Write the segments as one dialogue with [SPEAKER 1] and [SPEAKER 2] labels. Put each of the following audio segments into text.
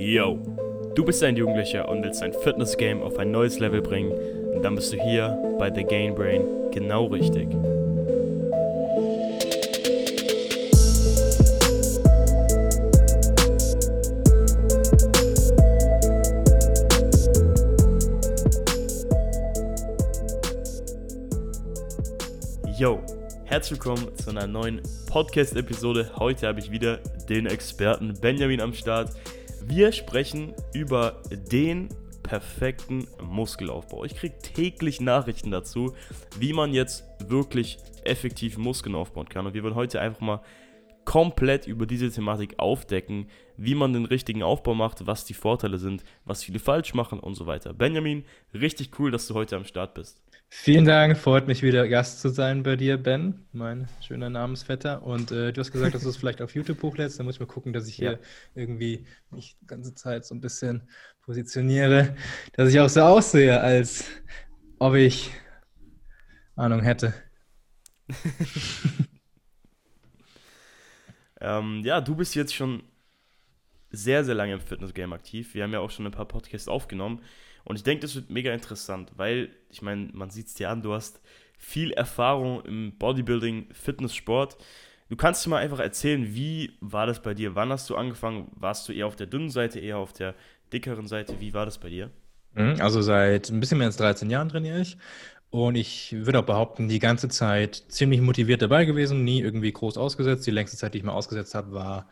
[SPEAKER 1] Yo, du bist ein Jugendlicher und willst dein Fitness-Game auf ein neues Level bringen, und dann bist du hier bei The Gain Brain genau richtig. Yo, herzlich willkommen zu einer neuen Podcast-Episode. Heute habe ich wieder den Experten Benjamin am Start. Wir sprechen über den perfekten Muskelaufbau. Ich kriege täglich Nachrichten dazu, wie man jetzt wirklich effektiv Muskeln aufbauen kann. Und wir wollen heute einfach mal komplett über diese Thematik aufdecken, wie man den richtigen Aufbau macht, was die Vorteile sind, was viele falsch machen und so weiter. Benjamin, richtig cool, dass du heute am Start bist.
[SPEAKER 2] Vielen Dank, freut mich wieder Gast zu sein bei dir, Ben, mein schöner Namensvetter. Und äh, du hast gesagt, dass du es vielleicht auf YouTube hochlädst. Da muss ich mal gucken, dass ich hier ja. irgendwie mich die ganze Zeit so ein bisschen positioniere, dass ich auch so aussehe, als ob ich Ahnung hätte.
[SPEAKER 1] ähm, ja, du bist jetzt schon sehr, sehr lange im Fitness-Game aktiv. Wir haben ja auch schon ein paar Podcasts aufgenommen. Und ich denke, das wird mega interessant, weil, ich meine, man sieht es dir an, du hast viel Erfahrung im Bodybuilding, Fitness, Du kannst dir mal einfach erzählen, wie war das bei dir? Wann hast du angefangen? Warst du eher auf der dünnen Seite, eher auf der dickeren Seite? Wie war das bei dir?
[SPEAKER 2] Mhm, also seit ein bisschen mehr als 13 Jahren trainiere ich. Und ich würde auch behaupten, die ganze Zeit ziemlich motiviert dabei gewesen, nie irgendwie groß ausgesetzt. Die längste Zeit, die ich mal ausgesetzt habe, war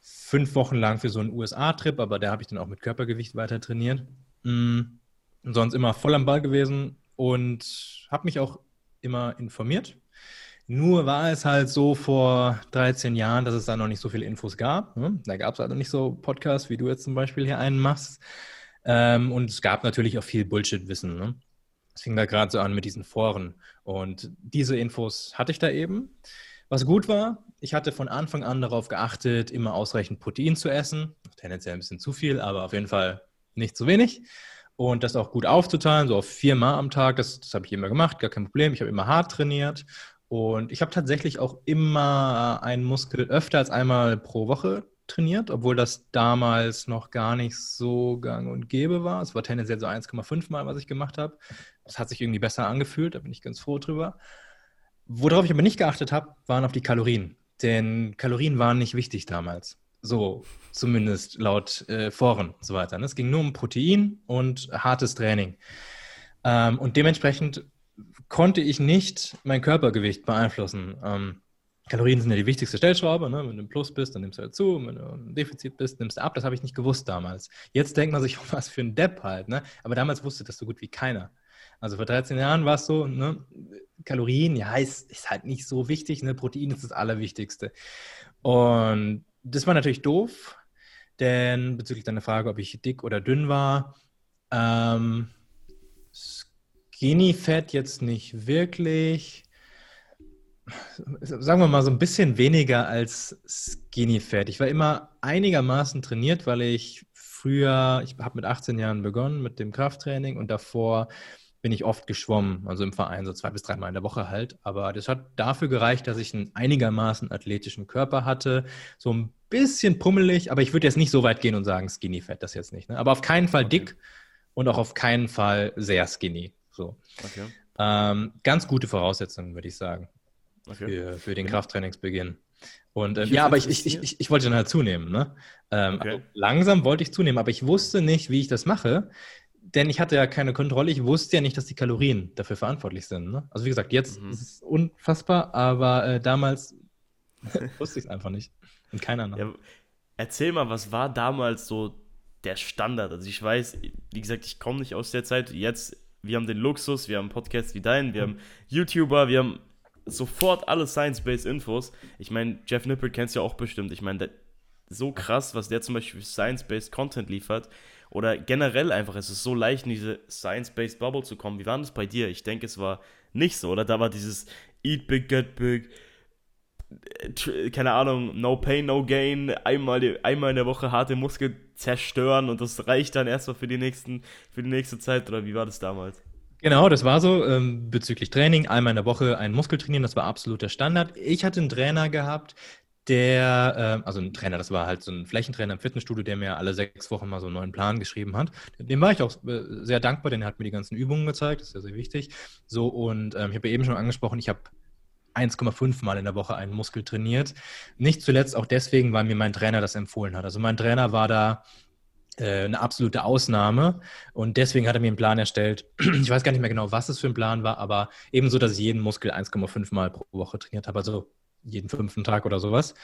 [SPEAKER 2] fünf Wochen lang für so einen USA-Trip, aber da habe ich dann auch mit Körpergewicht weiter trainiert. Mhm. Sonst immer voll am Ball gewesen und habe mich auch immer informiert. Nur war es halt so vor 13 Jahren, dass es da noch nicht so viele Infos gab. Ne? Da gab es halt noch nicht so Podcasts, wie du jetzt zum Beispiel hier einen machst. Ähm, und es gab natürlich auch viel Bullshit-Wissen. Ne? Es fing da gerade so an mit diesen Foren. Und diese Infos hatte ich da eben. Was gut war, ich hatte von Anfang an darauf geachtet, immer ausreichend Protein zu essen. Tendenziell ein bisschen zu viel, aber auf jeden Fall nicht zu wenig. Und das auch gut aufzuteilen, so auf viermal am Tag, das, das habe ich immer gemacht, gar kein Problem. Ich habe immer hart trainiert. Und ich habe tatsächlich auch immer einen Muskel öfter als einmal pro Woche trainiert, obwohl das damals noch gar nicht so gang und gäbe war. Es war tendenziell so 1,5 Mal, was ich gemacht habe. Das hat sich irgendwie besser angefühlt, da bin ich ganz froh drüber. Worauf ich aber nicht geachtet habe, waren auf die Kalorien. Denn Kalorien waren nicht wichtig damals. So, zumindest laut äh, Foren und so weiter. Ne? Es ging nur um Protein und hartes Training. Ähm, und dementsprechend konnte ich nicht mein Körpergewicht beeinflussen. Ähm, Kalorien sind ja die wichtigste Stellschraube. Ne? Wenn du im Plus bist, dann nimmst du halt zu. Wenn du im Defizit bist, nimmst du ab. Das habe ich nicht gewusst damals. Jetzt denkt man sich, was für ein Depp halt. Ne? Aber damals wusste das so gut wie keiner. Also vor 13 Jahren war es so, ne? Kalorien, ja, ist, ist halt nicht so wichtig. Ne? Protein ist das Allerwichtigste. Und das war natürlich doof, denn bezüglich deiner Frage, ob ich dick oder dünn war, ähm, Skinny Fat jetzt nicht wirklich. Sagen wir mal so ein bisschen weniger als Skinny Fat. Ich war immer einigermaßen trainiert, weil ich früher, ich habe mit 18 Jahren begonnen mit dem Krafttraining und davor bin ich oft geschwommen, also im Verein so zwei bis dreimal in der Woche halt. Aber das hat dafür gereicht, dass ich einen einigermaßen athletischen Körper hatte. So ein bisschen pummelig, aber ich würde jetzt nicht so weit gehen und sagen, skinny fett, das jetzt nicht. Ne? Aber auf keinen Fall okay. dick und auch auf keinen Fall sehr skinny. So. Okay. Ähm, ganz gute Voraussetzungen, würde ich sagen, okay. für, für den Krafttrainingsbeginn. Und äh, ja, aber ich, ich, ich, ich wollte dann halt zunehmen. Ne? Ähm, okay. also langsam wollte ich zunehmen, aber ich wusste nicht, wie ich das mache denn ich hatte ja keine Kontrolle. Ich wusste ja nicht, dass die Kalorien dafür verantwortlich sind. Ne? Also wie gesagt, jetzt mhm. ist es unfassbar, aber äh, damals wusste ich es einfach nicht. Und keiner noch. Ja,
[SPEAKER 1] erzähl mal, was war damals so der Standard? Also ich weiß, wie gesagt, ich komme nicht aus der Zeit. Jetzt, wir haben den Luxus, wir haben Podcasts wie deinen, wir haben YouTuber, wir haben sofort alle Science-Based Infos. Ich meine, Jeff Nippert kennst du ja auch bestimmt. Ich meine, so krass, was der zum Beispiel für Science-Based Content liefert. Oder generell einfach, es ist so leicht, in diese Science-Based Bubble zu kommen. Wie war das bei dir? Ich denke, es war nicht so, oder? Da war dieses Eat Big, Get Big, äh, keine Ahnung, No Pain, No Gain, einmal, einmal in der Woche harte Muskel zerstören und das reicht dann erstmal für die, für die nächste Zeit, oder wie war das damals?
[SPEAKER 2] Genau, das war so ähm, bezüglich Training. Einmal in der Woche ein Muskel trainieren, das war absoluter Standard. Ich hatte einen Trainer gehabt, der, äh, also ein Trainer, das war halt so ein Flächentrainer im Fitnessstudio, der mir alle sechs Wochen mal so einen neuen Plan geschrieben hat. Dem war ich auch äh, sehr dankbar, denn er hat mir die ganzen Übungen gezeigt, das ist ja sehr wichtig. So, und ähm, ich habe ja eben schon angesprochen, ich habe 1,5 Mal in der Woche einen Muskel trainiert. Nicht zuletzt auch deswegen, weil mir mein Trainer das empfohlen hat. Also mein Trainer war da äh, eine absolute Ausnahme und deswegen hat er mir einen Plan erstellt. Ich weiß gar nicht mehr genau, was es für ein Plan war, aber ebenso, dass ich jeden Muskel 1,5 Mal pro Woche trainiert habe, also jeden fünften Tag oder sowas.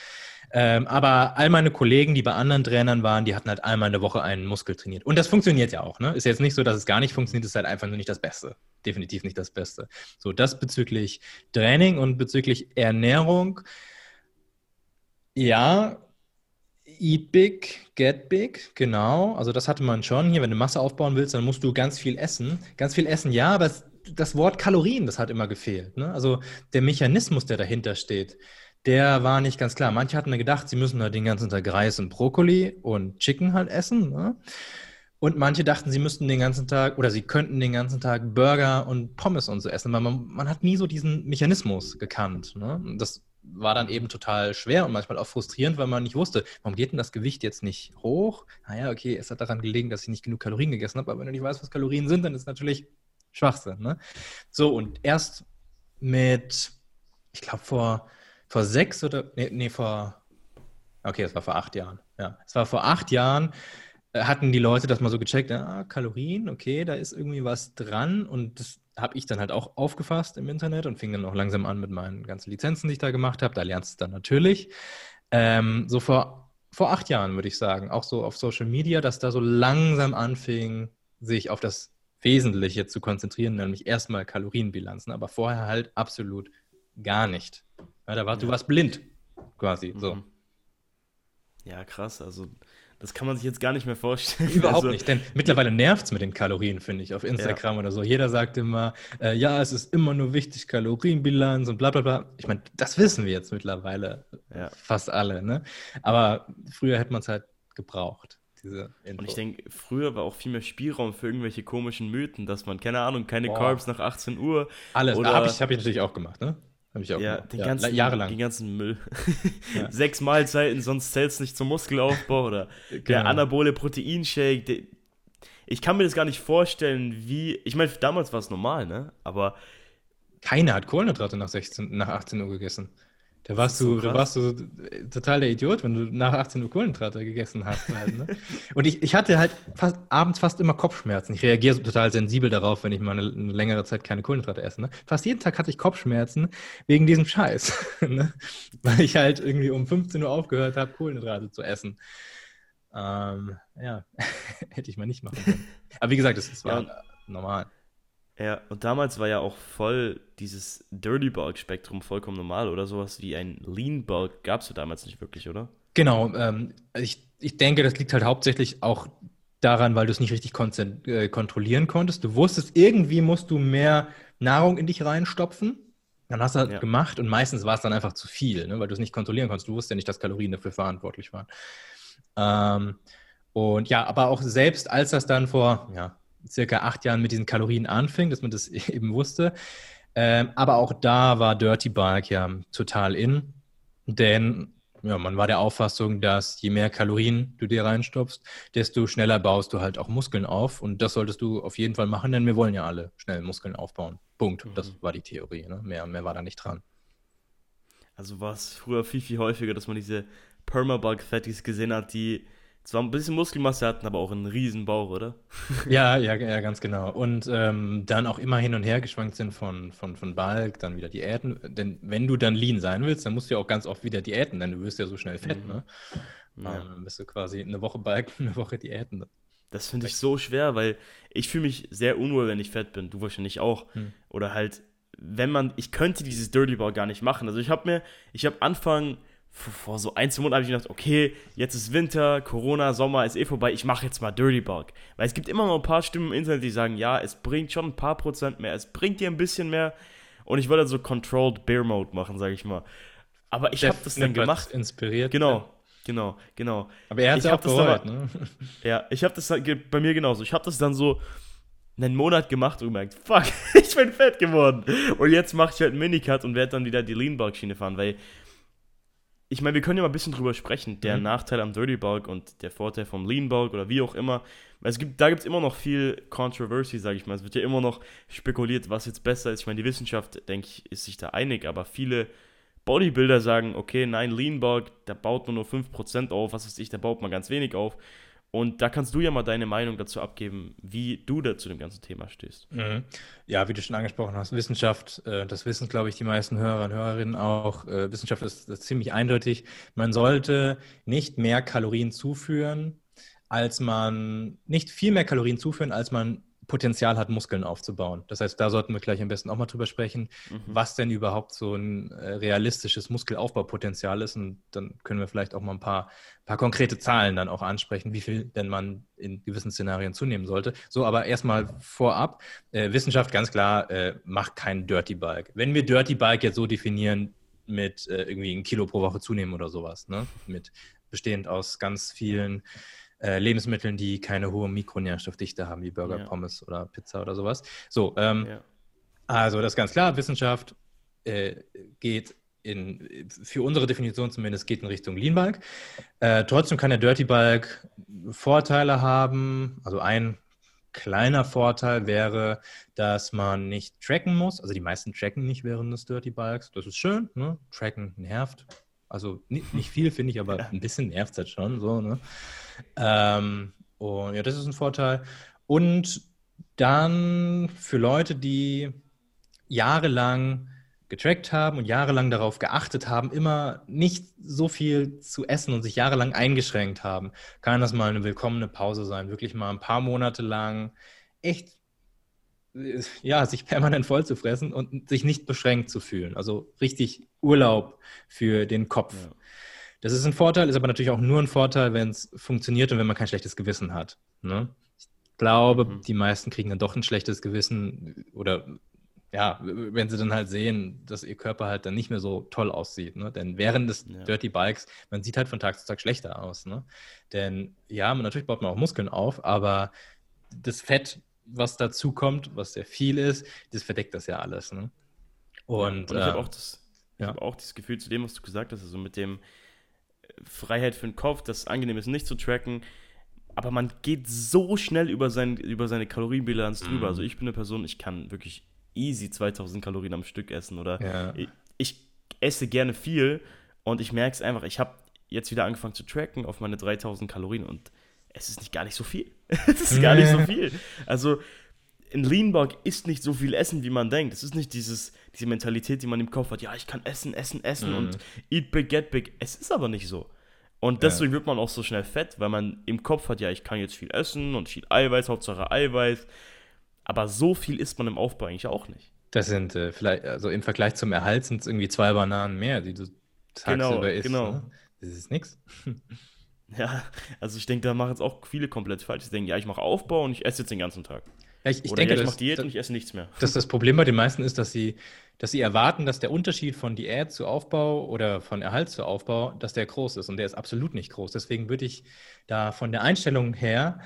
[SPEAKER 2] Ähm, aber all meine Kollegen, die bei anderen Trainern waren, die hatten halt einmal in der Woche einen Muskel trainiert. Und das funktioniert ja auch. Ne? Ist jetzt nicht so, dass es gar nicht funktioniert, ist halt einfach nur nicht das Beste. Definitiv nicht das Beste. So, das bezüglich Training und bezüglich Ernährung. Ja, eat big, get big, genau. Also das hatte man schon hier. Wenn du Masse aufbauen willst, dann musst du ganz viel essen. Ganz viel essen, ja, aber das Wort Kalorien, das hat immer gefehlt. Ne? Also der Mechanismus, der dahinter steht der war nicht ganz klar. Manche hatten gedacht, sie müssen da den ganzen Tag Reis und Brokkoli und Chicken halt essen. Ne? Und manche dachten, sie müssten den ganzen Tag oder sie könnten den ganzen Tag Burger und Pommes und so essen. Aber man, man hat nie so diesen Mechanismus gekannt. Ne? Das war dann eben total schwer und manchmal auch frustrierend, weil man nicht wusste, warum geht denn das Gewicht jetzt nicht hoch? Naja, okay, es hat daran gelegen, dass ich nicht genug Kalorien gegessen habe, aber wenn du nicht weißt, was Kalorien sind, dann ist natürlich Schwachsinn. Ne? So, und erst mit, ich glaube, vor vor sechs oder, nee, nee, vor, okay, das war vor acht Jahren. Ja, es war vor acht Jahren, äh, hatten die Leute das mal so gecheckt, ah, Kalorien, okay, da ist irgendwie was dran und das habe ich dann halt auch aufgefasst im Internet und fing dann auch langsam an mit meinen ganzen Lizenzen, die ich da gemacht habe. Da lernst du es dann natürlich. Ähm, so vor, vor acht Jahren würde ich sagen, auch so auf Social Media, dass da so langsam anfing, sich auf das Wesentliche zu konzentrieren, nämlich erstmal Kalorienbilanzen, aber vorher halt absolut gar nicht. Ja, da war, du warst blind, quasi. So. Mhm.
[SPEAKER 1] Ja, krass. Also, das kann man sich jetzt gar nicht mehr vorstellen.
[SPEAKER 2] Überhaupt
[SPEAKER 1] also,
[SPEAKER 2] nicht, denn mittlerweile nervt es mit den Kalorien, finde ich, auf Instagram ja. oder so. Jeder sagt immer, äh, ja, es ist immer nur wichtig, Kalorienbilanz und bla bla bla. Ich meine, das wissen wir jetzt mittlerweile ja. fast alle, ne? Aber früher hätte man es halt gebraucht.
[SPEAKER 1] Und ich denke, früher war auch viel mehr Spielraum für irgendwelche komischen Mythen, dass man, keine Ahnung, keine Boah. Carbs nach 18 Uhr.
[SPEAKER 2] Alles, habe ich, hab ich natürlich auch gemacht, ne?
[SPEAKER 1] Habe ich auch ja, den ja, ganzen, jahrelang. Den ganzen Müll. Ja. Sechs Mahlzeiten, sonst zählt es nicht zum Muskelaufbau oder genau. der anabole Proteinshake. Ich kann mir das gar nicht vorstellen, wie. Ich meine, damals war es normal, ne? Aber.
[SPEAKER 2] Keiner hat Kohlenhydrate nach, 16, nach 18 Uhr gegessen. Da warst, du, so da warst du total der Idiot, wenn du nach 18 Uhr Kohlenhydrate gegessen hast. Halt, ne? Und ich, ich hatte halt fast, abends fast immer Kopfschmerzen. Ich reagiere total sensibel darauf, wenn ich mal eine, eine längere Zeit keine Kohlenhydrate esse. Ne? Fast jeden Tag hatte ich Kopfschmerzen wegen diesem Scheiß. ne? Weil ich halt irgendwie um 15 Uhr aufgehört habe, Kohlenhydrate zu essen. Ähm, ja, hätte ich mal nicht machen können. Aber wie gesagt, das, das war ja. normal.
[SPEAKER 1] Ja, und damals war ja auch voll dieses Dirty Bulk-Spektrum vollkommen normal oder sowas wie ein Lean Bulk gab es ja damals nicht wirklich, oder?
[SPEAKER 2] Genau, ähm, ich, ich denke, das liegt halt hauptsächlich auch daran, weil du es nicht richtig äh, kontrollieren konntest. Du wusstest, irgendwie musst du mehr Nahrung in dich reinstopfen. Dann hast du halt ja. gemacht und meistens war es dann einfach zu viel, ne, weil du es nicht kontrollieren konntest. Du wusstest ja nicht, dass Kalorien dafür verantwortlich waren. Ähm, und ja, aber auch selbst als das dann vor, ja, circa acht Jahren mit diesen Kalorien anfing, dass man das eben wusste. Ähm, aber auch da war Dirty Bulk ja total in, denn ja, man war der Auffassung, dass je mehr Kalorien du dir reinstopfst, desto schneller baust du halt auch Muskeln auf. Und das solltest du auf jeden Fall machen, denn wir wollen ja alle schnell Muskeln aufbauen. Punkt. Mhm. Das war die Theorie. Ne? Mehr, mehr war da nicht dran.
[SPEAKER 1] Also war es früher viel, viel häufiger, dass man diese Permabulk-Fatties gesehen hat, die zwar ein bisschen Muskelmasse hatten, aber auch einen riesen Bauch, oder?
[SPEAKER 2] ja, ja, ja, ganz genau. Und ähm, dann auch immer hin und her geschwankt sind von, von, von Balk, dann wieder Diäten. Denn wenn du dann lean sein willst, dann musst du ja auch ganz oft wieder Diäten, denn du wirst ja so schnell fett, mhm. ne? Ja. Ähm, dann bist du quasi eine Woche Balk, eine Woche Diäten.
[SPEAKER 1] Das finde ich so schwer, weil ich fühle mich sehr unwohl, wenn ich fett bin. Du wahrscheinlich auch. Hm. Oder halt, wenn man, ich könnte dieses Dirty Ball gar nicht machen. Also ich habe mir, ich habe Anfang vor so ein, zwei Monaten habe ich gedacht, okay, jetzt ist Winter, Corona, Sommer ist eh vorbei, ich mache jetzt mal Dirty Bulk. Weil es gibt immer noch ein paar Stimmen im Internet, die sagen, ja, es bringt schon ein paar Prozent mehr, es bringt dir ein bisschen mehr. Und ich wollte so Controlled Bear Mode machen, sage ich mal. Aber ich habe das dann gemacht.
[SPEAKER 2] Inspiriert.
[SPEAKER 1] Genau, genau, genau.
[SPEAKER 2] Aber er hat es auch bereut, ne?
[SPEAKER 1] Ja, ich habe das bei mir genauso. Ich habe das dann so einen Monat gemacht und gemerkt, fuck, ich bin fett geworden. Und jetzt mache ich halt einen Minicut und werde dann wieder die Lean Bulk Schiene fahren, weil ich meine, wir können ja mal ein bisschen drüber sprechen, der mhm. Nachteil am Dirty Bulk und der Vorteil vom Lean Bulk oder wie auch immer. Es gibt, da gibt es immer noch viel Controversy, sage ich mal. Es wird ja immer noch spekuliert, was jetzt besser ist. Ich meine, die Wissenschaft, denke ich, ist sich da einig, aber viele Bodybuilder sagen, okay, nein, Lean Bulk, der baut nur, nur 5% auf, was weiß ich, der baut mal ganz wenig auf. Und da kannst du ja mal deine Meinung dazu abgeben, wie du da zu dem ganzen Thema stehst.
[SPEAKER 2] Mhm. Ja, wie du schon angesprochen hast, Wissenschaft, äh, das wissen, glaube ich, die meisten Hörer und Hörerinnen auch. Äh, Wissenschaft ist, ist ziemlich eindeutig. Man sollte nicht mehr Kalorien zuführen, als man, nicht viel mehr Kalorien zuführen, als man Potenzial hat, Muskeln aufzubauen. Das heißt, da sollten wir gleich am besten auch mal drüber sprechen, mhm. was denn überhaupt so ein äh, realistisches Muskelaufbaupotenzial ist. Und dann können wir vielleicht auch mal ein paar, paar konkrete Zahlen dann auch ansprechen, wie viel denn man in gewissen Szenarien zunehmen sollte. So, aber erstmal vorab, äh, Wissenschaft ganz klar, äh, macht keinen Dirty Bulk. Wenn wir Dirty Bulk jetzt so definieren, mit äh, irgendwie ein Kilo pro Woche zunehmen oder sowas, ne? mit bestehend aus ganz vielen äh, Lebensmitteln, die keine hohe Mikronährstoffdichte haben, wie Burger, ja. Pommes oder Pizza oder sowas. So, ähm, ja. also das ist ganz klar, Wissenschaft äh, geht in, für unsere Definition zumindest geht in Richtung Lean Bulk. Äh, trotzdem kann der Dirty Bulk Vorteile haben. Also ein kleiner Vorteil wäre, dass man nicht tracken muss. Also die meisten tracken nicht während des Dirty Bulks. Das ist schön. Ne? Tracken nervt. Also nicht, nicht viel, finde ich, aber ein bisschen nervt es halt schon. So, ne? Ähm, und ja, das ist ein Vorteil. Und dann für Leute, die jahrelang getrackt haben und jahrelang darauf geachtet haben, immer nicht so viel zu essen und sich jahrelang eingeschränkt haben, kann das mal eine willkommene Pause sein. Wirklich mal ein paar Monate lang echt, ja, sich permanent voll zu fressen und sich nicht beschränkt zu fühlen. Also richtig Urlaub für den Kopf. Ja. Das ist ein Vorteil, ist aber natürlich auch nur ein Vorteil, wenn es funktioniert und wenn man kein schlechtes Gewissen hat. Ne? Ich glaube, mhm. die meisten kriegen dann doch ein schlechtes Gewissen oder ja, wenn sie dann halt sehen, dass ihr Körper halt dann nicht mehr so toll aussieht. Ne? Denn während des ja. Dirty Bikes, man sieht halt von Tag zu Tag schlechter aus. Ne? Denn ja, man, natürlich baut man auch Muskeln auf, aber das Fett, was dazu kommt, was sehr viel ist, das verdeckt das ja alles. Ne?
[SPEAKER 1] Und, und ich äh, habe auch, ja. hab auch das Gefühl zu dem, was du gesagt hast, also mit dem, Freiheit für den Kopf, das angenehm ist, nicht zu tracken. Aber man geht so schnell über, sein, über seine Kalorienbilanz drüber. Mhm. Also ich bin eine Person, ich kann wirklich easy 2000 Kalorien am Stück essen. Oder ja. ich, ich, esse gerne viel und ich merke es einfach, ich habe jetzt wieder angefangen zu tracken auf meine 3000 Kalorien und es ist nicht gar nicht so viel. es ist gar nicht so viel. Also ein Lean Bulk ist nicht so viel Essen, wie man denkt. Es ist nicht dieses, diese Mentalität, die man im Kopf hat, ja, ich kann essen, essen, essen mhm. und eat big, get big. Es ist aber nicht so. Und deswegen ja. wird man auch so schnell fett, weil man im Kopf hat, ja, ich kann jetzt viel essen und viel Eiweiß, Hauptsache Eiweiß. Aber so viel isst man im Aufbau eigentlich auch nicht.
[SPEAKER 2] Das sind äh, vielleicht, also im Vergleich zum Erhalt sind es irgendwie zwei Bananen mehr, die du
[SPEAKER 1] tagsüber genau, isst. Genau. Ne?
[SPEAKER 2] Das ist nix.
[SPEAKER 1] Ja, also ich denke, da machen jetzt auch viele komplett falsch. Sie denken, ja, ich mache Aufbau und ich esse jetzt den ganzen Tag.
[SPEAKER 2] Ja, ich, ich denke, ja,
[SPEAKER 1] ich mache Diät und ich esse nichts mehr.
[SPEAKER 2] Dass das Problem bei den meisten ist, dass sie, dass sie erwarten, dass der Unterschied von Diät zu Aufbau oder von Erhalt zu Aufbau, dass der groß ist. Und der ist absolut nicht groß. Deswegen würde ich da von der Einstellung her,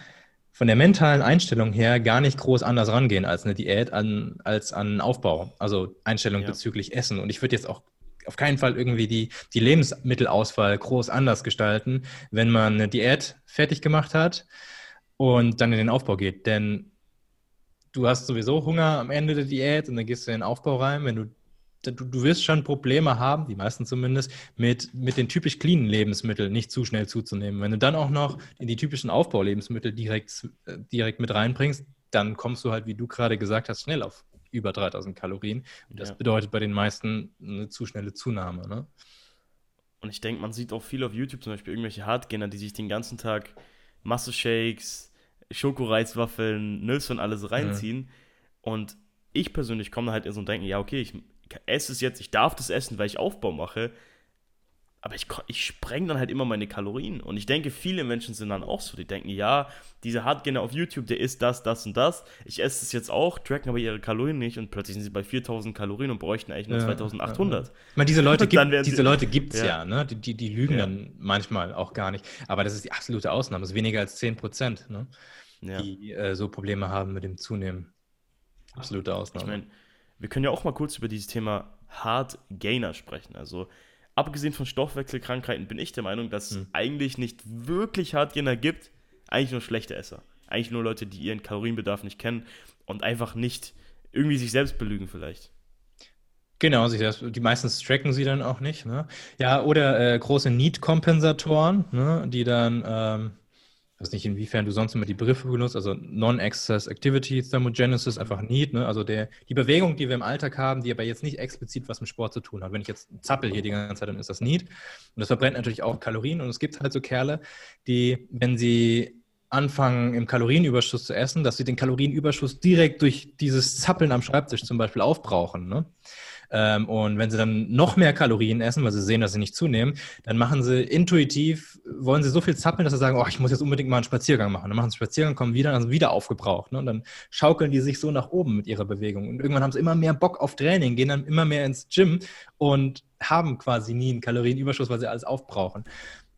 [SPEAKER 2] von der mentalen Einstellung her gar nicht groß anders rangehen als eine Diät an, als an Aufbau. Also Einstellung ja. bezüglich Essen. Und ich würde jetzt auch auf keinen Fall irgendwie die, die Lebensmittelauswahl groß anders gestalten, wenn man eine Diät fertig gemacht hat und dann in den Aufbau geht. Denn du hast sowieso Hunger am Ende der Diät und dann gehst du in den Aufbau rein, wenn du Du, du, wirst schon Probleme haben, die meisten zumindest, mit, mit den typisch cleanen Lebensmitteln nicht zu schnell zuzunehmen. Wenn du dann auch noch in die typischen Aufbaulebensmittel direkt, äh, direkt mit reinbringst, dann kommst du halt, wie du gerade gesagt hast, schnell auf über 3000 Kalorien. Und das ja. bedeutet bei den meisten eine zu schnelle Zunahme. Ne?
[SPEAKER 1] Und ich denke, man sieht auch viel auf YouTube, zum Beispiel irgendwelche Hardgainer, die sich den ganzen Tag Masse-Shakes, Schokoreiswaffeln, Nüsse und alles reinziehen. Mhm. Und ich persönlich komme halt in so ein Denken, ja, okay, ich esse es jetzt, ich darf das essen, weil ich Aufbau mache. Aber ich, ich spreng dann halt immer meine Kalorien. Und ich denke, viele Menschen sind dann auch so. Die denken, ja, dieser Hardgainer auf YouTube, der isst das, das und das. Ich esse es jetzt auch, tracken aber ihre Kalorien nicht. Und plötzlich sind sie bei 4000 Kalorien und bräuchten eigentlich nur ja, 2800.
[SPEAKER 2] Ja, Ich meine, diese Leute gibt diese Leute gibt es ja. ja, ne? Die, die, die lügen dann manchmal auch gar nicht. Aber das ist die absolute Ausnahme. Das ist weniger als 10 Prozent, ne? Die äh, so Probleme haben mit dem Zunehmen. Absolute Ausnahme. Ich meine,
[SPEAKER 1] wir können ja auch mal kurz über dieses Thema Hard Gainer sprechen. Also abgesehen von Stoffwechselkrankheiten bin ich der Meinung, dass es eigentlich nicht wirklich Hardgainer gibt, eigentlich nur schlechte Esser. Eigentlich nur Leute, die ihren Kalorienbedarf nicht kennen und einfach nicht irgendwie sich selbst belügen vielleicht.
[SPEAKER 2] Genau, die meistens tracken sie dann auch nicht. Ne? Ja, oder äh, große Need-Kompensatoren, ne? die dann, ähm, ich weiß nicht, inwiefern du sonst immer die Begriffe benutzt, also Non-Excess Activity Thermogenesis, einfach Need, ne? also der, die Bewegung, die wir im Alltag haben, die aber jetzt nicht explizit was mit Sport zu tun hat. Wenn ich jetzt zappel hier die ganze Zeit, dann ist das Need. Und das verbrennt natürlich auch Kalorien. Und es gibt halt so Kerle, die, wenn sie anfangen, im Kalorienüberschuss zu essen, dass sie den Kalorienüberschuss direkt durch dieses Zappeln am Schreibtisch zum Beispiel aufbrauchen. Ne? Ähm, und wenn sie dann noch mehr Kalorien essen, weil sie sehen, dass sie nicht zunehmen, dann machen sie intuitiv, wollen sie so viel zappeln, dass sie sagen, oh, ich muss jetzt unbedingt mal einen Spaziergang machen. Dann machen sie einen Spaziergang, kommen wieder, dann sind wieder aufgebraucht. Ne? Und dann schaukeln die sich so nach oben mit ihrer Bewegung. Und irgendwann haben sie immer mehr Bock auf Training, gehen dann immer mehr ins Gym und haben quasi nie einen Kalorienüberschuss, weil sie alles aufbrauchen.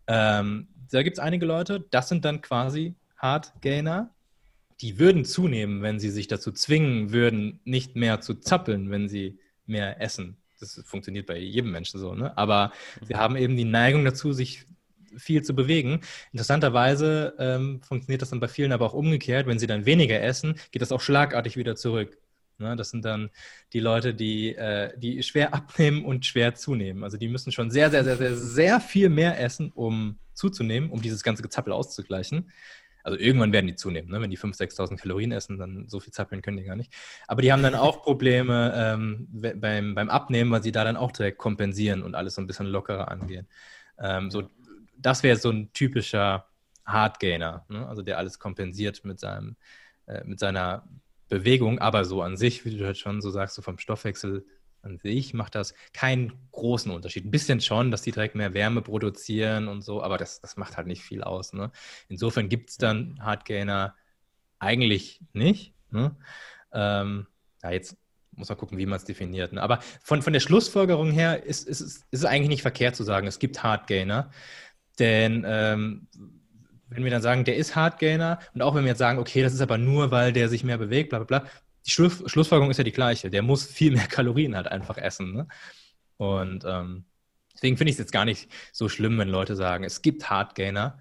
[SPEAKER 2] Ähm, da gibt es einige Leute, das sind dann quasi Hardgainer, die würden zunehmen, wenn sie sich dazu zwingen würden, nicht mehr zu zappeln, wenn sie mehr essen. Das funktioniert bei jedem Menschen so, ne? Aber mhm. sie haben eben die Neigung dazu, sich viel zu bewegen. Interessanterweise ähm, funktioniert das dann bei vielen aber auch umgekehrt. Wenn sie dann weniger essen, geht das auch schlagartig wieder zurück. Ne? Das sind dann die Leute, die, äh, die schwer abnehmen und schwer zunehmen. Also die müssen schon sehr, sehr, sehr, sehr, sehr viel mehr essen, um zuzunehmen, um dieses ganze Gezappel auszugleichen. Also irgendwann werden die zunehmen, ne? wenn die 5.000, 6.000 Kalorien essen, dann so viel zappeln können die gar nicht. Aber die haben dann auch Probleme ähm, beim, beim Abnehmen, weil sie da dann auch direkt kompensieren und alles so ein bisschen lockerer angehen. Ähm, so, das wäre so ein typischer Hardgainer, ne? also der alles kompensiert mit, seinem, äh, mit seiner Bewegung, aber so an sich, wie du halt schon so sagst, so vom Stoffwechsel an sich macht das keinen großen Unterschied. Ein bisschen schon, dass die direkt mehr Wärme produzieren und so, aber das, das macht halt nicht viel aus. Ne? Insofern gibt es dann Hardgainer eigentlich nicht. Ne? Ähm, ja, jetzt muss man gucken, wie man es definiert. Ne? Aber von, von der Schlussfolgerung her ist, ist, ist, es eigentlich nicht verkehrt zu sagen, es gibt Hardgainer. Denn ähm, wenn wir dann sagen, der ist Hardgainer und auch wenn wir jetzt sagen, okay, das ist aber nur, weil der sich mehr bewegt, bla bla bla, die Schluss, Schlussfolgerung ist ja die gleiche. Der muss viel mehr Kalorien halt einfach essen. Ne? Und ähm, deswegen finde ich es jetzt gar nicht so schlimm, wenn Leute sagen, es gibt Hardgainer,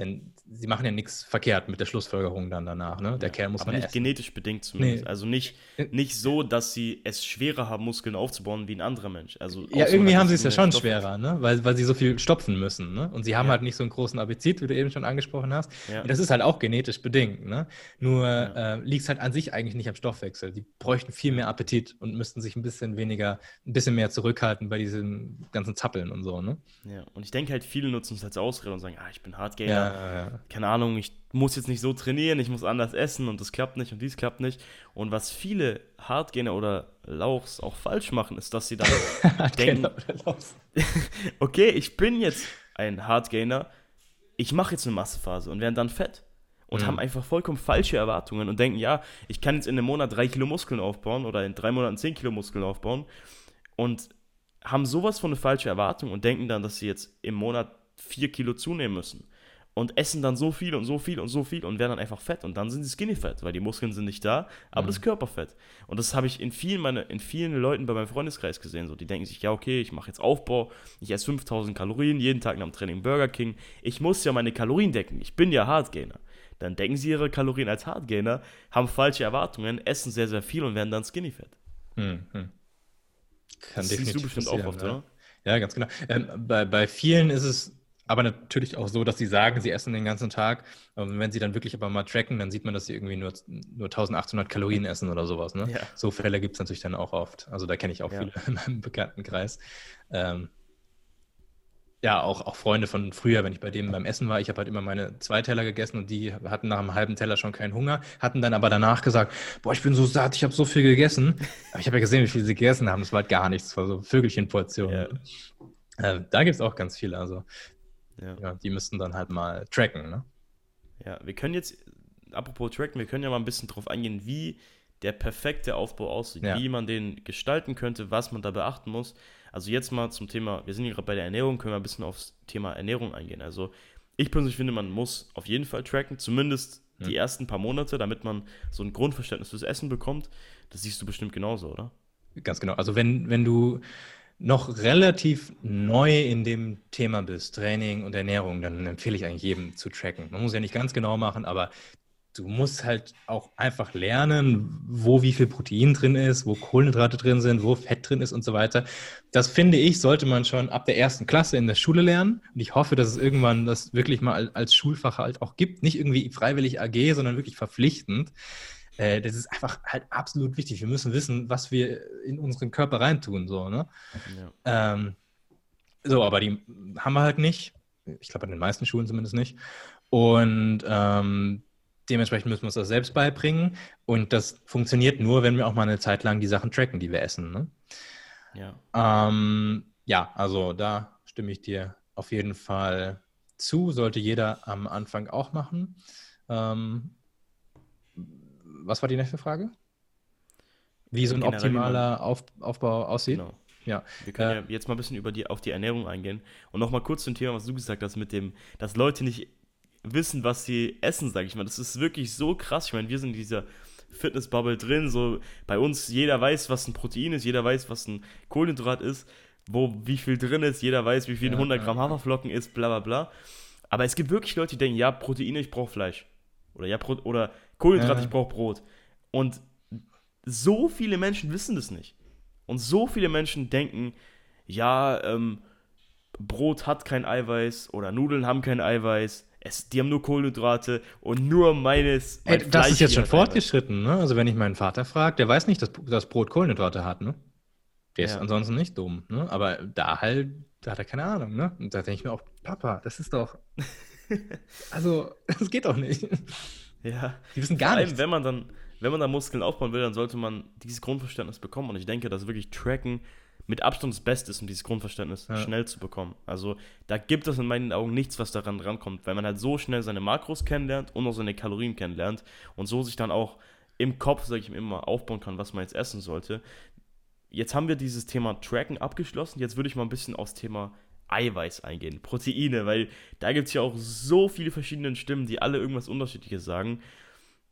[SPEAKER 2] denn sie machen ja nichts verkehrt mit der Schlussfolgerung dann danach. Ne? Der ja, Kerl muss
[SPEAKER 1] aber
[SPEAKER 2] man
[SPEAKER 1] nicht
[SPEAKER 2] essen.
[SPEAKER 1] genetisch bedingt zumindest. Nee. Also nicht, nicht so, dass sie es schwerer haben, Muskeln aufzubauen wie ein anderer Mensch. Also
[SPEAKER 2] ja, irgendwie haben sie es ja schon schwerer, ne? weil, weil sie so viel stopfen müssen. Ne? Und sie haben ja. halt nicht so einen großen Appetit, wie du eben schon angesprochen hast. Ja. das ist halt auch genetisch bedingt. Ne? Nur äh, liegt es halt an sich eigentlich nicht am Stoffwechsel. Die bräuchten viel mehr Appetit und müssten sich ein bisschen weniger, ein bisschen mehr zurückhalten bei diesem ganzen Zappeln und so. Ne?
[SPEAKER 1] Ja, und ich denke halt, viele nutzen es als Ausrede und sagen, ah, ich bin Hardgainer. Ja, Keine Ahnung, ich muss jetzt nicht so trainieren, ich muss anders essen und das klappt nicht und dies klappt nicht. Und was viele Hardgainer oder Lauchs auch falsch machen, ist, dass sie dann denken, okay, ich bin jetzt ein Hardgainer, ich mache jetzt eine Massephase und werden dann fett. Und mhm. haben einfach vollkommen falsche Erwartungen und denken, ja, ich kann jetzt in einem Monat drei Kilo Muskeln aufbauen oder in drei Monaten zehn Kilo Muskeln aufbauen und haben sowas von eine falsche Erwartung und denken dann, dass sie jetzt im Monat vier Kilo zunehmen müssen und essen dann so viel und so viel und so viel und werden dann einfach fett und dann sind sie skinny fett, weil die Muskeln sind nicht da, aber mhm. das Körperfett. Und das habe ich in vielen, meine, in vielen Leuten bei meinem Freundeskreis gesehen. So, die denken sich, ja, okay, ich mache jetzt Aufbau, ich esse 5000 Kalorien, jeden Tag nach dem Training Burger King. Ich muss ja meine Kalorien decken, ich bin ja Hardgainer. Dann decken sie ihre Kalorien als Hardgainer, haben falsche Erwartungen, essen sehr, sehr viel und werden dann skinny fett. Mhm. Kann
[SPEAKER 2] das siehst du bestimmt auch oft, ja. oder? Ja, ganz genau. Ähm, bei, bei vielen ist es aber natürlich auch so, dass sie sagen, sie essen den ganzen Tag. Und wenn sie dann wirklich aber mal tracken, dann sieht man, dass sie irgendwie nur, nur 1800 Kalorien essen oder sowas. Ne? Ja. So Fälle gibt es natürlich dann auch oft. Also da kenne ich auch ja. viele in meinem Bekanntenkreis. Ähm, ja, auch, auch Freunde von früher, wenn ich bei denen beim Essen war, ich habe halt immer meine zwei Teller gegessen und die hatten nach einem halben Teller schon keinen Hunger, hatten dann aber danach gesagt, boah, ich bin so satt, ich habe so viel gegessen. Aber ich habe ja gesehen, wie viel sie gegessen haben, das war halt gar nichts, das war so Vögelchenportionen. Ja. Äh, da gibt es auch ganz viele. Also ja. ja. die müssten dann halt mal tracken, ne?
[SPEAKER 1] Ja, wir können jetzt, apropos tracken, wir können ja mal ein bisschen drauf eingehen, wie der perfekte Aufbau aussieht, ja. wie man den gestalten könnte, was man da beachten muss. Also jetzt mal zum Thema, wir sind hier gerade bei der Ernährung, können wir ein bisschen aufs Thema Ernährung eingehen. Also ich persönlich finde, man muss auf jeden Fall tracken, zumindest hm. die ersten paar Monate, damit man so ein Grundverständnis fürs Essen bekommt. Das siehst du bestimmt genauso, oder?
[SPEAKER 2] Ganz genau. Also wenn, wenn du noch relativ neu in dem Thema bist, Training und Ernährung, dann empfehle ich eigentlich jedem zu tracken. Man muss ja nicht ganz genau machen, aber du musst halt auch einfach lernen, wo wie viel Protein drin ist, wo Kohlenhydrate drin sind, wo Fett drin ist und so weiter. Das finde ich, sollte man schon ab der ersten Klasse in der Schule lernen. Und ich hoffe, dass es irgendwann das wirklich mal als Schulfach halt auch gibt. Nicht irgendwie freiwillig AG, sondern wirklich verpflichtend. Äh, das ist einfach halt absolut wichtig. Wir müssen wissen, was wir in unseren Körper reintun. So, ne? Ja. Ähm, so, aber die haben wir halt nicht. Ich glaube, an den meisten Schulen zumindest nicht. Und ähm, Dementsprechend müssen wir uns das selbst beibringen. Und das funktioniert nur, wenn wir auch mal eine Zeit lang die Sachen tracken, die wir essen. Ne? Ja. Ähm, ja, also da stimme ich dir auf jeden Fall zu. Sollte jeder am Anfang auch machen. Ähm, was war die nächste Frage? Wie so ein Generell optimaler Auf, Aufbau aussieht? Genau.
[SPEAKER 1] Ja. Wir können äh, ja jetzt mal ein bisschen über die, auf die Ernährung eingehen. Und nochmal kurz zum Thema, was du gesagt hast, mit dem, dass Leute nicht wissen, was sie essen, sag ich mal. Das ist wirklich so krass. Ich meine, wir sind in dieser Fitnessbubble drin. So bei uns, jeder weiß, was ein Protein ist, jeder weiß, was ein Kohlenhydrat ist, wo wie viel drin ist, jeder weiß, wie viel ja, 100 Gramm Haferflocken ist, bla bla bla. Aber es gibt wirklich Leute, die denken, ja, Proteine, ich brauche Fleisch. Oder ja, Pro oder Kohlenhydrate, ja. ich brauche Brot. Und so viele Menschen wissen das nicht. Und so viele Menschen denken, ja, ähm, Brot hat kein Eiweiß oder Nudeln haben kein Eiweiß es, die haben nur Kohlenhydrate und nur meines.
[SPEAKER 2] Mein Ey, das ist jetzt schon fortgeschritten, ne? Also wenn ich meinen Vater frage, der weiß nicht, dass das Brot Kohlenhydrate hat, ne? Der ist ja. ansonsten nicht dumm, ne? Aber da halt, da hat er keine Ahnung, ne? Und da denke ich mir auch, Papa, das ist doch. also, das geht doch nicht.
[SPEAKER 1] Ja. Die wissen gar nicht. Wenn man dann, wenn man dann Muskeln aufbauen will, dann sollte man dieses Grundverständnis bekommen. Und ich denke, dass wirklich Tracken mit Abstand das Beste ist, um dieses Grundverständnis ja. schnell zu bekommen. Also da gibt es in meinen Augen nichts, was daran rankommt, weil man halt so schnell seine Makros kennenlernt und auch seine Kalorien kennenlernt und so sich dann auch im Kopf, sage ich immer, aufbauen kann, was man jetzt essen sollte. Jetzt haben wir dieses Thema Tracken abgeschlossen. Jetzt würde ich mal ein bisschen aufs Thema Eiweiß eingehen, Proteine, weil da gibt es ja auch so viele verschiedene Stimmen, die alle irgendwas Unterschiedliches sagen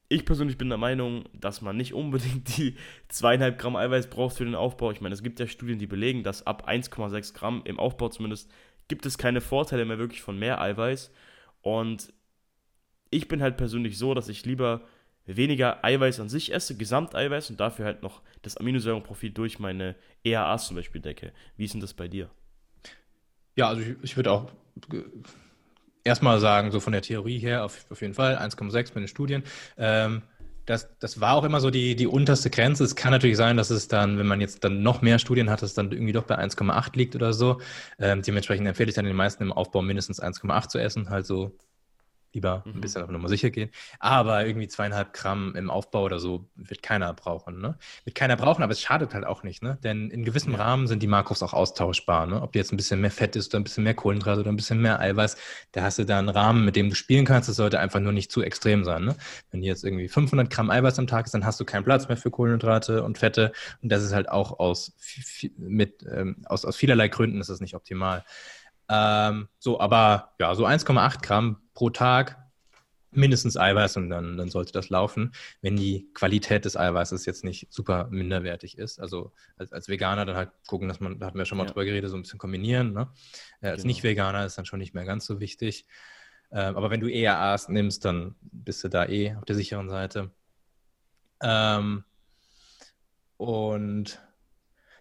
[SPEAKER 1] ich persönlich bin der Meinung, dass man nicht unbedingt die zweieinhalb Gramm Eiweiß braucht für den Aufbau. Ich meine, es gibt ja Studien, die belegen, dass ab 1,6 Gramm im Aufbau zumindest gibt es keine Vorteile mehr wirklich von mehr Eiweiß. Und ich bin halt persönlich so, dass ich lieber weniger Eiweiß an sich esse, Gesamteiweiß und dafür halt noch das Aminosäurenprofil durch meine EAAs zum Beispiel decke. Wie ist denn das bei dir?
[SPEAKER 2] Ja, also ich, ich würde auch erstmal sagen, so von der Theorie her, auf, auf jeden Fall, 1,6 bei den Studien. Ähm, das, das war auch immer so die, die unterste Grenze. Es kann natürlich sein, dass es dann, wenn man jetzt dann noch mehr Studien hat, dass es dann irgendwie doch bei 1,8 liegt oder so. Ähm, dementsprechend empfehle ich dann den meisten im Aufbau mindestens 1,8 zu essen, halt so lieber mhm. ein bisschen auf Nummer sicher gehen. Aber irgendwie zweieinhalb Gramm im Aufbau oder so wird keiner brauchen. Ne? Wird keiner brauchen, aber es schadet halt auch nicht. Ne? Denn in gewissem ja. Rahmen sind die Makros auch austauschbar. Ne? Ob jetzt ein bisschen mehr Fett ist oder ein bisschen mehr Kohlenhydrate oder ein bisschen mehr Eiweiß, da hast du da einen Rahmen, mit dem du spielen kannst. Das sollte einfach nur nicht zu extrem sein. Ne? Wenn jetzt irgendwie 500 Gramm Eiweiß am Tag ist, dann hast du keinen Platz mehr für Kohlenhydrate und Fette. Und das ist halt auch aus, mit, ähm, aus, aus vielerlei Gründen ist das nicht optimal. Ähm, so, aber ja, so 1,8 Gramm pro Tag mindestens Eiweiß und dann, dann sollte das laufen, wenn die Qualität des Eiweißes jetzt nicht super minderwertig ist. Also als, als Veganer dann halt gucken, dass man, da hatten wir schon mal ja. drüber geredet, so ein bisschen kombinieren. Ne? Äh, als genau. Nicht-Veganer ist dann schon nicht mehr ganz so wichtig. Äh, aber wenn du eher Aas nimmst, dann bist du da eh auf der sicheren Seite. Ähm, und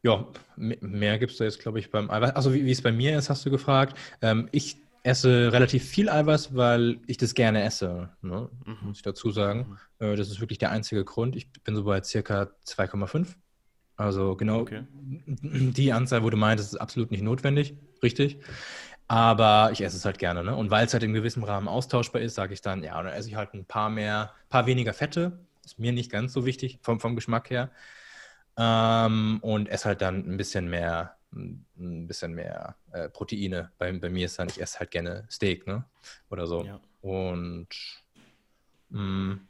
[SPEAKER 2] ja, mehr gibt es da jetzt, glaube ich, beim Eiweiß. Also wie, wie es bei mir ist, hast du gefragt. Ähm, ich esse relativ viel Eiweiß, weil ich das gerne esse, ne? mhm. muss ich dazu sagen. Mhm. Äh, das ist wirklich der einzige Grund. Ich bin so bei circa 2,5. Also genau okay. die Anzahl, wo du meintest, ist absolut nicht notwendig, richtig. Aber ich esse es halt gerne. Ne? Und weil es halt in gewissem Rahmen austauschbar ist, sage ich dann, ja, dann esse ich halt ein paar mehr, paar weniger Fette. Ist mir nicht ganz so wichtig vom, vom Geschmack her. Ähm, und esse halt dann ein bisschen mehr ein bisschen mehr äh, Proteine. Bei, bei mir ist dann, ich esse halt gerne Steak, ne? Oder so. Ja. Und mh, mm,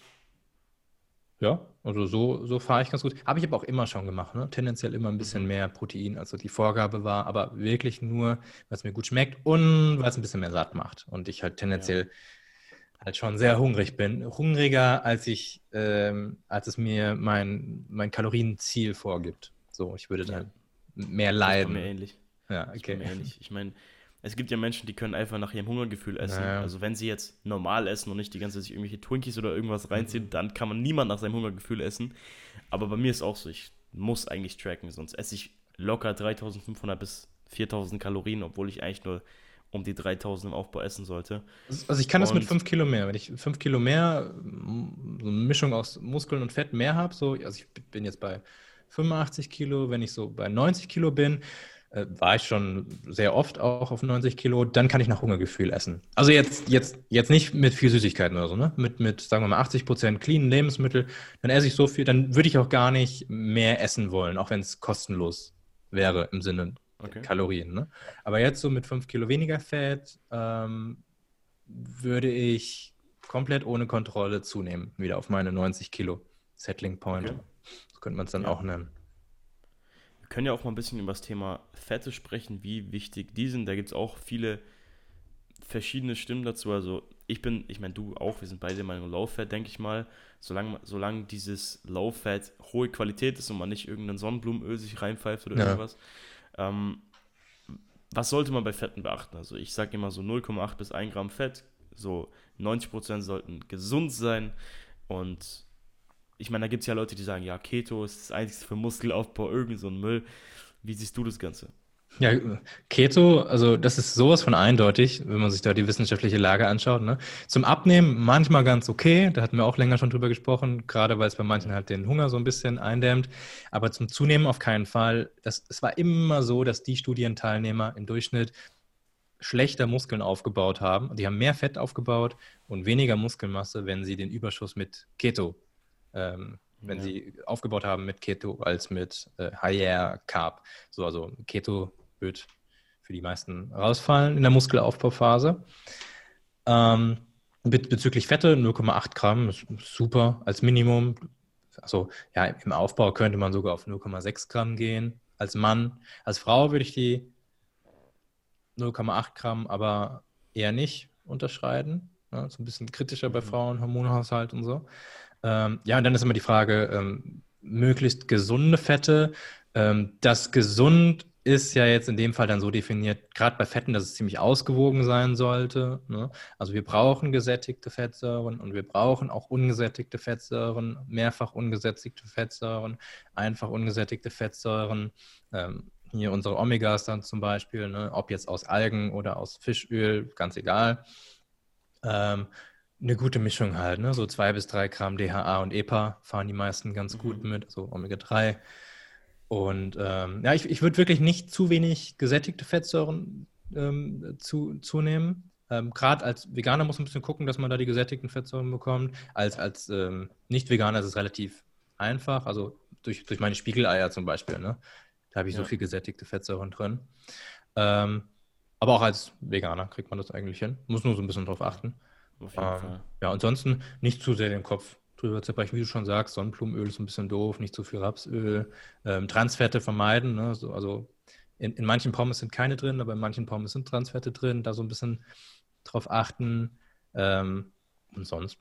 [SPEAKER 2] ja, also so, so fahre ich ganz gut. Habe ich aber auch immer schon gemacht, ne? Tendenziell immer ein bisschen mhm. mehr Protein, als so die Vorgabe war, aber wirklich nur, weil es mir gut schmeckt und weil es ein bisschen mehr satt macht. Und ich halt tendenziell ja. halt schon sehr hungrig bin. Hungriger, als ich, ähm, als es mir mein, mein Kalorienziel vorgibt. So, ich würde dann mehr leiden.
[SPEAKER 1] Mir ähnlich. Ja, okay. Mir ähnlich. Ich meine, es gibt ja Menschen, die können einfach nach ihrem Hungergefühl essen. Naja. Also wenn sie jetzt normal essen und nicht die ganze Zeit sich irgendwelche Twinkies oder irgendwas reinziehen, mhm. dann kann man niemand nach seinem Hungergefühl essen. Aber bei mir ist auch so, ich muss eigentlich tracken, sonst esse ich locker 3500 bis 4000 Kalorien, obwohl ich eigentlich nur um die 3000 im Aufbau essen sollte.
[SPEAKER 2] Also ich kann und das mit 5 Kilo mehr. Wenn ich 5 Kilo mehr, so eine Mischung aus Muskeln und Fett mehr habe, so, also ich bin jetzt bei 85 Kilo, wenn ich so bei 90 Kilo bin, äh, war ich schon sehr oft auch auf 90 Kilo, dann kann ich nach Hungergefühl essen. Also jetzt, jetzt, jetzt nicht mit viel Süßigkeiten oder so, ne? Mit, mit, sagen wir mal, 80 Prozent clean Lebensmittel, dann esse ich so viel, dann würde ich auch gar nicht mehr essen wollen, auch wenn es kostenlos wäre im Sinne okay. Kalorien. Ne? Aber jetzt so mit 5 Kilo weniger Fett ähm, würde ich komplett ohne Kontrolle zunehmen, wieder auf meine 90 Kilo Settling Point. Okay. So könnte man es dann ja. auch nennen.
[SPEAKER 1] Wir können ja auch mal ein bisschen über das Thema Fette sprechen, wie wichtig die sind. Da gibt es auch viele verschiedene Stimmen dazu. Also ich bin, ich meine, du auch, wir sind beide Meinung Low Fat, denke ich mal. Solange, solange dieses Low Fat hohe Qualität ist und man nicht irgendein Sonnenblumenöl sich reinpfeift oder ja. irgendwas, ähm, was sollte man bei Fetten beachten? Also ich sage immer so 0,8 bis 1 Gramm Fett, so 90% sollten gesund sein und ich meine, da gibt es ja Leute, die sagen, ja, Keto ist das Einzige für Muskelaufbau, irgend so ein Müll. Wie siehst du das Ganze?
[SPEAKER 2] Ja, Keto, also das ist sowas von eindeutig, wenn man sich da die wissenschaftliche Lage anschaut. Ne? Zum Abnehmen manchmal ganz okay, da hatten wir auch länger schon drüber gesprochen, gerade weil es bei manchen halt den Hunger so ein bisschen eindämmt. Aber zum Zunehmen auf keinen Fall. Das, es war immer so, dass die Studienteilnehmer im Durchschnitt schlechter Muskeln aufgebaut haben. Die haben mehr Fett aufgebaut und weniger Muskelmasse, wenn sie den Überschuss mit Keto ähm, wenn ja. sie aufgebaut haben mit Keto als mit äh, High Carb. So, also Keto wird für die meisten rausfallen in der Muskelaufbauphase. Ähm, bezüglich Fette 0,8 Gramm ist super als Minimum. Also ja, im Aufbau könnte man sogar auf 0,6 Gramm gehen als Mann. Als Frau würde ich die 0,8 Gramm aber eher nicht unterschreiten. Ja, so ein bisschen kritischer bei mhm. Frauen, Hormonhaushalt und so. Ähm, ja, und dann ist immer die Frage, ähm, möglichst gesunde Fette. Ähm, das gesund ist ja jetzt in dem Fall dann so definiert, gerade bei Fetten, dass es ziemlich ausgewogen sein sollte. Ne? Also wir brauchen gesättigte Fettsäuren und wir brauchen auch ungesättigte Fettsäuren, mehrfach ungesättigte Fettsäuren, einfach ungesättigte Fettsäuren. Ähm, hier unsere Omegas dann zum Beispiel, ne? ob jetzt aus Algen oder aus Fischöl, ganz egal. Ähm, eine gute Mischung halt, ne? So zwei bis drei Gramm DHA und EPA fahren die meisten ganz mhm. gut mit, so Omega-3. Und ähm, ja, ich, ich würde wirklich nicht zu wenig gesättigte Fettsäuren ähm, zu, zunehmen. Ähm, Gerade als Veganer muss man ein bisschen gucken, dass man da die gesättigten Fettsäuren bekommt. Als, als ähm, Nicht-Veganer ist es relativ einfach. Also durch, durch meine Spiegeleier zum Beispiel, ne? Da habe ich ja. so viel gesättigte Fettsäuren drin. Ähm, aber auch als Veganer kriegt man das eigentlich hin. Muss nur so ein bisschen drauf achten. Auf jeden ähm, Fall. Ja, ansonsten nicht zu sehr den Kopf drüber zerbrechen, wie du schon sagst, Sonnenblumenöl ist ein bisschen doof, nicht zu viel Rapsöl, ähm, Transfette vermeiden, ne? so, also in, in manchen Pommes sind keine drin, aber in manchen Pommes sind Transfette drin, da so ein bisschen drauf achten ähm, und sonst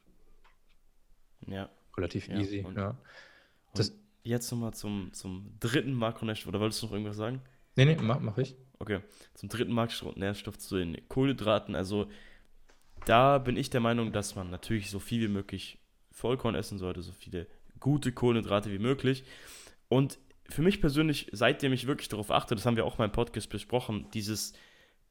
[SPEAKER 1] ja.
[SPEAKER 2] relativ ja, easy.
[SPEAKER 1] Und, ja. Das, und jetzt nochmal zum, zum dritten Makronährstoff, oder wolltest du noch irgendwas sagen?
[SPEAKER 2] Nee, nee, mach, mach ich.
[SPEAKER 1] Okay, zum dritten Makronährstoff zu den Kohlenhydraten, also da bin ich der Meinung, dass man natürlich so viel wie möglich Vollkorn essen sollte, so viele gute Kohlenhydrate wie möglich. Und für mich persönlich, seitdem ich wirklich darauf achte, das haben wir auch mal im Podcast besprochen, dieses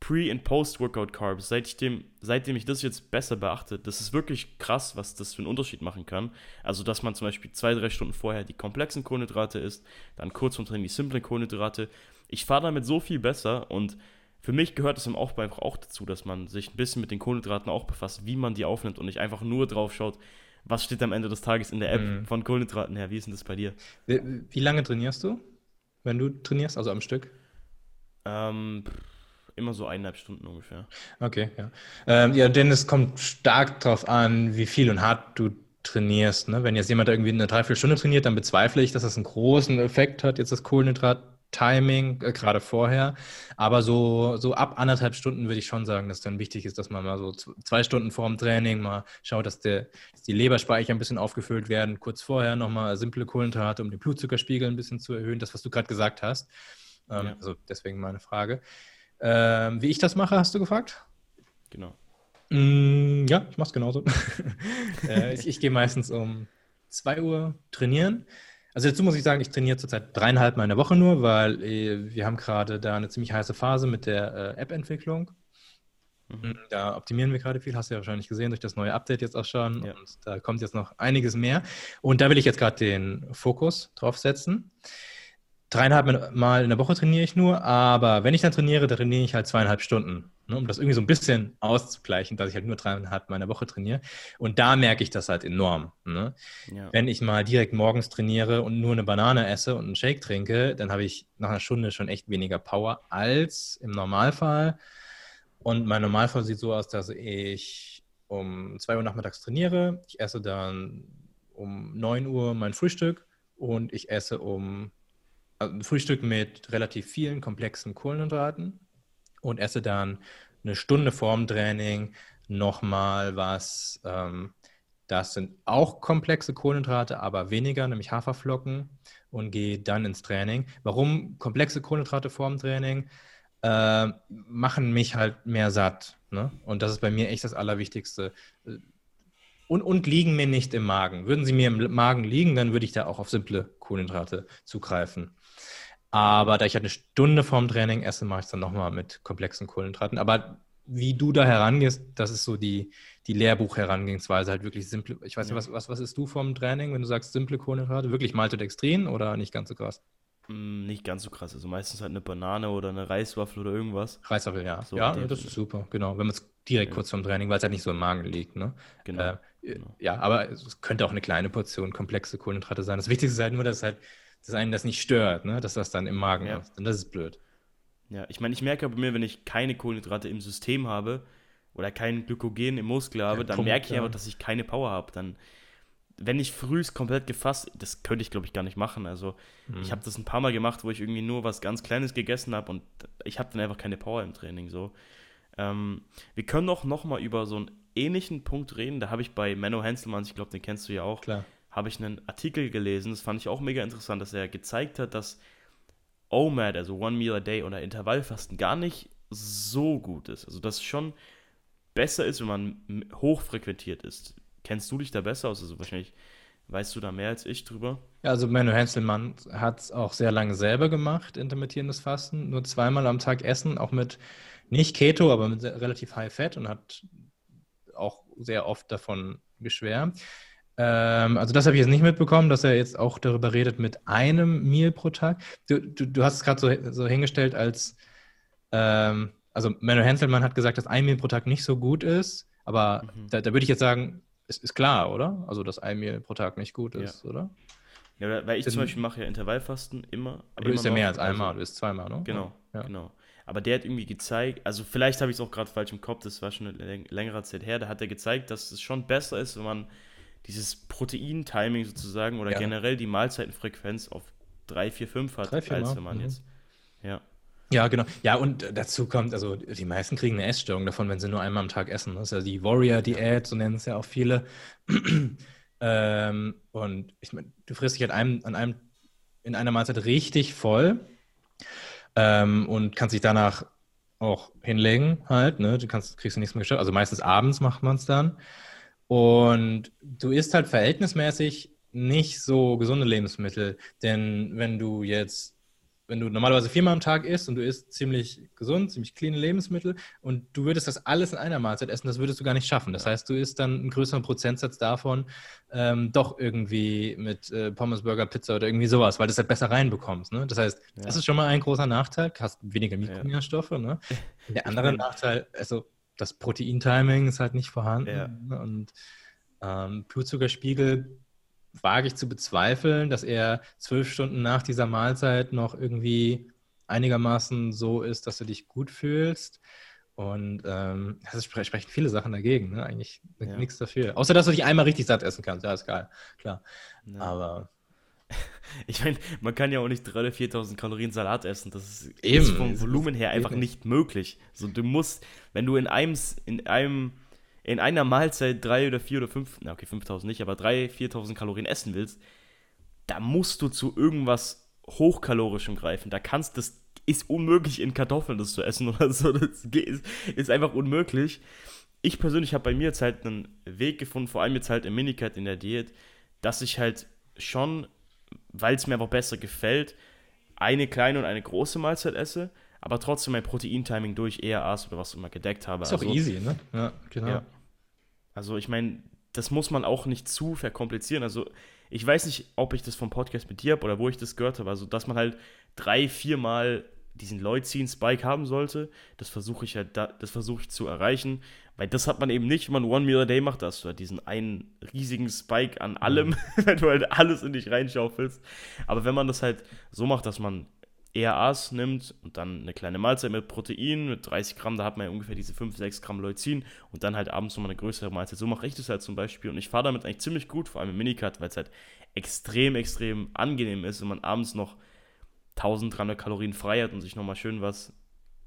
[SPEAKER 1] Pre- und Post-Workout-Carbs, seitdem, seitdem ich das jetzt besser beachte, das ist wirklich krass, was das für einen Unterschied machen kann. Also, dass man zum Beispiel zwei, drei Stunden vorher die komplexen Kohlenhydrate isst, dann kurz vom Training die simplen Kohlenhydrate. Ich fahre damit so viel besser und für mich gehört es im Aufbau einfach auch dazu, dass man sich ein bisschen mit den Kohlenhydraten auch befasst, wie man die aufnimmt und nicht einfach nur drauf schaut, was steht am Ende des Tages in der App mhm. von Kohlenhydraten her. Wie ist denn das bei dir?
[SPEAKER 2] Wie, wie, lange trainierst du, wenn du trainierst, also am Stück?
[SPEAKER 1] Ähm, immer so eineinhalb Stunden ungefähr.
[SPEAKER 2] Okay, ja. Ähm, ja, denn es kommt stark darauf an, wie viel und hart du trainierst. Ne? Wenn jetzt jemand irgendwie eine Dreiviertelstunde trainiert, dann bezweifle ich, dass das einen großen Effekt hat, jetzt das Kohlenhydrat Timing, äh, gerade vorher. Aber so, so ab anderthalb Stunden würde ich schon sagen, dass dann wichtig ist, dass man mal so zwei Stunden vor dem Training mal schaut, dass, der, dass die Leberspeicher ein bisschen aufgefüllt werden. Kurz vorher nochmal simple Kohlenhydrate, um den Blutzuckerspiegel ein bisschen zu erhöhen. Das, was du gerade gesagt hast. Ähm, ja. Also deswegen meine Frage. Ähm, wie ich das mache, hast du gefragt?
[SPEAKER 1] Genau.
[SPEAKER 2] Mm, ja, ich mache es genauso. äh, ich, ich gehe meistens um 2 Uhr trainieren. Also dazu muss ich sagen, ich trainiere zurzeit dreieinhalb Mal in der Woche nur, weil äh, wir haben gerade da eine ziemlich heiße Phase mit der äh, App-Entwicklung. Mhm. Mm, da optimieren wir gerade viel, hast du ja wahrscheinlich gesehen durch das neue Update jetzt auch schon. Ja. Und da kommt jetzt noch einiges mehr. Und da will ich jetzt gerade den Fokus drauf setzen dreieinhalb Mal in der Woche trainiere ich nur, aber wenn ich dann trainiere, dann trainiere ich halt zweieinhalb Stunden, ne, um das irgendwie so ein bisschen auszugleichen, dass ich halt nur dreieinhalb Mal in der Woche trainiere. Und da merke ich das halt enorm. Ne? Ja. Wenn ich mal direkt morgens trainiere und nur eine Banane esse und einen Shake trinke, dann habe ich nach einer Stunde schon echt weniger Power als im Normalfall. Und mein Normalfall sieht so aus, dass ich um zwei Uhr nachmittags trainiere. Ich esse dann um neun Uhr mein Frühstück und ich esse um also Frühstück mit relativ vielen komplexen Kohlenhydraten und esse dann eine Stunde vorm Training nochmal was. Ähm, das sind auch komplexe Kohlenhydrate, aber weniger, nämlich Haferflocken und gehe dann ins Training. Warum komplexe Kohlenhydrate vorm Training? Äh, machen mich halt mehr satt. Ne? Und das ist bei mir echt das Allerwichtigste. Und, und liegen mir nicht im Magen. Würden sie mir im Magen liegen, dann würde ich da auch auf simple Kohlenhydrate zugreifen. Aber da ich halt eine Stunde vorm Training esse, mache ich es dann nochmal mit komplexen Kohlenhydraten. Aber wie du da herangehst, das ist so die, die Lehrbuch-Herangehensweise, halt wirklich simple. Ich weiß nicht, was, was, was ist du vom Training, wenn du sagst simple Kohlenhydrate? Wirklich Maltodextrin oder nicht ganz so krass?
[SPEAKER 1] Mm, nicht ganz so krass. Also meistens halt eine Banane oder eine Reiswaffel oder irgendwas.
[SPEAKER 2] Reiswaffel, ja. So ja, das ist super, genau. Wenn man es direkt ja. kurz vorm Training, weil es halt nicht so im Magen liegt. Ne? Genau. Äh, genau. Ja, aber es könnte auch eine kleine Portion komplexe Kohlenhydrate sein. Das Wichtigste ist halt nur, dass es halt dass einen das nicht stört, ne? dass das dann im Magen ja. ist. Und das ist blöd.
[SPEAKER 1] Ja, ich meine, ich merke bei mir, wenn ich keine Kohlenhydrate im System habe oder kein Glykogen im Muskel habe, dann Punkt, merke ich ja. einfach, dass ich keine Power habe. Dann, wenn ich frühst komplett gefasst, das könnte ich glaube ich gar nicht machen. Also mhm. ich habe das ein paar Mal gemacht, wo ich irgendwie nur was ganz Kleines gegessen habe und ich habe dann einfach keine Power im Training. So, ähm, wir können doch noch mal über so einen ähnlichen Punkt reden. Da habe ich bei Menno Henselmann, ich glaube, den kennst du ja auch.
[SPEAKER 2] Klar
[SPEAKER 1] habe ich einen Artikel gelesen, das fand ich auch mega interessant, dass er gezeigt hat, dass OMAD, also One Meal a Day oder Intervallfasten, gar nicht so gut ist. Also dass es schon besser ist, wenn man hochfrequentiert ist. Kennst du dich da besser aus? Also wahrscheinlich weißt du da mehr als ich drüber.
[SPEAKER 2] Ja, also Menno Henselmann hat es auch sehr lange selber gemacht, intermittierendes Fasten. Nur zweimal am Tag essen, auch mit nicht Keto, aber mit relativ High Fat und hat auch sehr oft davon geschwärmt. Ähm, also das habe ich jetzt nicht mitbekommen, dass er jetzt auch darüber redet mit einem Meal pro Tag. Du, du, du hast es gerade so, so hingestellt als, ähm, also Menno Henselmann hat gesagt, dass ein Meal pro Tag nicht so gut ist, aber mhm. da, da würde ich jetzt sagen, es ist klar, oder? Also, dass ein Meal pro Tag nicht gut ist, ja. oder?
[SPEAKER 1] Ja, weil ich zum Beispiel mache ja Intervallfasten immer.
[SPEAKER 2] Aber du isst ja mehr als einmal, also, du isst zweimal, ne?
[SPEAKER 1] Genau, ja. genau. Aber der hat irgendwie gezeigt, also vielleicht habe ich es auch gerade falsch im Kopf, das war schon eine längere Zeit her, da hat er gezeigt, dass es schon besser ist, wenn man dieses Protein-Timing sozusagen oder ja. generell die Mahlzeitenfrequenz auf 3, 4, 5 hat, 3, 4 als wenn man mhm. jetzt. Ja.
[SPEAKER 2] Ja, genau. Ja, und dazu kommt, also die meisten kriegen eine Essstörung davon, wenn sie nur einmal am Tag essen. Das ist ja die Warrior-Diät, so nennen es ja auch viele. ähm, und ich meine, du frisst dich an einem, an einem, in einer Mahlzeit richtig voll ähm, und kannst dich danach auch hinlegen halt, ne? Du kannst, kriegst du nichts mehr gestört. Also meistens abends macht man es dann. Und du isst halt verhältnismäßig nicht so gesunde Lebensmittel. Denn wenn du jetzt, wenn du normalerweise viermal am Tag isst und du isst ziemlich gesund, ziemlich clean Lebensmittel und du würdest das alles in einer Mahlzeit essen, das würdest du gar nicht schaffen. Das heißt, du isst dann einen größeren Prozentsatz davon ähm, doch irgendwie mit äh, Pommes, Burger, Pizza oder irgendwie sowas, weil du es halt besser reinbekommst. Ne? Das heißt, ja. das ist schon mal ein großer Nachteil. Du hast weniger Mikronährstoffe. Ne? Der andere Nachteil, also das Proteintiming ist halt nicht vorhanden. Ja. Ne? Und ähm, Blutzuckerspiegel wage ich zu bezweifeln, dass er zwölf Stunden nach dieser Mahlzeit noch irgendwie einigermaßen so ist, dass du dich gut fühlst. Und ähm, das sprechen viele Sachen dagegen, ne? Eigentlich ja. nichts dafür. Außer, dass du dich einmal richtig satt essen kannst. Ja, ist geil, klar. Ja. Aber
[SPEAKER 1] Ich meine, man kann ja auch nicht 3.000 oder 4.000 Kalorien Salat essen. Das ist, Eben. ist vom Volumen her einfach Eben. nicht möglich. So, du musst, wenn du in einem, in einem, in einer Mahlzeit 3 oder 4 oder 5, na okay, 5.000 nicht, aber 3.000, 4.000 Kalorien essen willst, da musst du zu irgendwas Hochkalorischem greifen. Da kannst das ist unmöglich, in Kartoffeln das zu essen oder so. Das ist, ist einfach unmöglich. Ich persönlich habe bei mir jetzt halt einen Weg gefunden, vor allem jetzt halt im Minicut in der Diät, dass ich halt schon, weil es mir aber besser gefällt, eine kleine und eine große Mahlzeit esse, aber trotzdem mein Proteintiming durch eher aß oder was immer gedeckt habe.
[SPEAKER 2] Ist also, auch easy, ne? Ja, genau. Ja.
[SPEAKER 1] Also ich meine, das muss man auch nicht zu verkomplizieren. Also ich weiß nicht, ob ich das vom Podcast mit dir habe oder wo ich das gehört habe. Also dass man halt drei, viermal diesen Leucin-Spike haben sollte, das versuche ich halt, da, das versuche ich zu erreichen, weil das hat man eben nicht, wenn man One Meal a Day macht, dass du halt diesen einen riesigen Spike an allem, mhm. wenn du halt alles in dich reinschaufelst. Aber wenn man das halt so macht, dass man eher Aas nimmt und dann eine kleine Mahlzeit mit Protein, mit 30 Gramm, da hat man ja ungefähr diese 5, 6 Gramm Leucin und dann halt abends nochmal eine größere Mahlzeit. So mache ich das halt zum Beispiel und ich fahre damit eigentlich ziemlich gut, vor allem im Minicut, weil es halt extrem, extrem angenehm ist und man abends noch 1300 Kalorien frei hat und sich nochmal schön was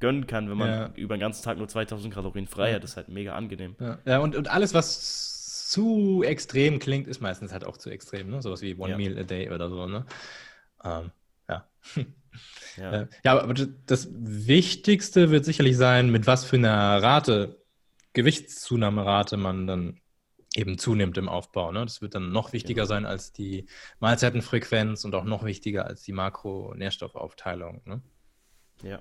[SPEAKER 1] gönnen kann, wenn man ja. über den ganzen Tag nur 2000 Kalorien frei ja. hat. Das ist halt mega angenehm.
[SPEAKER 2] Ja, ja und, und alles, was zu extrem klingt, ist meistens halt auch zu extrem. Ne? Sowas wie One Meal a Day oder so. Ne? Ähm, ja. Ja. Äh, ja, aber das Wichtigste wird sicherlich sein, mit was für einer Rate, Gewichtszunahmerate man dann eben zunimmt im Aufbau. Ne? Das wird dann noch wichtiger genau. sein als die Mahlzeitenfrequenz und auch noch wichtiger als die Makronährstoffaufteilung. Ne?
[SPEAKER 1] Ja.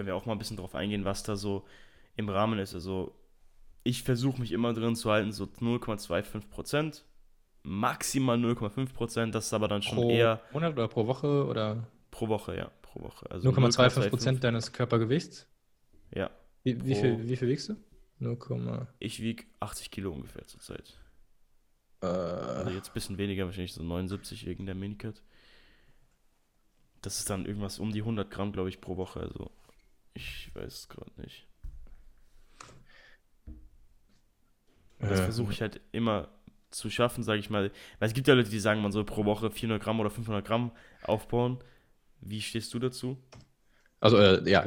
[SPEAKER 1] Können wir auch mal ein bisschen drauf eingehen, was da so im Rahmen ist. Also ich versuche mich immer drin zu halten, so 0,25 Prozent, maximal 0,5 Prozent. Das ist aber dann schon
[SPEAKER 2] pro
[SPEAKER 1] eher.
[SPEAKER 2] Monat oder pro Woche oder?
[SPEAKER 1] Pro Woche, ja pro Woche.
[SPEAKER 2] Also 0,25 Prozent deines Körpergewichts?
[SPEAKER 1] Ja.
[SPEAKER 2] Wie, wie, viel, wie viel wiegst du? 0,
[SPEAKER 1] ich wiege 80 Kilo ungefähr zurzeit. Äh. Also jetzt ein bisschen weniger, wahrscheinlich so 79 wegen der Minicut. Das ist dann irgendwas um die 100 Gramm, glaube ich, pro Woche. Also ich weiß es gerade nicht. Das äh. versuche ich halt immer zu schaffen, sage ich mal. Weil es gibt ja Leute, die sagen, man soll pro Woche 400 Gramm oder 500 Gramm aufbauen. Wie stehst du dazu?
[SPEAKER 2] Also, äh, ja,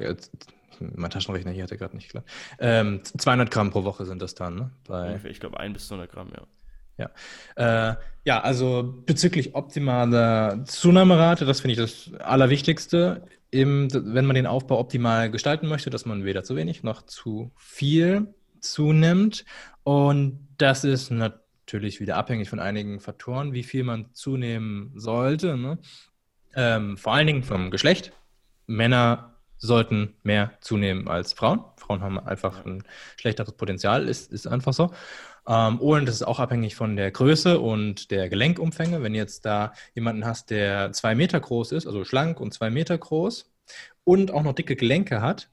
[SPEAKER 2] mein Taschenrechner hier hatte gerade nicht klar. Ähm, 200 Gramm pro Woche sind das dann, ne?
[SPEAKER 1] Bei, ich glaube, 1 bis 200 Gramm, ja.
[SPEAKER 2] Ja. Äh, ja, also bezüglich optimaler Zunahmerate, das finde ich das Allerwichtigste, im, wenn man den Aufbau optimal gestalten möchte, dass man weder zu wenig noch zu viel zunimmt. Und das ist natürlich wieder abhängig von einigen Faktoren, wie viel man zunehmen sollte. Ne? Ähm, vor allen Dingen vom Geschlecht. Männer sollten mehr zunehmen als Frauen. Frauen haben einfach ein schlechteres Potenzial, ist, ist einfach so. Ähm, und das ist auch abhängig von der Größe und der Gelenkumfänge. Wenn jetzt da jemanden hast, der zwei Meter groß ist, also schlank und zwei Meter groß und auch noch dicke Gelenke hat,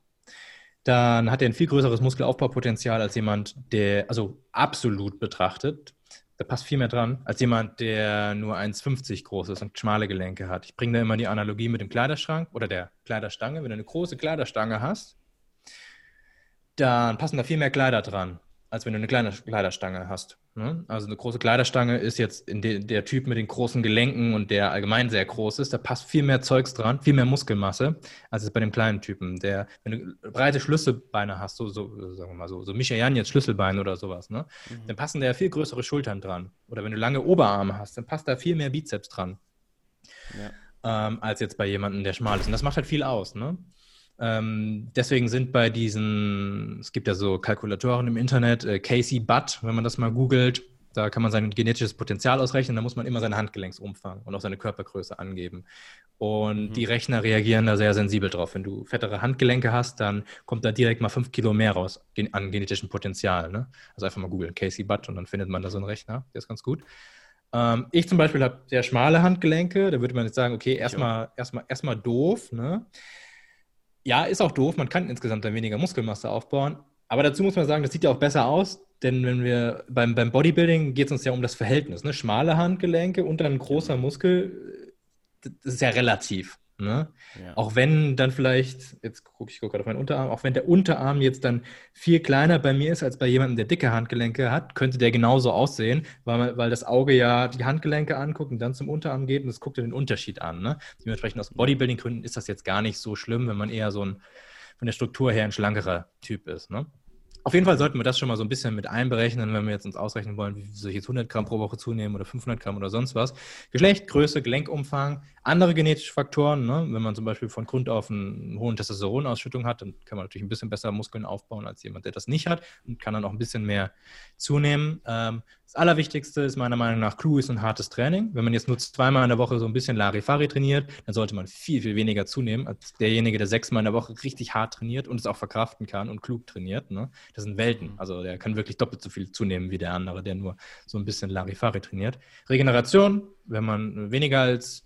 [SPEAKER 2] dann hat er ein viel größeres Muskelaufbaupotenzial als jemand, der, also absolut betrachtet, da passt viel mehr dran, als jemand, der nur 1,50 groß ist und schmale Gelenke hat. Ich bringe da immer die Analogie mit dem Kleiderschrank oder der Kleiderstange. Wenn du eine große Kleiderstange hast, dann passen da viel mehr Kleider dran als wenn du eine kleine Kleiderstange hast. Ne? Also eine große Kleiderstange ist jetzt de der Typ mit den großen Gelenken und der allgemein sehr groß ist, da passt viel mehr Zeugs dran, viel mehr Muskelmasse, als es bei dem kleinen Typen. Der, wenn du breite Schlüsselbeine hast, so, so sagen wir mal so, so Michael jetzt Schlüsselbein oder sowas, ne? Mhm. dann passen da ja viel größere Schultern dran. Oder wenn du lange Oberarme hast, dann passt da viel mehr Bizeps dran. Ja. Ähm, als jetzt bei jemandem, der schmal ist. Und das macht halt viel aus. Ne? Ähm, deswegen sind bei diesen, es gibt ja so Kalkulatoren im Internet, äh, Casey Butt, wenn man das mal googelt, da kann man sein genetisches Potenzial ausrechnen, da muss man immer seinen Handgelenksumfang und auch seine Körpergröße angeben. Und mhm. die Rechner reagieren da sehr sensibel drauf. Wenn du fettere Handgelenke hast, dann kommt da direkt mal fünf Kilo mehr raus an genetischem Potenzial. Ne? Also einfach mal googeln, Casey Butt, und dann findet man da so einen Rechner, der ist ganz gut. Ähm, ich zum Beispiel habe sehr schmale Handgelenke, da würde man jetzt sagen, okay, erstmal erstmal erstmal doof, ne? Ja, ist auch doof, man kann insgesamt dann weniger Muskelmasse aufbauen. Aber dazu muss man sagen, das sieht ja auch besser aus, denn wenn wir beim, beim Bodybuilding geht es uns ja um das Verhältnis. Ne? Schmale Handgelenke und dann großer Muskel, das ist ja relativ. Ne? Ja. Auch wenn dann vielleicht, jetzt gucke ich guck gerade auf meinen Unterarm, auch wenn der Unterarm jetzt dann viel kleiner bei mir ist als bei jemandem, der dicke Handgelenke hat, könnte der genauso aussehen, weil, weil das Auge ja die Handgelenke anguckt und dann zum Unterarm geht und das guckt ja den Unterschied an. Ne? Dementsprechend aus Bodybuilding-Gründen ist das jetzt gar nicht so schlimm, wenn man eher so ein von der Struktur her ein schlankerer Typ ist. Ne? Auf jeden Fall sollten wir das schon mal so ein bisschen mit einberechnen, wenn wir jetzt uns ausrechnen wollen, wie soll ich jetzt 100 Gramm pro Woche zunehmen oder 500 Gramm oder sonst was. Geschlecht, Größe, Gelenkumfang, andere genetische Faktoren. Ne? Wenn man zum Beispiel von Grund auf eine hohe Testosteronausschüttung hat, dann kann man natürlich ein bisschen besser Muskeln aufbauen als jemand, der das nicht hat und kann dann auch ein bisschen mehr zunehmen. Ähm, das Allerwichtigste ist meiner Meinung nach kluges und hartes Training. Wenn man jetzt nur zweimal in der Woche so ein bisschen Larifari trainiert, dann sollte man viel, viel weniger zunehmen als derjenige, der sechsmal in der Woche richtig hart trainiert und es auch verkraften kann und klug trainiert. Ne? Das sind Welten. Mhm. Also der kann wirklich doppelt so viel zunehmen wie der andere, der nur so ein bisschen Larifari trainiert. Regeneration, wenn man weniger als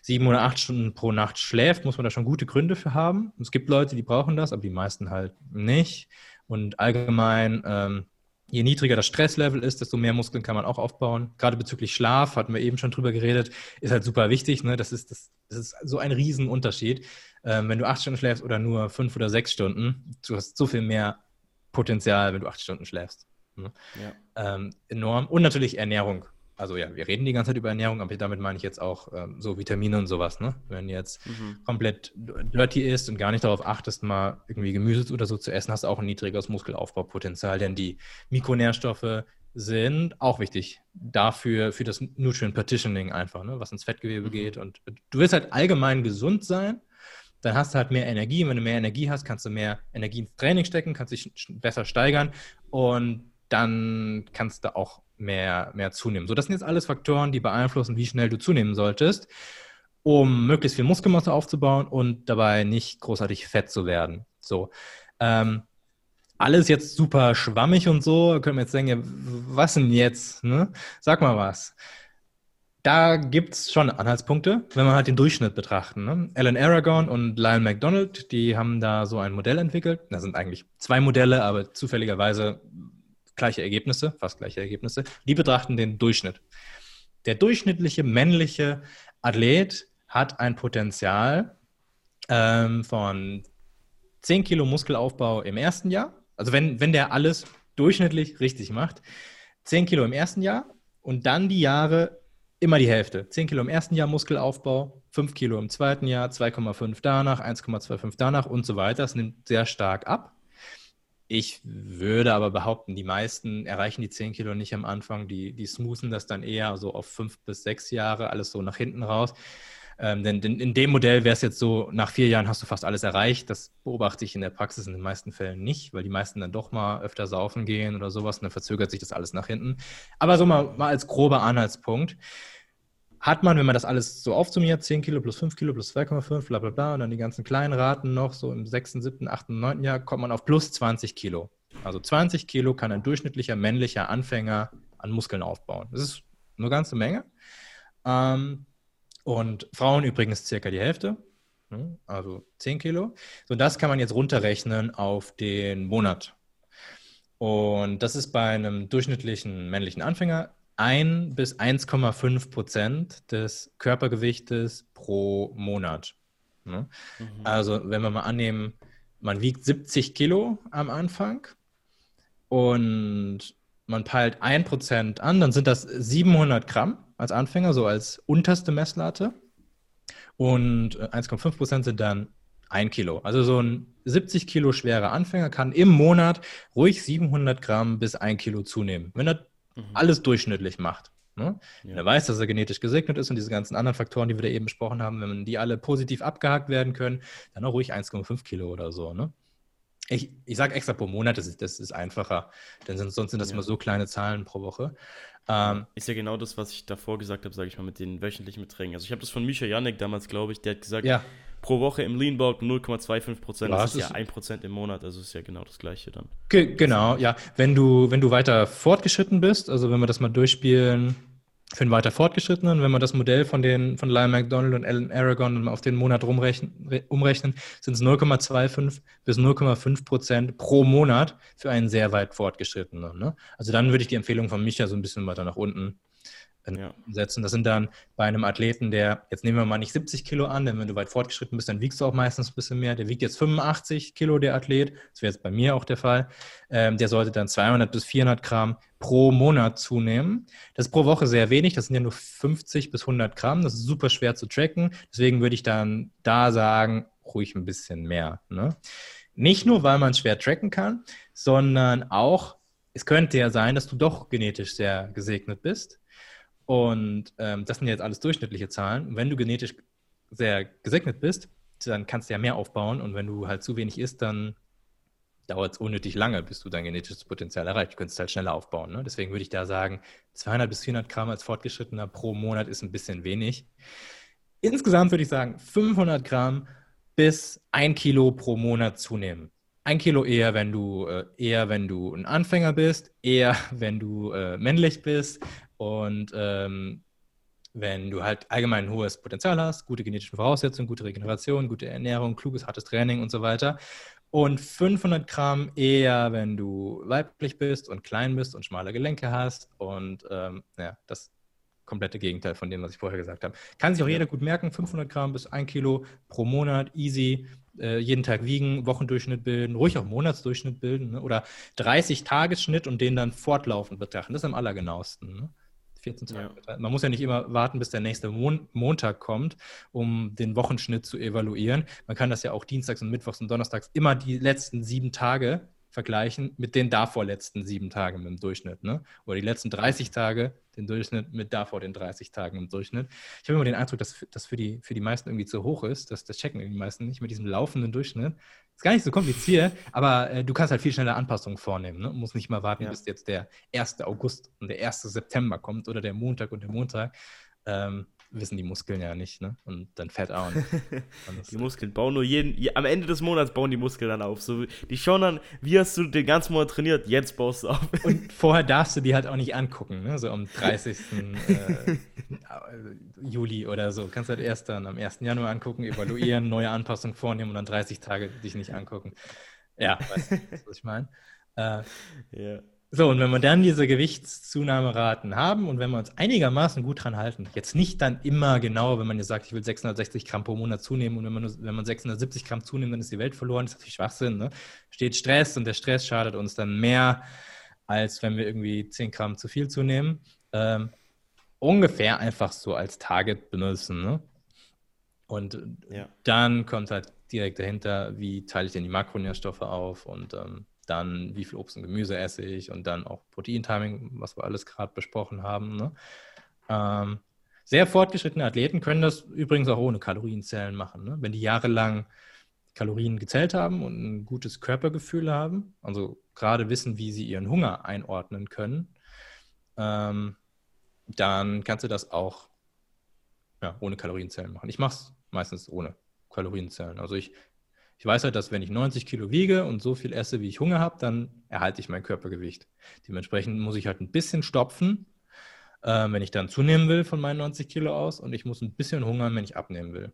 [SPEAKER 2] sieben oder acht Stunden pro Nacht schläft, muss man da schon gute Gründe für haben. Es gibt Leute, die brauchen das, aber die meisten halt nicht. Und allgemein ähm, je niedriger das Stresslevel ist, desto mehr Muskeln kann man auch aufbauen. Gerade bezüglich Schlaf, hatten wir eben schon drüber geredet, ist halt super wichtig. Ne? Das, ist, das, das ist so ein Riesenunterschied. Ähm, wenn du acht Stunden schläfst oder nur fünf oder sechs Stunden, du hast so viel mehr Potenzial, wenn du acht Stunden schläfst. Ne? Ja. Ähm, enorm. Und natürlich Ernährung also ja, wir reden die ganze Zeit über Ernährung, aber damit meine ich jetzt auch ähm, so Vitamine und sowas, ne? Wenn du jetzt mhm. komplett dirty isst und gar nicht darauf achtest, mal irgendwie Gemüse oder so zu essen, hast du auch ein niedrigeres Muskelaufbaupotenzial, denn die Mikronährstoffe sind auch wichtig dafür, für das Nutrient Partitioning einfach, ne? was ins Fettgewebe mhm. geht. Und du willst halt allgemein gesund sein, dann hast du halt mehr Energie. Und wenn du mehr Energie hast, kannst du mehr Energie ins Training stecken, kannst dich besser steigern und dann kannst du auch mehr, mehr zunehmen. So, das sind jetzt alles Faktoren, die beeinflussen, wie schnell du zunehmen solltest, um möglichst viel Muskelmasse aufzubauen und dabei nicht großartig fett zu werden. So. Ähm, alles jetzt super schwammig und so, können wir jetzt denken, was denn jetzt? Ne? Sag mal was. Da gibt es schon Anhaltspunkte, wenn man halt den Durchschnitt betrachten. Ne? Alan Aragon und Lyle McDonald, die haben da so ein Modell entwickelt. Da sind eigentlich zwei Modelle, aber zufälligerweise gleiche Ergebnisse, fast gleiche Ergebnisse. Die betrachten den Durchschnitt. Der durchschnittliche männliche Athlet hat ein Potenzial ähm, von 10 Kilo Muskelaufbau im ersten Jahr. Also wenn, wenn der alles durchschnittlich richtig macht, 10 Kilo im ersten Jahr und dann die Jahre immer die Hälfte. 10 Kilo im ersten Jahr Muskelaufbau, 5 Kilo im zweiten Jahr, 2,5 danach, 1,25 danach und so weiter. Das nimmt sehr stark ab. Ich würde aber behaupten, die meisten erreichen die 10 Kilo nicht am Anfang. Die, die smoothen das dann eher so auf fünf bis sechs Jahre, alles so nach hinten raus. Ähm, denn, denn, in dem Modell wäre es jetzt so, nach vier Jahren hast du fast alles erreicht. Das beobachte ich in der Praxis in den meisten Fällen nicht, weil die meisten dann doch mal öfter saufen gehen oder sowas und dann verzögert sich das alles nach hinten. Aber so mal, mal als grober Anhaltspunkt hat man, wenn man das alles so aufsummiert, 10 Kilo plus 5 Kilo plus 2,5, bla bla bla, und dann die ganzen kleinen Raten noch, so im 6., 7., 8., 9. Jahr, kommt man auf plus 20 Kilo. Also 20 Kilo kann ein durchschnittlicher männlicher Anfänger an Muskeln aufbauen. Das ist eine ganze Menge. Ähm, und Frauen übrigens circa die Hälfte, ne? also 10 Kilo. So, das kann man jetzt runterrechnen auf den Monat. Und das ist bei einem durchschnittlichen männlichen Anfänger 1 bis 1,5 Prozent des Körpergewichtes pro Monat. Ne? Mhm. Also wenn wir mal annehmen, man wiegt 70 Kilo am Anfang und man peilt 1 Prozent an, dann sind das 700 Gramm als Anfänger, so als unterste Messlatte. Und 1,5 äh, Prozent sind dann 1 Kilo. Also so ein 70 Kilo schwerer Anfänger kann im Monat ruhig 700 Gramm bis 1 Kilo zunehmen. Wenn er mhm. alles durchschnittlich macht. Ne? Ja. Wenn er weiß, dass er genetisch gesegnet ist und diese ganzen anderen Faktoren, die wir da eben besprochen haben, wenn die alle positiv abgehakt werden können, dann auch ruhig 1,5 Kilo oder so. Ne? Ich, ich sage extra pro Monat, das ist, das ist einfacher, denn sonst sind das ja. immer so kleine Zahlen pro Woche.
[SPEAKER 1] Ähm, ist ja genau das, was ich davor gesagt habe, sage ich mal, mit den wöchentlichen Beträgen. Also ich habe das von Micha Janek damals, glaube ich, der hat gesagt, ja pro Woche im Lean Bulk 0,25 Prozent. Das ist ja 1 Prozent im Monat, also ist ja genau das Gleiche dann.
[SPEAKER 2] Ge genau, ja. Wenn du, wenn du weiter fortgeschritten bist, also wenn wir das mal durchspielen, für den weiter fortgeschrittenen, wenn wir das Modell von den von Lyle McDonald und Alan Aragon auf den Monat rumrechnen, umrechnen, sind es 0,25 bis 0,5 Prozent pro Monat für einen sehr weit fortgeschrittenen. Ne? Also dann würde ich die Empfehlung von Micha so ein bisschen weiter nach unten ja. setzen. Das sind dann bei einem Athleten, der, jetzt nehmen wir mal nicht 70 Kilo an, denn wenn du weit fortgeschritten bist, dann wiegst du auch meistens ein bisschen mehr. Der wiegt jetzt 85 Kilo, der Athlet. Das wäre jetzt bei mir auch der Fall. Ähm, der sollte dann 200 bis 400 Gramm pro Monat zunehmen. Das ist pro Woche sehr wenig. Das sind ja nur 50 bis 100 Gramm. Das ist super schwer zu tracken. Deswegen würde ich dann da sagen, ruhig ein bisschen mehr. Ne? Nicht nur, weil man es schwer tracken kann, sondern auch, es könnte ja sein, dass du doch genetisch sehr gesegnet bist. Und ähm, das sind jetzt alles durchschnittliche Zahlen. Wenn du genetisch sehr gesegnet bist, dann kannst du ja mehr aufbauen. Und wenn du halt zu wenig isst, dann dauert es unnötig lange, bis du dein genetisches Potenzial erreicht. Du könntest halt schneller aufbauen. Ne? Deswegen würde ich da sagen, 200 bis 400 Gramm als Fortgeschrittener pro Monat ist ein bisschen wenig. Insgesamt würde ich sagen, 500 Gramm bis ein Kilo pro Monat zunehmen. Ein Kilo eher, wenn du äh, eher, wenn du ein Anfänger bist, eher, wenn du äh, männlich bist und ähm, wenn du halt allgemein ein hohes Potenzial hast, gute genetische Voraussetzungen, gute Regeneration, gute Ernährung, kluges, hartes Training und so weiter. Und 500 Gramm eher, wenn du weiblich bist und klein bist und schmale Gelenke hast. Und ähm, ja, das komplette Gegenteil von dem, was ich vorher gesagt habe. Kann sich auch jeder gut merken, 500 Gramm bis 1 Kilo pro Monat, easy, äh, jeden Tag wiegen, Wochendurchschnitt bilden, ruhig auch Monatsdurchschnitt bilden ne? oder 30 Tagesschnitt und den dann fortlaufend betrachten. Das ist am allergenauesten. Ne? 14 Tage. Ja. Man muss ja nicht immer warten, bis der nächste Mon Montag kommt, um den Wochenschnitt zu evaluieren. Man kann das ja auch dienstags und mittwochs und donnerstags immer die letzten sieben Tage vergleichen mit den davor letzten sieben Tagen im Durchschnitt. Ne? Oder die letzten 30 Tage, den Durchschnitt mit davor den 30 Tagen im Durchschnitt. Ich habe immer den Eindruck, dass das für die, für die meisten irgendwie zu hoch ist. Das, das checken die meisten nicht mit diesem laufenden Durchschnitt. Ist gar nicht so kompliziert, aber äh, du kannst halt viel schneller Anpassungen vornehmen. Ne? Du musst nicht mal warten, ja. bis jetzt der 1. August und der 1. September kommt oder der Montag und der Montag. Ähm, wissen die Muskeln ja nicht, ne? Und dann fährt auch nicht.
[SPEAKER 1] die Muskeln bauen nur jeden, am Ende des Monats bauen die Muskeln dann auf. So, die schauen dann, wie hast du den ganzen Monat trainiert, jetzt baust du auf.
[SPEAKER 2] Und vorher darfst du die halt auch nicht angucken, ne? So am 30. äh, Juli oder so. Kannst halt erst dann am 1. Januar angucken, evaluieren, neue Anpassungen vornehmen und dann 30 Tage dich nicht angucken. Ja, weißt du, was ich meine? Äh, ja. So, und wenn wir dann diese Gewichtszunahmeraten haben und wenn wir uns einigermaßen gut dran halten, jetzt nicht dann immer genau, wenn man jetzt sagt, ich will 660 Gramm pro Monat zunehmen und wenn man, nur, wenn man 670 Gramm zunimmt, dann ist die Welt verloren, das ist natürlich Schwachsinn. Ne? Steht Stress und der Stress schadet uns dann mehr, als wenn wir irgendwie 10 Gramm zu viel zunehmen. Ähm, ungefähr einfach so als Target benutzen. Ne? Und ja. dann kommt halt direkt dahinter, wie teile ich denn die Makronährstoffe auf und ähm, dann wie viel Obst und Gemüse esse ich und dann auch Proteintiming, was wir alles gerade besprochen haben. Ne? Ähm, sehr fortgeschrittene Athleten können das übrigens auch ohne Kalorienzählen machen. Ne? Wenn die jahrelang Kalorien gezählt haben und ein gutes Körpergefühl haben, also gerade wissen, wie sie ihren Hunger einordnen können, ähm, dann kannst du das auch ja, ohne Kalorienzählen machen. Ich mache es meistens ohne Kalorienzählen. Also ich ich weiß halt, dass wenn ich 90 Kilo wiege und so viel esse, wie ich Hunger habe, dann erhalte ich mein Körpergewicht. Dementsprechend muss ich halt ein bisschen stopfen, äh, wenn ich dann zunehmen will von meinen 90 Kilo aus und ich muss ein bisschen hungern, wenn ich abnehmen will.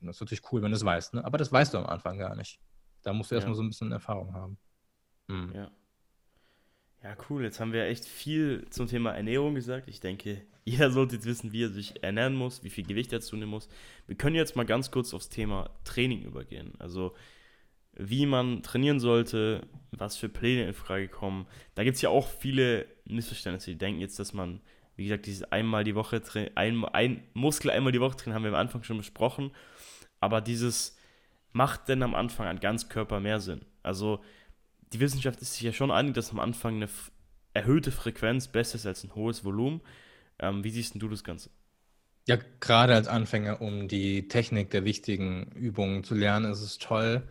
[SPEAKER 2] Und das ist natürlich cool, wenn du es weißt, ne? aber das weißt du am Anfang gar nicht. Da musst du erstmal ja. so ein bisschen Erfahrung haben.
[SPEAKER 1] Hm. Ja. Ja, cool. Jetzt haben wir echt viel zum Thema Ernährung gesagt. Ich denke, jeder sollte jetzt wissen, wie er sich ernähren muss, wie viel Gewicht er zunehmen muss. Wir können jetzt mal ganz kurz aufs Thema Training übergehen. Also, wie man trainieren sollte, was für Pläne in Frage kommen. Da gibt es ja auch viele Missverständnisse. Die denken jetzt, dass man, wie gesagt, dieses einmal die Woche, ein, ein Muskel einmal die Woche trainieren, haben wir am Anfang schon besprochen. Aber dieses macht denn am Anfang an Ganzkörper mehr Sinn. Also, die Wissenschaft ist sich ja schon einig, dass am Anfang eine erhöhte Frequenz besser ist als ein hohes Volumen. Ähm, wie siehst du das Ganze?
[SPEAKER 2] Ja, gerade als Anfänger, um die Technik der wichtigen Übungen zu lernen, ist es toll,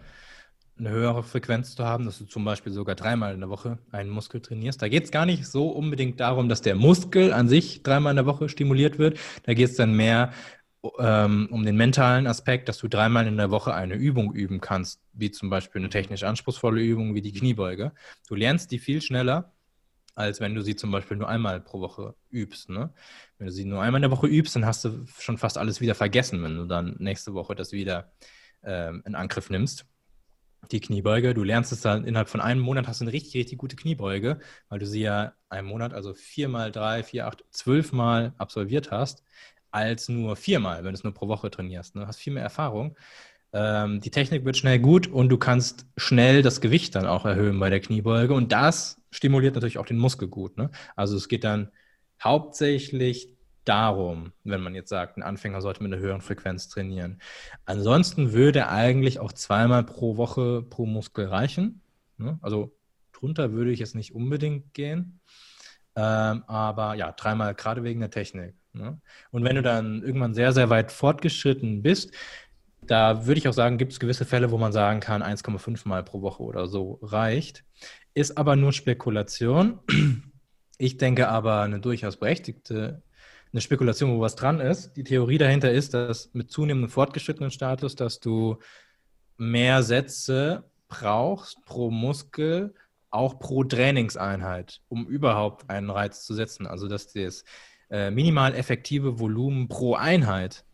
[SPEAKER 2] eine höhere Frequenz zu haben, dass du zum Beispiel sogar dreimal in der Woche einen Muskel trainierst. Da geht es gar nicht so unbedingt darum, dass der Muskel an sich dreimal in der Woche stimuliert wird. Da geht es dann mehr ähm, um den mentalen Aspekt, dass du dreimal in der Woche eine Übung üben kannst, wie zum Beispiel eine technisch anspruchsvolle Übung wie die Kniebeuge. Du lernst die viel schneller, als wenn du sie zum Beispiel nur einmal pro Woche übst. Ne? Wenn du sie nur einmal in der Woche übst, dann hast du schon fast alles wieder vergessen, wenn du dann nächste Woche das wieder ähm, in Angriff nimmst. Die Kniebeuge, du lernst es dann innerhalb von einem Monat, hast du eine richtig, richtig gute Kniebeuge, weil du sie ja einen Monat, also viermal drei, vier, acht, zwölfmal absolviert hast als nur viermal, wenn du es nur pro Woche trainierst. Du ne? hast viel mehr Erfahrung. Ähm, die Technik wird schnell gut und du kannst schnell das Gewicht dann auch erhöhen bei der Kniebeuge und das stimuliert natürlich auch den Muskel gut. Ne? Also es geht dann hauptsächlich darum, wenn man jetzt sagt, ein Anfänger sollte mit einer höheren Frequenz trainieren. Ansonsten würde eigentlich auch zweimal pro Woche pro Muskel reichen. Ne? Also drunter würde ich jetzt nicht unbedingt gehen. Ähm, aber ja, dreimal gerade wegen der Technik. Ne? Und wenn du dann irgendwann sehr, sehr weit fortgeschritten bist, da würde ich auch sagen, gibt es gewisse Fälle, wo man sagen kann, 1,5 Mal pro Woche oder so reicht. Ist aber nur Spekulation. Ich denke aber eine durchaus berechtigte, eine Spekulation, wo was dran ist. Die Theorie dahinter ist, dass mit zunehmendem fortgeschrittenen Status, dass du mehr Sätze brauchst pro Muskel, auch pro Trainingseinheit, um überhaupt einen Reiz zu setzen. Also dass das äh, minimal effektive Volumen pro Einheit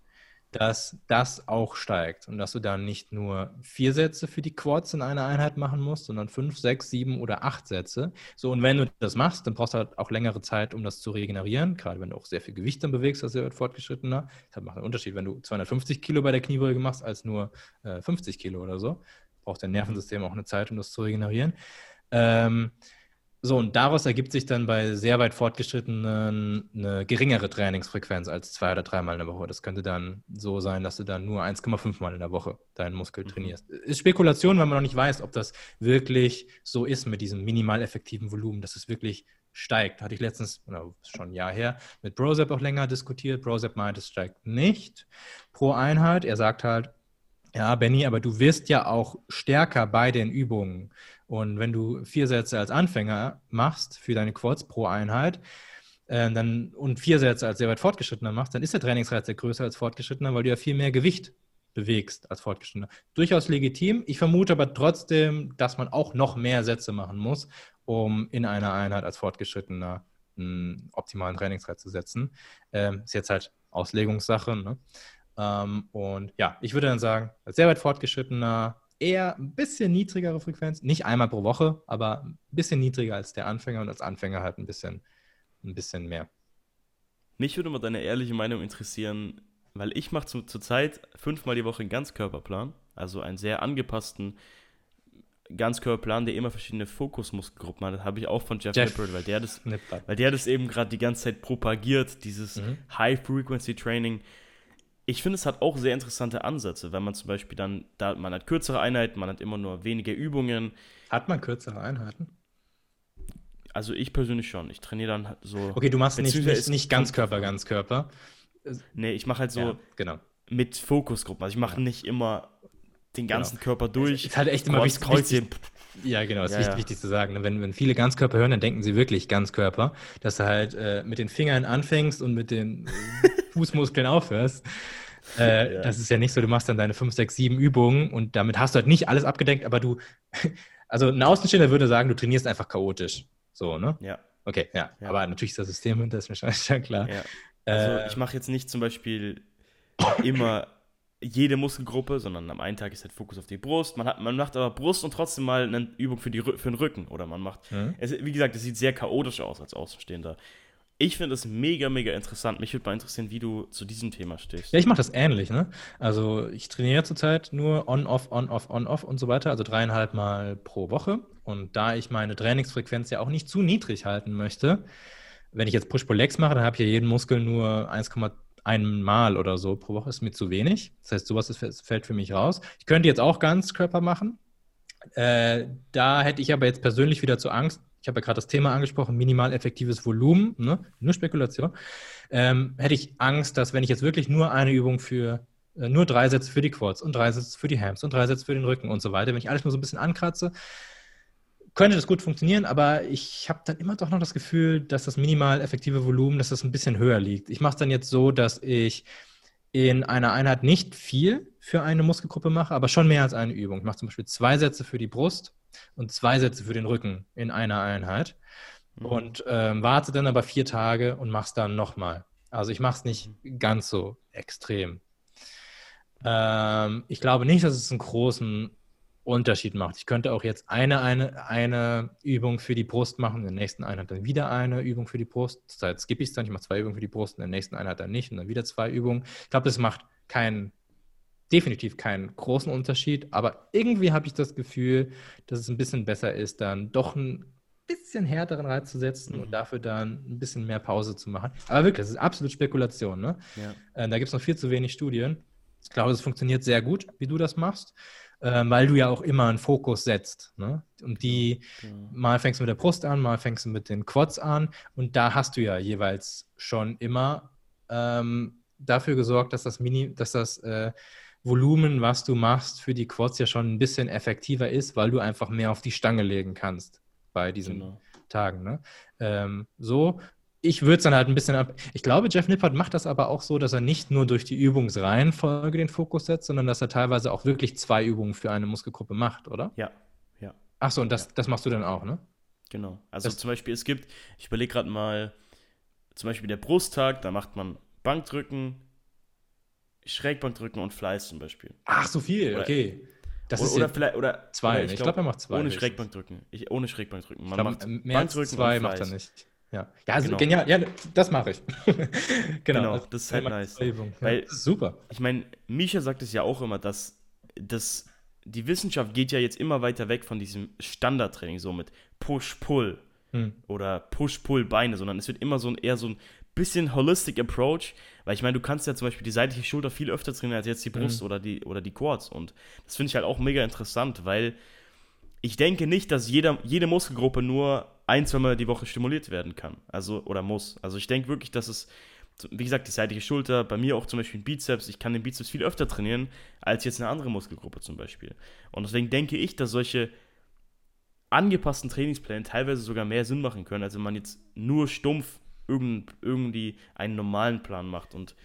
[SPEAKER 2] dass das auch steigt und dass du dann nicht nur vier Sätze für die Quads in einer Einheit machen musst, sondern fünf, sechs, sieben oder acht Sätze. So, und wenn du das machst, dann brauchst du halt auch längere Zeit, um das zu regenerieren, gerade wenn du auch sehr viel Gewicht dann bewegst, als sehr fortgeschrittener. Das macht einen Unterschied, wenn du 250 Kilo bei der Kniebeuge machst, als nur äh, 50 Kilo oder so. Braucht dein Nervensystem auch eine Zeit, um das zu regenerieren. Ähm, so, und daraus ergibt sich dann bei sehr weit fortgeschrittenen eine geringere Trainingsfrequenz als zwei oder dreimal in der Woche. Das könnte dann so sein, dass du dann nur 1,5 Mal in der Woche deinen Muskel mhm. trainierst. Ist Spekulation, weil man noch nicht weiß, ob das wirklich so ist mit diesem minimal effektiven Volumen, dass es wirklich steigt. Hatte ich letztens, oder schon ein Jahr her, mit Brosep auch länger diskutiert. Brosep meint, es steigt nicht pro Einheit. Er sagt halt, ja, Benny, aber du wirst ja auch stärker bei den Übungen. Und wenn du vier Sätze als Anfänger machst für deine Quads pro Einheit, äh, dann, und vier Sätze als sehr weit fortgeschrittener machst, dann ist der Trainingsreiz ja größer als fortgeschrittener, weil du ja viel mehr Gewicht bewegst als fortgeschrittener. Durchaus legitim. Ich vermute aber trotzdem, dass man auch noch mehr Sätze machen muss, um in einer Einheit als fortgeschrittener einen optimalen Trainingsreiz zu setzen. Ähm, ist jetzt halt Auslegungssache. Ne? Ähm, und ja, ich würde dann sagen, als sehr weit fortgeschrittener eher ein bisschen niedrigere Frequenz, nicht einmal pro Woche, aber ein bisschen niedriger als der Anfänger und als Anfänger halt ein bisschen, ein bisschen mehr.
[SPEAKER 1] Mich würde mal deine ehrliche Meinung interessieren, weil ich mache zu, zurzeit fünfmal die Woche einen Ganzkörperplan, also einen sehr angepassten Ganzkörperplan, der immer verschiedene Fokusmuskelgruppen hat. Das habe ich auch von Jeff, Jeff Nippert, weil der das, weil der das eben gerade die ganze Zeit propagiert, dieses mhm. High-Frequency-Training ich finde, es hat auch sehr interessante Ansätze, wenn man zum Beispiel dann, da man hat kürzere Einheiten, man hat immer nur wenige Übungen.
[SPEAKER 2] Hat man kürzere Einheiten?
[SPEAKER 1] Also ich persönlich schon. Ich trainiere dann so.
[SPEAKER 2] Okay, du machst nicht, nicht, nicht Ganzkörper, Ganzkörper.
[SPEAKER 1] Nee, ich mache halt so
[SPEAKER 2] ja, genau.
[SPEAKER 1] mit Fokusgruppen. Also ich mache nicht immer den ganzen genau. Körper durch.
[SPEAKER 2] Ist halt echt immer wichtig, wichtig, Ja, genau, ist ja, wichtig, wichtig, zu sagen. Ne? Wenn, wenn viele Ganzkörper hören, dann denken sie wirklich Ganzkörper, dass du halt äh, mit den Fingern anfängst und mit den Fußmuskeln aufhörst. Äh, ja. Das ist ja nicht so, du machst dann deine 5, 6, 7 Übungen und damit hast du halt nicht alles abgedeckt, aber du, also ein Außenstehender würde sagen, du trainierst einfach chaotisch. So, ne?
[SPEAKER 1] Ja.
[SPEAKER 2] Okay, ja. Aber natürlich ist das System hinter, ist mir schon klar.
[SPEAKER 1] Ja. Also äh, ich mache jetzt nicht zum Beispiel immer jede Muskelgruppe, sondern am einen Tag ist halt Fokus auf die Brust. Man, hat, man macht aber Brust und trotzdem mal eine Übung für, die, für den Rücken. Oder man macht, mhm. es, wie gesagt, es sieht sehr chaotisch aus als Außenstehender. Ich finde es mega, mega interessant. Mich würde mal interessieren, wie du zu diesem Thema stehst.
[SPEAKER 2] Ja, ich mache das ähnlich. Ne? Also ich trainiere zurzeit nur on-off, on-off, on-off und so weiter, also dreieinhalb Mal pro Woche. Und da ich meine Trainingsfrequenz ja auch nicht zu niedrig halten möchte, wenn ich jetzt Push-Pull-Legs mache, dann habe ich ja jeden Muskel nur 1,1 Mal oder so pro Woche, ist mir zu wenig. Das heißt, sowas ist, fällt für mich raus. Ich könnte jetzt auch ganz Körper machen. Äh, da hätte ich aber jetzt persönlich wieder zu Angst, ich habe ja gerade das Thema angesprochen, minimal effektives Volumen, ne? nur Spekulation, ähm, hätte ich Angst, dass wenn ich jetzt wirklich nur eine Übung für, äh, nur drei Sätze für die Quads und drei Sätze für die Hams und drei Sätze für den Rücken und so weiter, wenn ich alles nur so ein bisschen ankratze, könnte das gut funktionieren, aber ich habe dann immer doch noch das Gefühl, dass das minimal effektive Volumen, dass das ein bisschen höher liegt. Ich mache es dann jetzt so, dass ich in einer Einheit nicht viel für eine Muskelgruppe mache, aber schon mehr als eine Übung. Ich mache zum Beispiel zwei Sätze für die Brust und zwei Sätze für den Rücken in einer Einheit. Mhm. Und ähm, warte dann aber vier Tage und mach's dann nochmal. Also ich mache es nicht mhm. ganz so extrem. Ähm, ich glaube nicht, dass es einen großen Unterschied macht. Ich könnte auch jetzt eine, eine, eine Übung für die Brust machen, in der nächsten Einheit dann wieder eine Übung für die Brust. Jetzt skippe ich es dann, ich mache zwei Übungen für die Brust, in der nächsten Einheit dann nicht und dann wieder zwei Übungen. Ich glaube, das macht keinen definitiv keinen großen Unterschied, aber irgendwie habe ich das Gefühl, dass es ein bisschen besser ist, dann doch ein bisschen härteren Reiz zu setzen
[SPEAKER 1] Mhm.
[SPEAKER 2] und dafür dann ein bisschen mehr Pause zu machen. Aber wirklich, das ist absolut Spekulation. Ne?
[SPEAKER 1] Ja.
[SPEAKER 2] Äh, da gibt es noch viel zu wenig Studien. Ich glaube, es funktioniert sehr gut, wie du das machst, ähm, weil du ja auch immer einen Fokus setzt. Ne? Und die,
[SPEAKER 1] Genau.
[SPEAKER 2] mal fängst du mit der Brust an, mal fängst du mit den Quads an und da hast du ja jeweils schon immer ähm, dafür gesorgt, dass das Mini, dass das äh, Volumen, was du machst für die Quads ja schon ein bisschen effektiver ist, weil du einfach mehr auf die Stange legen kannst bei diesen
[SPEAKER 1] Genau.
[SPEAKER 2] Tagen. Ne? Ähm, so, ich würde es dann halt ein bisschen ab. Ich glaube, Jeff Nippert macht das aber auch so, dass er nicht nur durch die Übungsreihenfolge den Fokus setzt, sondern dass er teilweise auch wirklich zwei Übungen für eine Muskelgruppe macht, oder?
[SPEAKER 1] Ja, ja,
[SPEAKER 2] Achso, und das, das machst du dann auch, ne?
[SPEAKER 1] genau. Also
[SPEAKER 2] Das-
[SPEAKER 1] zum Beispiel, es gibt, ich überlege gerade mal, zum Beispiel der Brusttag, da macht man Bankdrücken, Schrägbankdrücken und Fleiß zum Beispiel.
[SPEAKER 2] Ach, so viel,
[SPEAKER 1] Oder-
[SPEAKER 2] okay. Das
[SPEAKER 1] oder,
[SPEAKER 2] ist
[SPEAKER 1] oder
[SPEAKER 2] ja
[SPEAKER 1] vielleicht, oder
[SPEAKER 2] zwei.
[SPEAKER 1] oder
[SPEAKER 2] ne? ich glaube, er macht zwei.
[SPEAKER 1] ohne. Schrägbankdrücken. Ich, ohne Schrägbankdrücken.
[SPEAKER 2] Ich
[SPEAKER 1] Man
[SPEAKER 2] glaub,
[SPEAKER 1] macht
[SPEAKER 2] mehr
[SPEAKER 1] Bankdrücken
[SPEAKER 2] zwei
[SPEAKER 1] und
[SPEAKER 2] macht er nicht. Ja, ja also
[SPEAKER 1] Genau.
[SPEAKER 2] genial. Ja, das mache ich. genau.
[SPEAKER 1] Genau, das ist halt nice.
[SPEAKER 2] Ja,
[SPEAKER 1] Weil-
[SPEAKER 2] ist super.
[SPEAKER 1] Ich meine, Misha sagt es ja auch immer, dass, dass die Wissenschaft geht ja jetzt immer weiter weg von diesem Standardtraining, so mit Push-Pull
[SPEAKER 2] Hm.
[SPEAKER 1] oder Push-Pull-Beine, sondern es wird immer so ein eher so ein bisschen holistic Approach, weil ich meine, du kannst ja zum Beispiel die seitliche Schulter viel öfter trainieren als jetzt die Brust
[SPEAKER 2] Mhm.
[SPEAKER 1] oder, die, oder die Quads und das finde ich halt auch mega interessant, weil ich denke nicht, dass jeder, jede Muskelgruppe nur ein, zweimal die Woche stimuliert werden kann, also oder muss. Also ich denke wirklich, dass es, wie gesagt, die seitliche Schulter, bei mir auch zum Beispiel ein Bizeps, ich kann den Bizeps viel öfter trainieren als jetzt eine andere Muskelgruppe zum Beispiel. Und deswegen denke ich, dass solche angepassten Trainingspläne teilweise sogar mehr Sinn machen können, als wenn man jetzt nur stumpf irgend, irgendwie einen normalen Plan macht. Und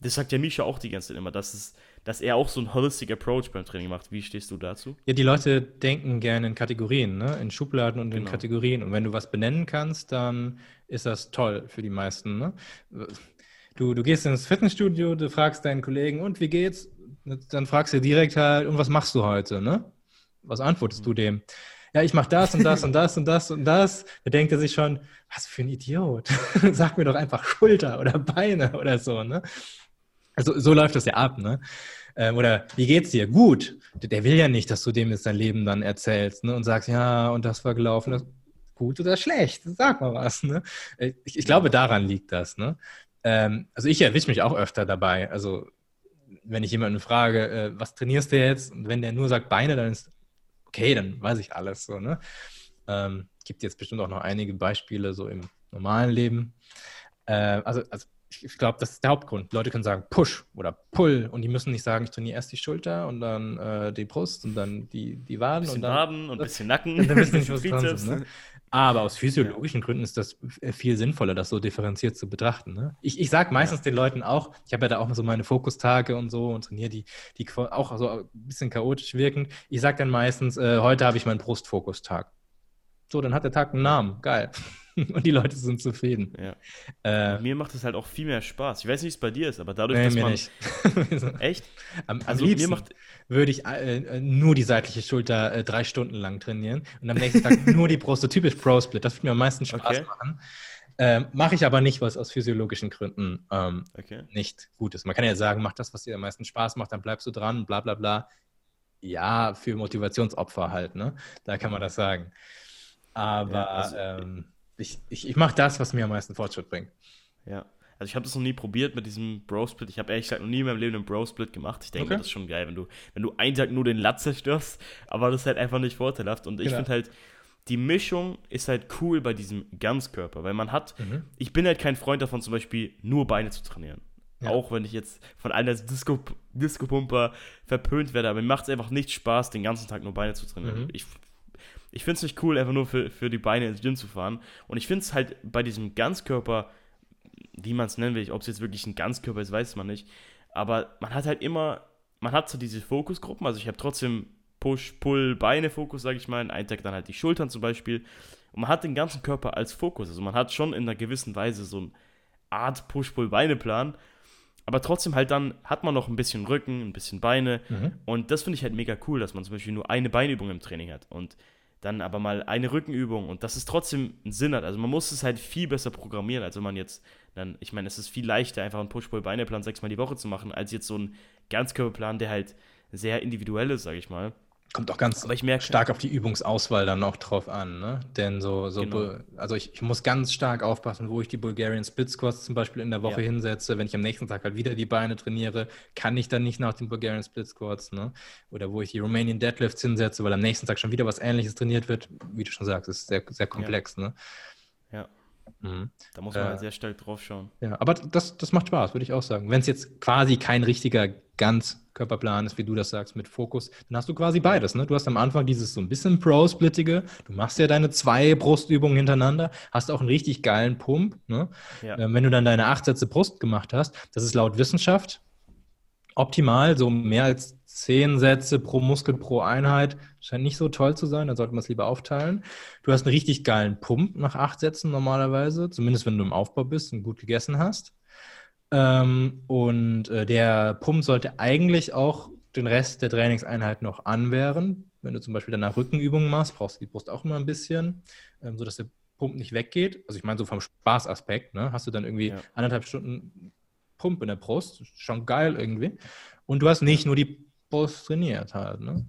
[SPEAKER 1] das sagt ja Misha auch die ganze Zeit immer, dass, es, dass er auch so einen holistic Approach beim Training macht. Wie stehst du dazu?
[SPEAKER 2] Ja, die Leute denken gerne in Kategorien, ne? in Schubladen und in
[SPEAKER 1] Genau.
[SPEAKER 2] Kategorien. Und wenn du was benennen kannst, dann ist das toll für die meisten. Ne? Du, du gehst ins Fitnessstudio, du fragst deinen Kollegen, und wie geht's? Dann fragst du direkt halt, und was machst du heute? Ne? Was antwortest du dem? Ja, ich mache das und das und das und das und das. Da denkt er sich schon, was für ein Idiot. Sag mir doch einfach Schulter oder Beine oder so. Ne? Also so läuft das ja ab. Ne? Ähm, oder wie geht's dir? Gut. Der, der will ja nicht, dass du dem jetzt dein Leben dann erzählst ne? und sagst, ja, und das war gelaufen. Das, gut oder schlecht? Sag mal was. Ne? Äh, Ich, ich glaube, daran liegt das. Ne? Ähm, also ich erwische mich auch öfter dabei. Also wenn ich jemanden frage, äh, was trainierst du jetzt? Und wenn der nur sagt Beine, dann ist okay, dann weiß ich alles so. Ne? Ähm, gibt jetzt bestimmt auch noch einige Beispiele so im normalen Leben. Äh, also, also ich, glaube, das ist der Hauptgrund. Leute können sagen Push oder Pull und die müssen nicht sagen, ich trainiere erst die Schulter und dann äh, die Brust und dann die, die Waden
[SPEAKER 1] bisschen
[SPEAKER 2] und dann
[SPEAKER 1] Waden und ein bisschen Nacken.
[SPEAKER 2] dann wissen nicht, was dran ist, ne? Aber aus physiologischen Gründen ist das viel sinnvoller, das so differenziert zu betrachten. Ne? Ich, ich sage meistens den Leuten auch, ich habe ja da auch so meine Fokustage und so und trainiere die, die auch so ein bisschen chaotisch wirkend. Ich sage dann meistens, äh, heute habe ich meinen Brustfokustag. So, dann hat der Tag einen Namen. Geil. und die Leute sind zufrieden.
[SPEAKER 1] Ja.
[SPEAKER 2] Äh,
[SPEAKER 1] Mir macht es halt auch viel mehr Spaß. Ich weiß nicht, wie es bei dir ist, aber dadurch,
[SPEAKER 2] nee,
[SPEAKER 1] dass
[SPEAKER 2] mir
[SPEAKER 1] man.
[SPEAKER 2] nicht.
[SPEAKER 1] Echt?
[SPEAKER 2] am, am
[SPEAKER 1] Also
[SPEAKER 2] liebsten
[SPEAKER 1] mir macht.
[SPEAKER 2] würde ich äh, äh, nur die seitliche Schulter äh, drei Stunden lang trainieren und am nächsten Tag nur die Brust, so typisch Pro-Split. Das würde mir am meisten Spaß
[SPEAKER 1] Okay.
[SPEAKER 2] machen. Ähm, Mache ich aber nicht, was aus physiologischen Gründen ähm,
[SPEAKER 1] Okay.
[SPEAKER 2] nicht gut ist. Man kann ja sagen, mach das, was dir am meisten Spaß macht, dann bleibst du dran, bla bla bla. Ja, für Motivationsopfer halt, ne? Da kann man das sagen. Aber
[SPEAKER 1] Ja, also-
[SPEAKER 2] ähm, ich, ich, ich mache das, was mir am meisten Fortschritt bringt.
[SPEAKER 1] Ja. Also ich habe das noch nie probiert mit diesem Bro-Split. Ich habe ehrlich gesagt noch nie in meinem Leben einen Bro-Split gemacht. Ich denke,
[SPEAKER 2] Okay.
[SPEAKER 1] das ist schon geil, wenn du, wenn du einen Tag nur den Lat zerstörst, aber das ist halt einfach nicht vorteilhaft. Und ich
[SPEAKER 2] Genau.
[SPEAKER 1] finde halt, die Mischung ist halt cool bei diesem Ganzkörper, weil man hat,
[SPEAKER 2] Mhm.
[SPEAKER 1] ich bin halt kein Freund davon, zum Beispiel nur Beine zu trainieren.
[SPEAKER 2] Ja.
[SPEAKER 1] Auch wenn ich jetzt von allen als Disco, Disco-Pumper verpönt werde, aber mir macht es einfach nicht Spaß, den ganzen Tag nur Beine zu trainieren.
[SPEAKER 2] Mhm.
[SPEAKER 1] Ich, ich finde es nicht cool, einfach nur für, für die Beine ins Gym zu fahren. Und ich finde es halt bei diesem Ganzkörper, wie man es nennen will, ob es jetzt wirklich ein Ganzkörper ist, weiß man nicht. Aber man hat halt immer, man hat so diese Fokusgruppen, also ich habe trotzdem Push, Pull, Beine Fokus, sage ich mal. Einen Tag dann halt die Schultern zum Beispiel. Und man hat den ganzen Körper als Fokus. Also man hat schon in einer gewissen Weise so eine Art Push-Pull-Beine-Plan. Aber trotzdem halt dann hat man noch ein bisschen Rücken, ein bisschen Beine.
[SPEAKER 2] Mhm.
[SPEAKER 1] Und das finde ich halt mega cool, dass man zum Beispiel nur eine Beinübung im Training hat und dann aber mal eine Rückenübung und dass es trotzdem einen Sinn hat. Also man muss es halt viel besser programmieren, als wenn man jetzt dann, ich meine, es ist viel leichter, einfach einen Push-Pull-Beine-Plan sechsmal die Woche zu machen, als jetzt so ein Ganzkörperplan, der halt sehr individuell ist, sage ich mal.
[SPEAKER 2] Kommt auch ganz merke, stark auf die Übungsauswahl dann auch drauf an, ne? Denn so, so genau. also ich, ich, muss ganz stark aufpassen, wo ich die Bulgarian Split Squats zum Beispiel in der Woche ja. hinsetze. Wenn ich am nächsten Tag halt wieder die Beine trainiere, kann ich dann nicht nach den Bulgarian Split Squats, ne? Oder wo ich die Romanian Deadlifts hinsetze, weil am nächsten Tag schon wieder was ähnliches trainiert wird, wie du schon sagst, ist sehr, sehr komplex,
[SPEAKER 1] ja.
[SPEAKER 2] ne?
[SPEAKER 1] Ja. Mhm. Da muss man äh, halt sehr stark drauf schauen.
[SPEAKER 2] Ja, aber das, das macht Spaß, würde ich auch sagen. Wenn es jetzt quasi kein richtiger Ganzkörperplan ist, wie du das sagst, mit Fokus, dann hast du quasi beides. Ne? Du hast am Anfang dieses so ein bisschen Pro-Splittige, du machst ja deine zwei Brustübungen hintereinander, hast auch einen richtig geilen Pump. Ne? Ja. Ähm, wenn du dann deine acht Sätze Brust gemacht hast, das ist laut Wissenschaft optimal, so mehr als zehn Sätze pro Muskel pro Einheit. Scheint nicht so toll zu sein, dann sollte man es lieber aufteilen. Du hast einen richtig geilen Pump nach acht Sätzen normalerweise, zumindest wenn du im Aufbau bist und gut gegessen hast. Ähm, und äh, der Pump sollte eigentlich auch den Rest der Trainingseinheit noch anwehren. Wenn du zum Beispiel danach Rückenübungen machst, brauchst du die Brust auch immer ein bisschen, ähm, sodass der Pump nicht weggeht. Also ich meine so vom Spaßaspekt, ne? hast du dann irgendwie ja. anderthalb Stunden Pump in der Brust, schon geil irgendwie. Und du hast nicht nur die Brust trainiert halt, ne?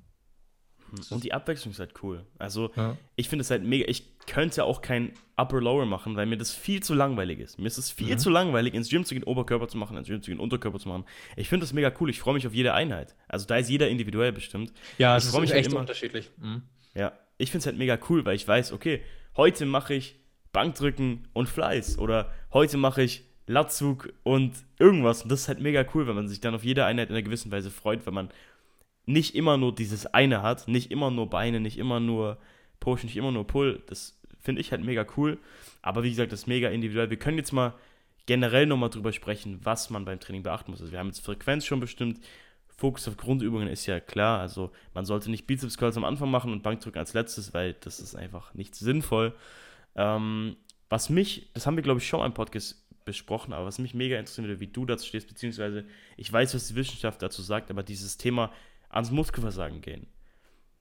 [SPEAKER 1] Hm. Und die Abwechslung ist halt cool. Also, ja. ich finde es halt mega. Ich könnte auch kein Upper-Lower machen, weil mir das viel zu langweilig ist. Mir ist es viel mhm. zu langweilig, ins Gym zu gehen, Oberkörper zu machen, ins Gym zu gehen, Unterkörper zu machen. Ich finde das mega cool. Ich freue mich auf jede Einheit. Also, da ist jeder individuell bestimmt.
[SPEAKER 2] Ja,
[SPEAKER 1] ich es
[SPEAKER 2] ist mich echt halt immer, unterschiedlich.
[SPEAKER 1] Mhm. Ja, ich finde es halt mega cool, weil ich weiß, okay, heute mache ich Bankdrücken und Fleiß. Oder heute mache ich Latzug und irgendwas. Und das ist halt mega cool, wenn man sich dann auf jede Einheit in einer gewissen Weise freut, wenn man nicht immer nur dieses eine hat, nicht immer nur Beine, nicht immer nur Push, nicht immer nur Pull. Das finde ich halt mega cool. Aber wie gesagt, das ist mega individuell. Wir können jetzt mal generell nochmal drüber sprechen, was man beim Training beachten muss. Also wir haben jetzt Frequenz schon bestimmt. Fokus auf Grundübungen ist ja klar. Also man sollte nicht Bizeps Curls am Anfang machen und Bankdrücken als letztes, weil das ist einfach nicht sinnvoll. Ähm, was mich, das haben wir glaube ich schon im Podcast besprochen, aber was mich mega interessiert wie du dazu stehst, beziehungsweise ich weiß, was die Wissenschaft dazu sagt, aber dieses Thema ans Muskelversagen gehen.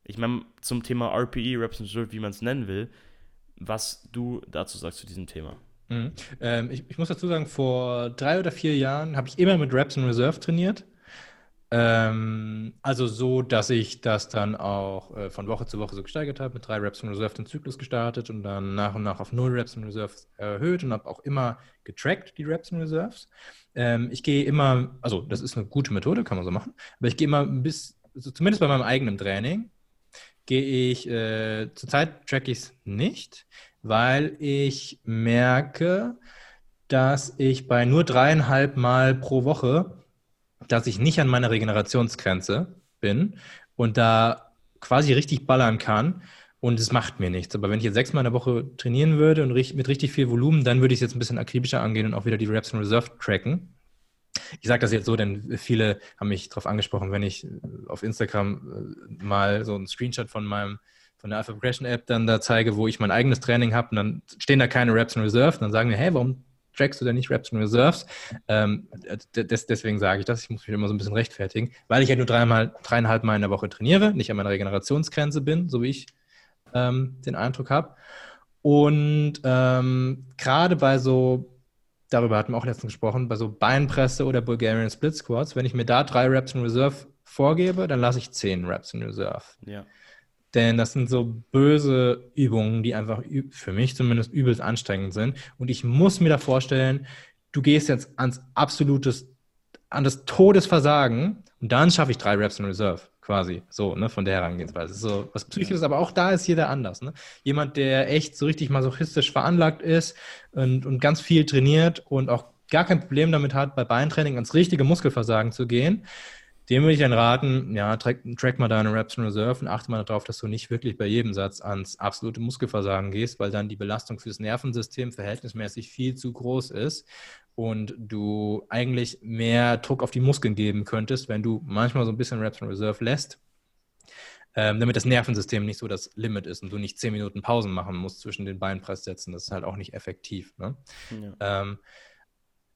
[SPEAKER 1] Ich meine, zum Thema RPE, Reps in Reserve, wie man es nennen will, was du dazu sagst zu diesem Thema.
[SPEAKER 2] Mhm. Ähm, ich, ich, muss dazu sagen, vor drei oder vier Jahren habe ich immer mit Reps in Reserve trainiert. Ähm, also so, dass ich das dann auch äh, von Woche zu Woche so gesteigert habe, mit drei Reps in Reserve den Zyklus gestartet und dann nach und nach auf null Reps in Reserve erhöht und habe auch immer getrackt, die Reps in Reserves. Ähm, ich gehe immer, also das ist eine gute Methode, kann man so machen, aber ich gehe immer bis, also zumindest bei meinem eigenen Training, gehe ich, äh, zurzeit track ich es nicht, weil ich merke, dass ich bei nur dreieinhalb Mal pro Woche dass ich nicht an meiner Regenerationsgrenze bin und da quasi richtig ballern kann und es macht mir nichts. Aber wenn ich jetzt sechsmal in der Woche trainieren würde und mit richtig viel Volumen, dann würde ich es jetzt ein bisschen akribischer angehen und auch wieder die Reps in Reserve tracken. Ich sage das jetzt so, denn viele haben mich darauf angesprochen, wenn ich auf Instagram äh, mal so einen Screenshot von meinem von der Alpha Progression App dann da zeige, wo ich mein eigenes Training habe und dann stehen da keine Reps in Reserve, dann sagen wir, hey, warum trackst oder nicht Reps und Reserves. Ähm, des, deswegen sage ich das. Ich muss mich immer so ein bisschen rechtfertigen, weil ich ja nur dreimal, dreieinhalb Mal in der Woche trainiere, nicht an meiner Regenerationsgrenze bin, so wie ich ähm, den Eindruck habe. Und ähm, gerade bei so, darüber hatten wir auch letztens gesprochen, bei so Beinpresse oder Bulgarian Split Squats, wenn ich mir da drei Reps in Reserve vorgebe, dann lasse ich zehn Reps in Reserve.
[SPEAKER 1] Ja.
[SPEAKER 2] Denn das sind so böse Übungen, die einfach für mich zumindest übelst anstrengend sind. Und ich muss mir da vorstellen, du gehst jetzt ans absolutes, an das Todesversagen und dann schaffe ich drei Reps in Reserve, quasi. So, ne, von der Herangehensweise. So was Psychisches, aber auch da ist jeder anders. Ne? Jemand, der echt so richtig masochistisch veranlagt ist und, und ganz viel trainiert und auch gar kein Problem damit hat, bei Beintraining ans richtige Muskelversagen zu gehen, dem würde ich dann raten, ja, track, track mal deine Reps in Reserve und achte mal darauf, dass du nicht wirklich bei jedem Satz ans absolute Muskelversagen gehst, weil dann die Belastung fürs Nervensystem verhältnismäßig viel zu groß ist und du eigentlich mehr Druck auf die Muskeln geben könntest, wenn du manchmal so ein bisschen Reps in Reserve lässt, ähm, damit das Nervensystem nicht so das Limit ist und du nicht zehn Minuten Pausen machen musst zwischen den Beinpresssätzen. Das ist halt auch nicht effektiv. Ne? Ja. Ähm,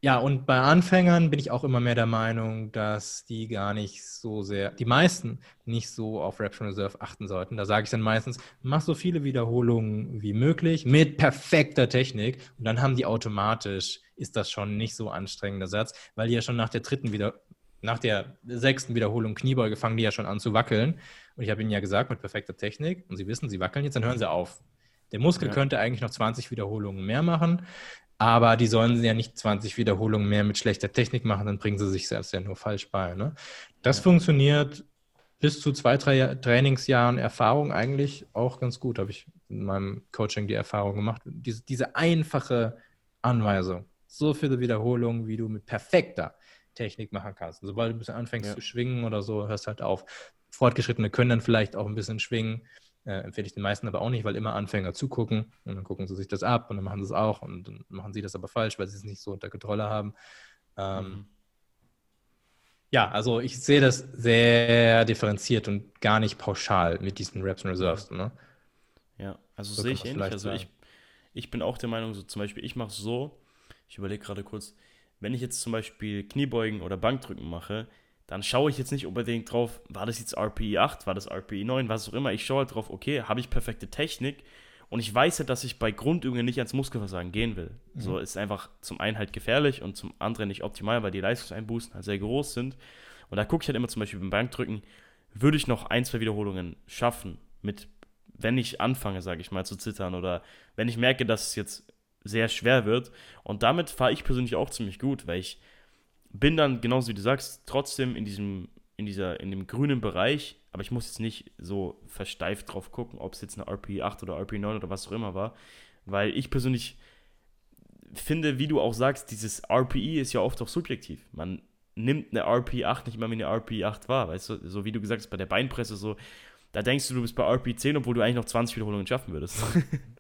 [SPEAKER 2] ja, und bei Anfängern bin ich auch immer mehr der Meinung, dass die gar nicht so sehr, die meisten nicht so auf Reps Reserve achten sollten. Da sage ich dann meistens, mach so viele Wiederholungen wie möglich mit perfekter Technik und dann haben die automatisch, ist das schon nicht so anstrengender Satz, weil die ja schon nach der dritten wieder nach der sechsten Wiederholung Kniebeuge fangen die ja schon an zu wackeln. Und ich habe ihnen ja gesagt, mit perfekter Technik, und sie wissen, sie wackeln jetzt, dann hören sie auf. Der Muskel ja. könnte eigentlich noch 20 Wiederholungen mehr machen, aber die sollen ja nicht 20 Wiederholungen mehr mit schlechter Technik machen, dann bringen sie sich selbst ja nur falsch bei. Ne? Das ja. funktioniert bis zu zwei, drei Trainingsjahren Erfahrung eigentlich auch ganz gut, habe ich in meinem Coaching die Erfahrung gemacht. Diese, diese einfache Anweisung, so viele Wiederholungen, wie du mit perfekter Technik machen kannst. sobald du ein bisschen anfängst ja. zu schwingen oder so, hörst halt auf. Fortgeschrittene können dann vielleicht auch ein bisschen schwingen. Äh, empfehle ich den meisten aber auch nicht, weil immer Anfänger zugucken und dann gucken sie sich das ab und dann machen sie es auch und dann machen sie das aber falsch, weil sie es nicht so unter Kontrolle haben. Ähm, mhm. Ja, also ich sehe das sehr differenziert und gar nicht pauschal mit diesen Reps und Reserves. Ne?
[SPEAKER 1] Ja, also so sehe ich ähnlich. Also ich, ich bin auch der Meinung, so zum Beispiel, ich mache es so, ich überlege gerade kurz, wenn ich jetzt zum Beispiel Kniebeugen oder Bankdrücken mache, dann schaue ich jetzt nicht unbedingt drauf, war das jetzt RPE 8, war das RPE 9, was auch immer. Ich schaue halt drauf, okay, habe ich perfekte Technik und ich weiß ja, dass ich bei Grundübungen nicht ans Muskelversagen gehen will. Mhm. So ist einfach zum einen halt gefährlich und zum anderen nicht optimal, weil die Leistungseinbußen halt sehr groß sind. Und da gucke ich halt immer zum Beispiel beim Bankdrücken, würde ich noch ein, zwei Wiederholungen schaffen, mit, wenn ich anfange, sage ich mal, zu zittern oder wenn ich merke, dass es jetzt sehr schwer wird. Und damit fahre ich persönlich auch ziemlich gut, weil ich bin dann, genauso wie du sagst, trotzdem in diesem, in dieser, in dem grünen Bereich, aber ich muss jetzt nicht so versteift drauf gucken, ob es jetzt eine RP8 oder RP9 oder was auch immer war, weil ich persönlich finde, wie du auch sagst, dieses RPE ist ja oft auch subjektiv. Man nimmt eine RP8 nicht immer wie eine RP8 wahr, weißt du, so wie du gesagt hast, bei der Beinpresse so, da denkst du, du bist bei RP10, obwohl du eigentlich noch 20 Wiederholungen schaffen würdest.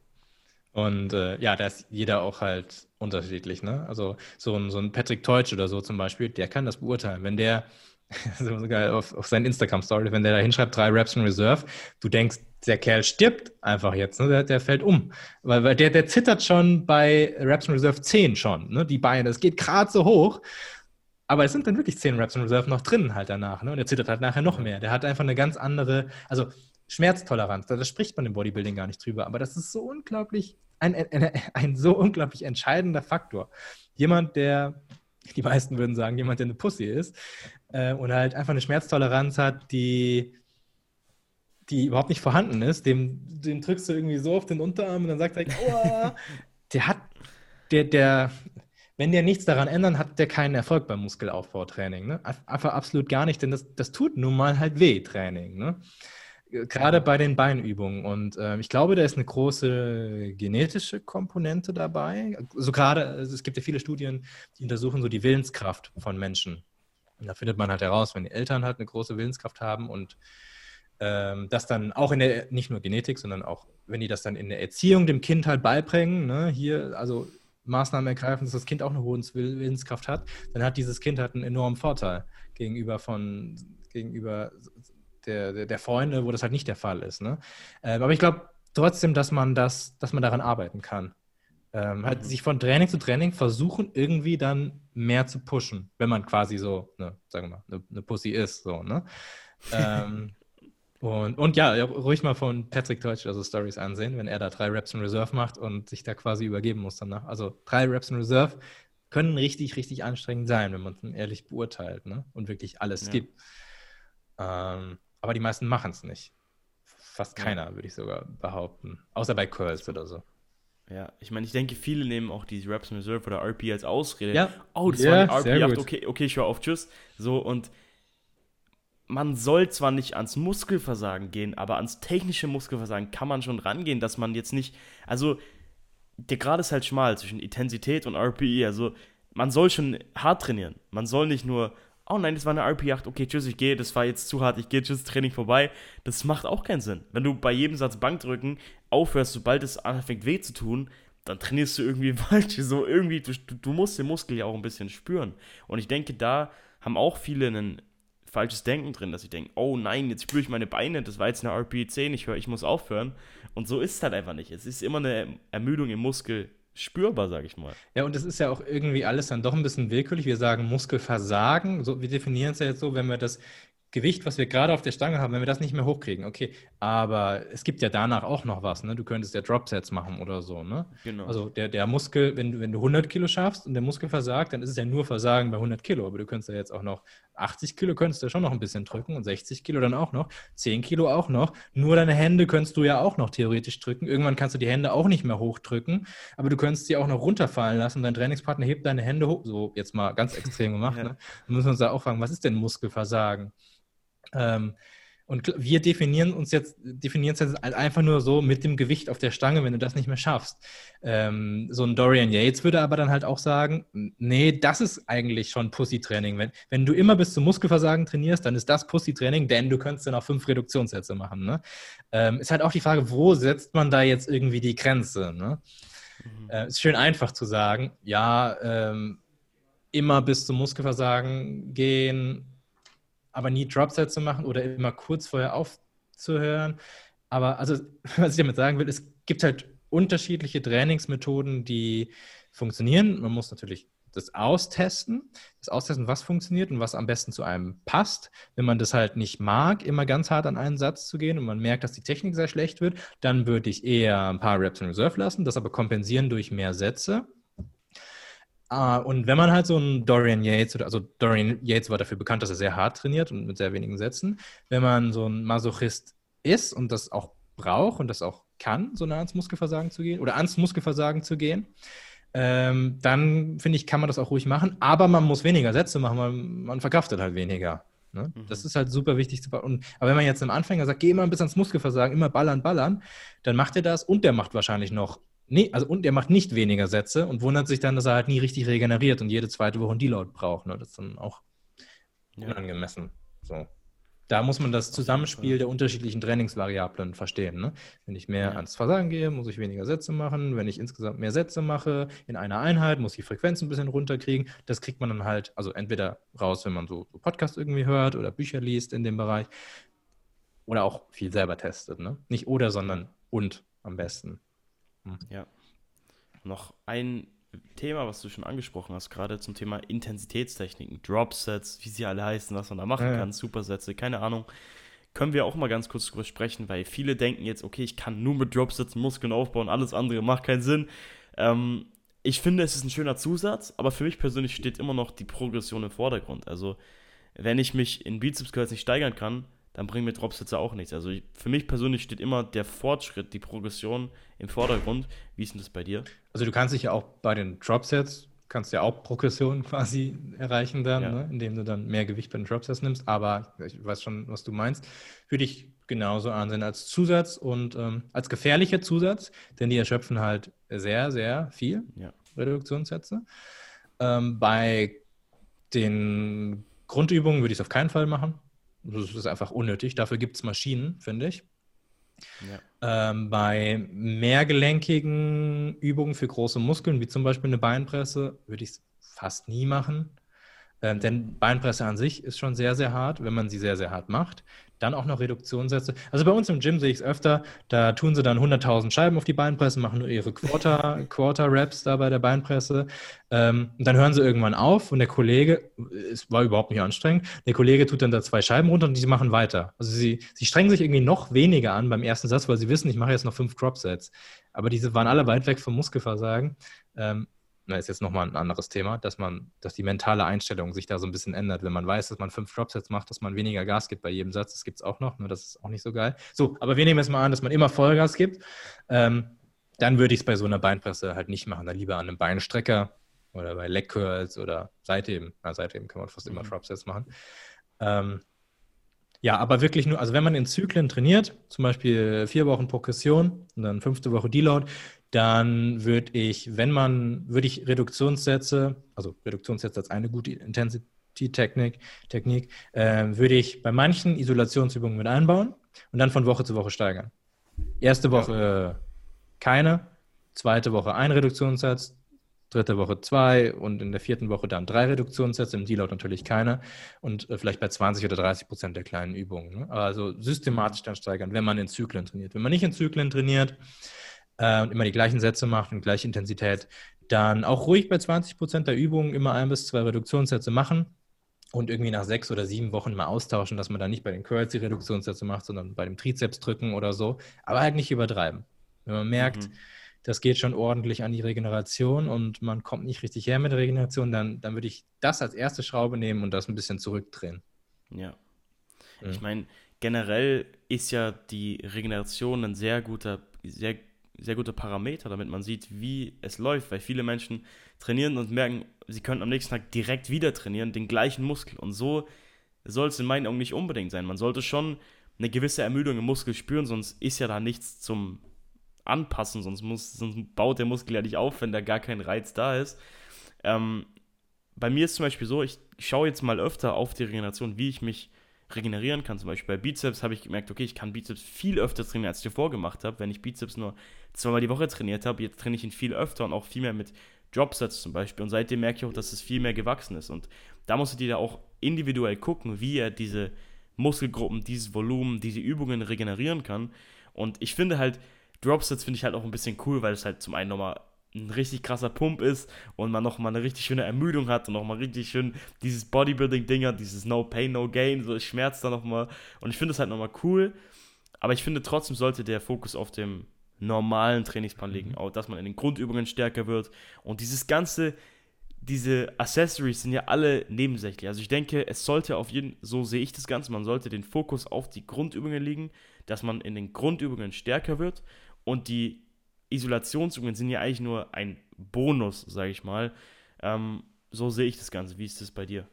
[SPEAKER 2] Und äh, ja, da ist jeder auch halt unterschiedlich. Ne? Also so ein, so ein Patrick Teutsch oder so zum Beispiel, der kann das beurteilen. Wenn der, so geil, auf, auf seinen Instagram-Story, wenn der da hinschreibt, drei Raps in Reserve, du denkst, der Kerl stirbt einfach jetzt, ne? der, der fällt um. Weil, weil der, der zittert schon bei Raps in Reserve 10 schon, ne? die Beine, das geht gerade so hoch. Aber es sind dann wirklich 10 Raps in Reserve noch drin halt danach. Ne? Und der zittert halt nachher noch mehr. Der hat einfach eine ganz andere, also Schmerztoleranz, da, da spricht man im Bodybuilding gar nicht drüber, aber das ist so unglaublich, ein, ein, ein so unglaublich entscheidender Faktor. Jemand, der, die meisten würden sagen, jemand, der eine Pussy ist äh, und halt einfach eine Schmerztoleranz hat, die, die überhaupt nicht vorhanden ist, dem, dem drückst du irgendwie so auf den Unterarm und dann sagt er, oh, der hat, der, der, wenn der nichts daran ändern, hat der keinen Erfolg beim Muskelaufbautraining. Ne? Einfach absolut gar nicht, denn das, das tut nun mal halt weh, Training. Ne? Gerade bei den Beinübungen. Und äh, ich glaube, da ist eine große genetische Komponente dabei. Also gerade, es gibt ja viele Studien, die untersuchen so die Willenskraft von Menschen. Und da findet man halt heraus, wenn die Eltern halt eine große Willenskraft haben und ähm, das dann auch in der, nicht nur Genetik, sondern auch, wenn die das dann in der Erziehung dem Kind halt beibringen, ne, hier, also Maßnahmen ergreifen, dass das Kind auch eine hohe Willenskraft hat, dann hat dieses Kind halt einen enormen Vorteil gegenüber von, gegenüber der, der, der Freunde, wo das halt nicht der Fall ist. Ne? Äh, aber ich glaube trotzdem, dass man das, dass man daran arbeiten kann. Ähm, halt mhm. sich von Training zu Training versuchen, irgendwie dann mehr zu pushen, wenn man quasi so, ne, sagen wir mal, eine, eine Pussy ist, so, ne? ähm, und, und ja, ruhig mal von Patrick Deutsch also Stories ansehen, wenn er da drei Reps in Reserve macht und sich da quasi übergeben muss danach. Also drei Reps in Reserve können richtig, richtig anstrengend sein, wenn man es ehrlich beurteilt, ne? Und wirklich alles ja. gibt. Ähm, aber die meisten machen es nicht. Fast keiner, ja. würde ich sogar behaupten. Außer bei Curls oder so.
[SPEAKER 1] Ja, ich meine, ich denke, viele nehmen auch die Raps Reserve oder RP als Ausrede.
[SPEAKER 2] Ja.
[SPEAKER 1] Oh, das ja, war eine RP 8, okay, okay, ich höre auf, tschüss. So, und man soll zwar nicht ans Muskelversagen gehen, aber ans technische Muskelversagen kann man schon rangehen, dass man jetzt nicht, also der Grad ist halt schmal zwischen Intensität und RPE, also man soll schon hart trainieren. Man soll nicht nur oh nein, das war eine RP8, okay, tschüss, ich gehe, das war jetzt zu hart, ich gehe, tschüss, Training vorbei. Das macht auch keinen Sinn. Wenn du bei jedem Satz Bankdrücken aufhörst, sobald es anfängt weh zu tun, dann trainierst du irgendwie falsch. So irgendwie, du, du musst den Muskel ja auch ein bisschen spüren. Und ich denke, da haben auch viele ein falsches Denken drin, dass sie denken, oh nein, jetzt spüre ich meine Beine, das war jetzt eine RP10, ich höre, ich muss aufhören. Und so ist es halt einfach nicht. Es ist immer eine Ermüdung im Muskel spürbar, sage ich mal.
[SPEAKER 2] Ja, und es ist ja auch irgendwie alles dann doch ein bisschen willkürlich. Wir sagen Muskelversagen. So, wir definieren es ja jetzt so, wenn wir das Gewicht, was wir gerade auf der Stange haben, wenn wir das nicht mehr hochkriegen, okay. Aber es gibt ja danach auch noch was, ne? Du könntest ja Dropsets machen oder so, ne? Genau. Also der, der Muskel, wenn du, wenn du 100 Kilo schaffst und der Muskel versagt, dann ist es ja nur Versagen bei 100 Kilo. Aber du könntest ja jetzt auch noch 80 Kilo könntest du schon noch ein bisschen drücken und 60 Kilo dann auch noch, 10 Kilo auch noch. Nur deine Hände könntest du ja auch noch theoretisch drücken. Irgendwann kannst du die Hände auch nicht mehr hochdrücken, aber du könntest sie auch noch runterfallen lassen. Dein Trainingspartner hebt deine Hände hoch. So jetzt mal ganz extrem gemacht. ja. ne? Dann müssen wir uns da auch fragen, was ist denn Muskelversagen? Ähm, und wir definieren uns jetzt, definieren es jetzt einfach nur so mit dem Gewicht auf der Stange, wenn du das nicht mehr schaffst. Ähm, so ein Dorian Yates würde aber dann halt auch sagen, nee, das ist eigentlich schon Pussy-Training. Wenn, wenn du immer bis zum Muskelversagen trainierst, dann ist das Pussy-Training, denn du könntest dann auch fünf Reduktionssätze machen. Ne? Ähm, ist halt auch die Frage, wo setzt man da jetzt irgendwie die Grenze? Ne? Mhm. Äh, ist schön einfach zu sagen, ja, ähm, immer bis zum Muskelversagen gehen, aber nie Dropsätze machen oder immer kurz vorher aufzuhören. Aber also, was ich damit sagen will, es gibt halt unterschiedliche Trainingsmethoden, die funktionieren. Man muss natürlich das austesten, das austesten, was funktioniert und was am besten zu einem passt. Wenn man das halt nicht mag, immer ganz hart an einen Satz zu gehen und man merkt, dass die Technik sehr schlecht wird, dann würde ich eher ein paar Reps in Reserve lassen, das aber kompensieren durch mehr Sätze. Uh, und wenn man halt so einen Dorian Yates, also Dorian Yates war dafür bekannt, dass er sehr hart trainiert und mit sehr wenigen Sätzen. Wenn man so ein Masochist ist und das auch braucht und das auch kann, so nah ans Muskelversagen zu gehen oder ans Muskelversagen zu gehen, ähm, dann finde ich, kann man das auch ruhig machen. Aber man muss weniger Sätze machen, weil man verkraftet halt weniger. Ne? Mhm. Das ist halt super wichtig zu und, Aber wenn man jetzt einem Anfänger sagt, geh immer bis ans Muskelversagen, immer ballern, ballern, dann macht er das und der macht wahrscheinlich noch Nee, also und er macht nicht weniger Sätze und wundert sich dann, dass er halt nie richtig regeneriert und jede zweite Woche ein Deload braucht. Ne? Das ist dann auch ja. unangemessen. So. Da muss man das Zusammenspiel der unterschiedlichen Trainingsvariablen verstehen. Ne? Wenn ich mehr ja. ans Versagen gehe, muss ich weniger Sätze machen. Wenn ich insgesamt mehr Sätze mache in einer Einheit, muss ich die Frequenz ein bisschen runterkriegen. Das kriegt man dann halt, also entweder raus, wenn man so, so Podcasts irgendwie hört oder Bücher liest in dem Bereich oder auch viel selber testet. Ne? Nicht oder, sondern und am besten.
[SPEAKER 1] Hm. Ja. Noch ein Thema, was du schon angesprochen hast, gerade zum Thema Intensitätstechniken, Dropsets, wie sie alle heißen, was man da machen ja, kann, Supersätze, keine Ahnung. Können wir auch mal ganz kurz drüber sprechen, weil viele denken jetzt, okay, ich kann nur mit Dropsets Muskeln aufbauen, alles andere macht keinen Sinn. Ähm, ich finde, es ist ein schöner Zusatz, aber für mich persönlich steht immer noch die Progression im Vordergrund. Also, wenn ich mich in Bizeps Curls nicht steigern kann, dann bringen mir Dropsitze auch nichts. Also ich, für mich persönlich steht immer der Fortschritt, die Progression im Vordergrund. Wie ist denn das bei dir?
[SPEAKER 2] Also du kannst dich ja auch bei den Dropsets, kannst ja auch Progression quasi erreichen dann, ja. ne? indem du dann mehr Gewicht bei den Dropsets nimmst. Aber ich weiß schon, was du meinst. Würde ich genauso ansehen als Zusatz und ähm, als gefährlicher Zusatz, denn die erschöpfen halt sehr, sehr viel ja. Reduktionssätze. Ähm, bei den Grundübungen würde ich es auf keinen Fall machen. Das ist einfach unnötig. Dafür gibt es Maschinen, finde ich. Ja. Ähm, bei mehrgelenkigen Übungen für große Muskeln, wie zum Beispiel eine Beinpresse, würde ich es fast nie machen. Ähm, denn Beinpresse an sich ist schon sehr, sehr hart, wenn man sie sehr, sehr hart macht. Dann auch noch Reduktionssätze. Also bei uns im Gym sehe ich es öfter, da tun sie dann 100.000 Scheiben auf die Beinpresse, machen nur ihre Quarter, Quarter Raps da bei der Beinpresse. Ähm, und dann hören sie irgendwann auf und der Kollege, es war überhaupt nicht anstrengend, der Kollege tut dann da zwei Scheiben runter und die machen weiter. Also sie, sie strengen sich irgendwie noch weniger an beim ersten Satz, weil sie wissen, ich mache jetzt noch fünf Crop Sets. Aber diese waren alle weit weg vom Muskelversagen. Ähm, na, ist jetzt nochmal ein anderes Thema, dass man, dass die mentale Einstellung sich da so ein bisschen ändert. Wenn man weiß, dass man fünf Dropsets macht, dass man weniger Gas gibt bei jedem Satz, das gibt es auch noch, nur das ist auch nicht so geil. So, aber wir nehmen jetzt mal an, dass man immer Vollgas gibt. Ähm, dann würde ich es bei so einer Beinpresse halt nicht machen. Dann lieber an einem Beinstrecker oder bei Leg Curls oder Seitheben. Na, Seitheben kann man fast immer mhm. Dropsets machen. Ähm, ja, aber wirklich nur, also wenn man in Zyklen trainiert, zum Beispiel vier Wochen Progression und dann fünfte Woche Deload, dann würde ich, wenn man, würde ich Reduktionssätze, also Reduktionssätze als eine gute Intensity-Technik, Technik, äh, würde ich bei manchen Isolationsübungen mit einbauen und dann von Woche zu Woche steigern. Erste Woche ja. keine, zweite Woche ein Reduktionssatz, dritte Woche zwei und in der vierten Woche dann drei Reduktionssätze, im Deload natürlich keine und äh, vielleicht bei 20 oder 30 Prozent der kleinen Übungen. Ne? Also systematisch dann steigern, wenn man in Zyklen trainiert. Wenn man nicht in Zyklen trainiert, äh, und immer die gleichen Sätze macht und gleiche Intensität, dann auch ruhig bei 20 Prozent der Übungen immer ein bis zwei Reduktionssätze machen. und irgendwie nach sechs oder sieben Wochen mal austauschen, dass man dann nicht bei den Curls die Reduktionssätze macht, sondern bei dem Trizeps drücken oder so. Aber halt nicht übertreiben. Wenn man merkt, mhm. das geht schon ordentlich an die Regeneration und man kommt nicht richtig her mit der Regeneration, dann, dann würde ich das als erste Schraube nehmen und das ein bisschen zurückdrehen.
[SPEAKER 1] Ja. Mhm. Ich meine, generell ist ja die Regeneration ein sehr guter, sehr, sehr guter Parameter, damit man sieht, wie es läuft, weil viele Menschen trainieren und merken, sie können am nächsten Tag direkt wieder trainieren, den gleichen Muskel. Und so soll es in meinen Augen nicht unbedingt sein. Man sollte schon eine gewisse Ermüdung im Muskel spüren, sonst ist ja da nichts zum Anpassen, sonst, muss, sonst baut der Muskel ja nicht auf, wenn da gar kein Reiz da ist. Ähm, bei mir ist zum Beispiel so, ich schaue jetzt mal öfter auf die Regeneration, wie ich mich regenerieren kann. Zum Beispiel bei Bizeps habe ich gemerkt, okay, ich kann Bizeps viel öfter trainieren, als ich davor gemacht habe. Wenn ich Bizeps nur zweimal die Woche trainiert habe, jetzt trainiere ich ihn viel öfter und auch viel mehr mit Dropsets zum Beispiel. Und seitdem merke ich auch, dass es viel mehr gewachsen ist. Und da musst du dir auch individuell gucken, wie er diese Muskelgruppen, dieses Volumen, diese Übungen regenerieren kann. Und ich finde halt, Dropsets finde ich halt auch ein bisschen cool, weil es halt zum einen nochmal ein richtig krasser Pump ist und man nochmal eine richtig schöne Ermüdung hat und nochmal richtig schön dieses Bodybuilding-Ding hat, dieses No Pain, No Gain, so es schmerzt da nochmal. Und ich finde es halt nochmal cool. Aber ich finde trotzdem sollte der Fokus auf dem normalen Trainingsplan liegen, mhm. auch dass man in den Grundübungen stärker wird. Und dieses ganze, diese Accessories sind ja alle nebensächlich. Also ich denke, es sollte auf jeden, so sehe ich das Ganze, man sollte den Fokus auf die Grundübungen legen, dass man in den Grundübungen stärker wird und die Isolationsübungen sind ja eigentlich nur ein Bonus, sage ich mal. Ähm, so sehe ich das Ganze. Wie ist das bei dir?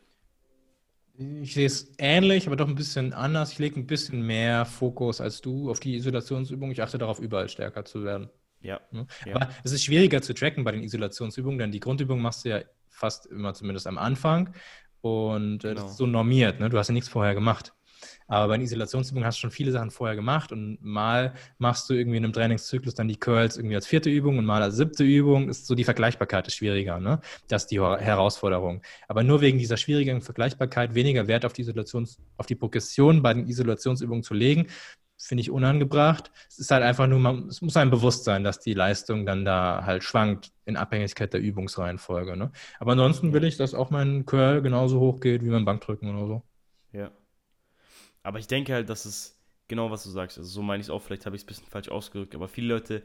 [SPEAKER 2] Ich sehe es ähnlich, aber doch ein bisschen anders. Ich lege ein bisschen mehr Fokus als du auf die Isolationsübungen. Ich achte darauf, überall stärker zu werden.
[SPEAKER 1] Ja.
[SPEAKER 2] Aber ja. es ist schwieriger zu tracken bei den Isolationsübungen, denn die Grundübungen machst du ja fast immer zumindest am Anfang. Und äh, genau. das ist so normiert. Ne? Du hast ja nichts vorher gemacht. Aber bei einer Isolationsübung hast du schon viele Sachen vorher gemacht und mal machst du irgendwie in einem Trainingszyklus dann die Curls irgendwie als vierte Übung und mal als siebte Übung. Ist so die Vergleichbarkeit ist schwieriger, ne? Das ist die Herausforderung. Aber nur wegen dieser schwierigen Vergleichbarkeit weniger Wert auf die Isolations, auf die Progression bei den Isolationsübungen zu legen, finde ich unangebracht. Es ist halt einfach nur, man, es muss einem bewusst sein, dass die Leistung dann da halt schwankt in Abhängigkeit der Übungsreihenfolge. Ne? Aber ansonsten will ich, dass auch mein Curl genauso hoch geht wie mein Bankdrücken oder so.
[SPEAKER 1] Aber ich denke halt, dass es genau was du sagst. Also so meine ich es auch, vielleicht habe ich es ein bisschen falsch ausgedrückt, aber viele Leute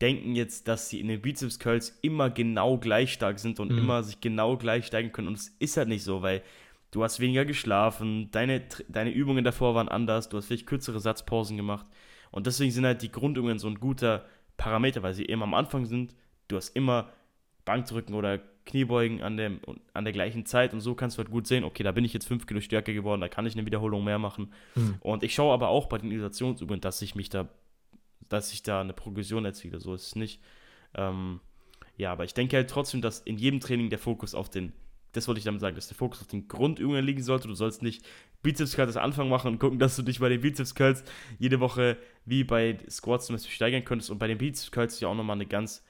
[SPEAKER 1] denken jetzt, dass sie in den Bizeps Curls immer genau gleich stark sind und mhm. immer sich genau gleich steigen können. Und es ist halt nicht so, weil du hast weniger geschlafen, deine, deine Übungen davor waren anders, du hast vielleicht kürzere Satzpausen gemacht. Und deswegen sind halt die Grundübungen so ein guter Parameter, weil sie eben am Anfang sind. Du hast immer Bankdrücken oder Kniebeugen an, dem, an der gleichen Zeit und so kannst du halt gut sehen, okay, da bin ich jetzt 5 Kilo stärker geworden, da kann ich eine Wiederholung mehr machen. Mhm. Und ich schaue aber auch bei den Isolationsübungen, dass ich mich da, dass ich da eine Progression erziele, so ist es nicht. Ähm, ja, aber ich denke halt trotzdem, dass in jedem Training der Fokus auf den, das wollte ich damit sagen, dass der Fokus auf den Grundübungen liegen sollte. Du sollst nicht Bizeps Curls Anfang machen und gucken, dass du dich bei den Bizeps Curls jede Woche wie bei Squats zum Beispiel steigern könntest. Und bei den Bizeps Curls ist ja auch nochmal eine ganz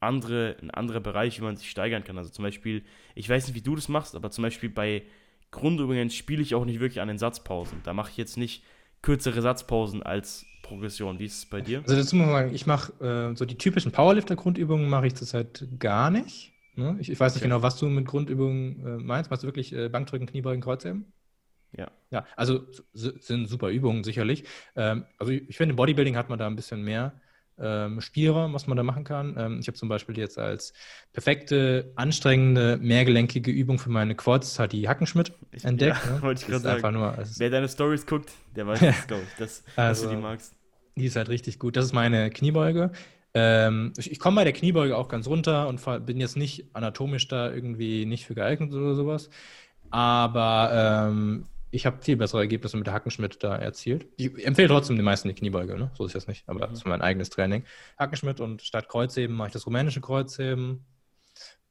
[SPEAKER 1] andere, ein anderer Bereich, wie man sich steigern kann. Also zum Beispiel, ich weiß nicht, wie du das machst, aber zum Beispiel bei Grundübungen spiele ich auch nicht wirklich an den Satzpausen. Da mache ich jetzt nicht kürzere Satzpausen als Progression. Wie ist es bei dir?
[SPEAKER 2] Also dazu muss man sagen, ich mache äh, so die typischen Powerlifter-Grundübungen mache ich zurzeit gar nicht. Ne? Ich, ich, weiß nicht okay. genau, was du mit Grundübungen äh, meinst. Machst du wirklich äh, Bankdrücken, Kniebeugen, Kreuzheben?
[SPEAKER 1] Ja.
[SPEAKER 2] Ja, also sind super Übungen sicherlich. Ähm, also ich, ich finde, Bodybuilding hat man da ein bisschen mehr ähm, Spielraum, was man da machen kann. Ähm, ich habe zum Beispiel jetzt als perfekte, anstrengende, mehrgelenkige Übung für meine Quads hat die Hackenschmidt ich, entdeckt.
[SPEAKER 1] Ja, ne? Wollte ich gerade sagen. Nur, also Wer deine Stories guckt, der weiß das, glaube ich, dass, also, dass, du die magst.
[SPEAKER 2] Die ist halt richtig gut. Das ist meine Kniebeuge. Ähm, ich, ich komme bei der Kniebeuge auch ganz runter und bin jetzt nicht anatomisch da irgendwie nicht für geeignet oder sowas. Aber ähm, ich habe viel bessere Ergebnisse mit der Hackenschmidt da erzielt. Ich empfehle trotzdem den meisten die Kniebeuge, ne? so ist das nicht, aber mhm. das ist mein eigenes Training. Hackenschmidt und statt Kreuzheben mache ich das rumänische Kreuzheben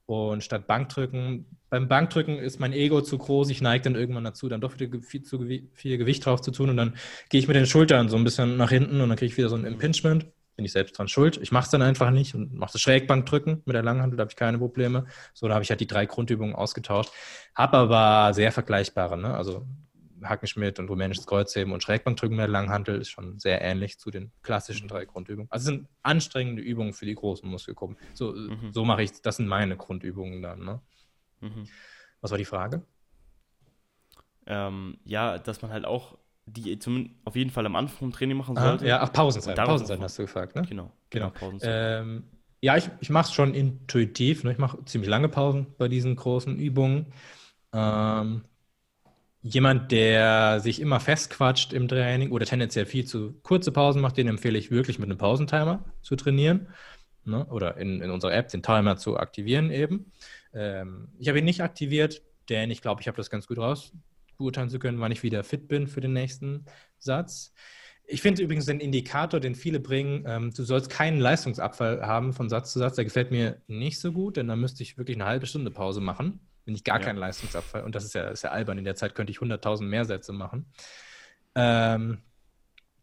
[SPEAKER 2] und statt Bankdrücken. Beim Bankdrücken ist mein Ego zu groß, ich neige dann irgendwann dazu, dann doch wieder viel, zu viel Gewicht drauf zu tun und dann gehe ich mit den Schultern so ein bisschen nach hinten und dann kriege ich wieder so ein Impingement. Bin ich selbst dran schuld. Ich mache es dann einfach nicht und mache das Schrägbankdrücken mit der Langhandel, da habe ich keine Probleme. So, da habe ich halt die drei Grundübungen ausgetauscht. Habe aber sehr vergleichbare, ne? also Hackenschmidt und rumänisches Kreuzheben und Schrägbankdrücken mit der Langhantel ist schon sehr ähnlich zu den klassischen drei Grundübungen. Also sind anstrengende Übungen für die großen Muskelgruppen. So, mhm. so mache ich, das sind meine Grundübungen dann. Ne? Mhm. Was war die Frage?
[SPEAKER 1] ähm, ja, dass man halt auch die zum, auf jeden Fall am Anfang vom Training machen
[SPEAKER 2] Aha,
[SPEAKER 1] sollte.
[SPEAKER 2] ja, ach, Pausenzeit.
[SPEAKER 1] Und darauf
[SPEAKER 2] Pausenzeit
[SPEAKER 1] auch-
[SPEAKER 2] hast du gefragt, ne?
[SPEAKER 1] Genau,
[SPEAKER 2] Genau.
[SPEAKER 1] Pausenzeit.
[SPEAKER 2] Ähm, ja, ich, ich mache es schon intuitiv. Ne? Ich mache ziemlich lange Pausen bei diesen großen Übungen. Ähm, jemand, der sich immer festquatscht im Training oder tendenziell viel zu kurze Pausen macht, den empfehle ich wirklich mit einem Pausentimer zu trainieren. Ne? Oder in, in unserer App den Timer zu aktivieren eben. Ähm, ich habe ihn nicht aktiviert, denn ich glaube, ich habe das ganz gut raus beurteilen zu können, wann ich wieder fit bin für den nächsten Satz. Ich finde übrigens den Indikator, den viele bringen, ähm, du sollst keinen Leistungsabfall haben von Satz zu Satz, der gefällt mir nicht so gut, denn dann müsste ich wirklich eine halbe Stunde Pause machen, wenn ich gar
[SPEAKER 1] Ja.
[SPEAKER 2] keinen Leistungsabfall. Und das ist ja, ist ja albern. In der Zeit könnte ich 100.000 mehr Sätze machen. Ähm,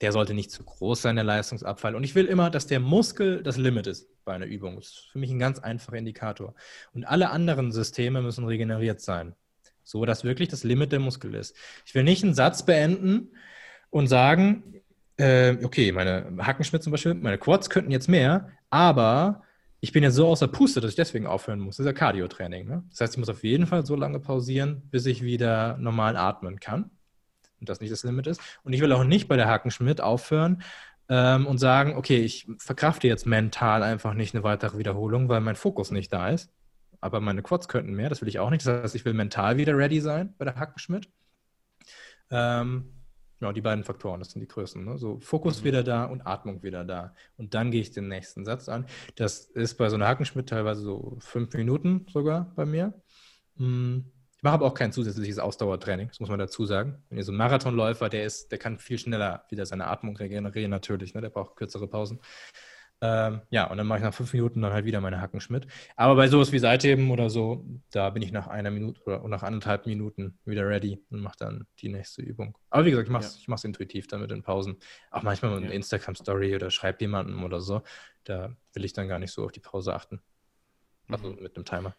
[SPEAKER 2] der sollte nicht zu groß sein, der Leistungsabfall. Und ich will immer, dass der Muskel das Limit ist bei einer Übung. Das ist für mich ein ganz einfacher Indikator. Und alle anderen Systeme müssen regeneriert sein. So dass wirklich das Limit der Muskel ist. Ich will nicht einen Satz beenden und sagen, äh, okay, meine Hackenschmidt zum Beispiel, meine Quads könnten jetzt mehr, aber ich bin jetzt so außer Puste, dass ich deswegen aufhören muss. Das ist ja Cardio-Training. Ne? Das heißt, ich muss auf jeden Fall so lange pausieren, bis ich wieder normal atmen kann. Und das nicht das Limit ist. Und ich will auch nicht bei der Hackenschmidt aufhören ähm, und sagen, okay, ich verkrafte jetzt mental einfach nicht eine weitere Wiederholung, weil mein Fokus nicht da ist. Aber meine Quads könnten mehr, das will ich auch nicht. Das heißt, ich will mental wieder ready sein bei der Hackenschmidt. Ähm, ja, die beiden Faktoren, das sind die Größen. Ne? So Fokus
[SPEAKER 1] Mhm.
[SPEAKER 2] wieder da und Atmung wieder da. Und dann gehe ich den nächsten Satz an. Das ist bei so einer Hackenschmidt teilweise so fünf Minuten sogar bei mir. Mm, Ich mache aber auch kein zusätzliches Ausdauertraining, das muss man dazu sagen. Wenn ihr so ein Marathonläufer, der ist, der kann viel schneller wieder seine Atmung regenerieren, natürlich. Ne? Der braucht kürzere Pausen. Ähm, ja, und dann mache ich nach fünf Minuten dann halt wieder meine Hackenschmidt. Aber bei sowas wie Seitheben oder so, da bin ich nach einer Minute oder nach anderthalb Minuten wieder ready und mache dann die nächste Übung. Aber wie gesagt, ich mache es
[SPEAKER 1] Ja.
[SPEAKER 2] intuitiv dann mit den Pausen. Auch manchmal mit
[SPEAKER 1] Ja.
[SPEAKER 2] einer Instagram-Story oder schreibe jemandem oder so. Da will ich dann gar nicht so auf die Pause achten. Also
[SPEAKER 1] Mhm.
[SPEAKER 2] mit einem Timer.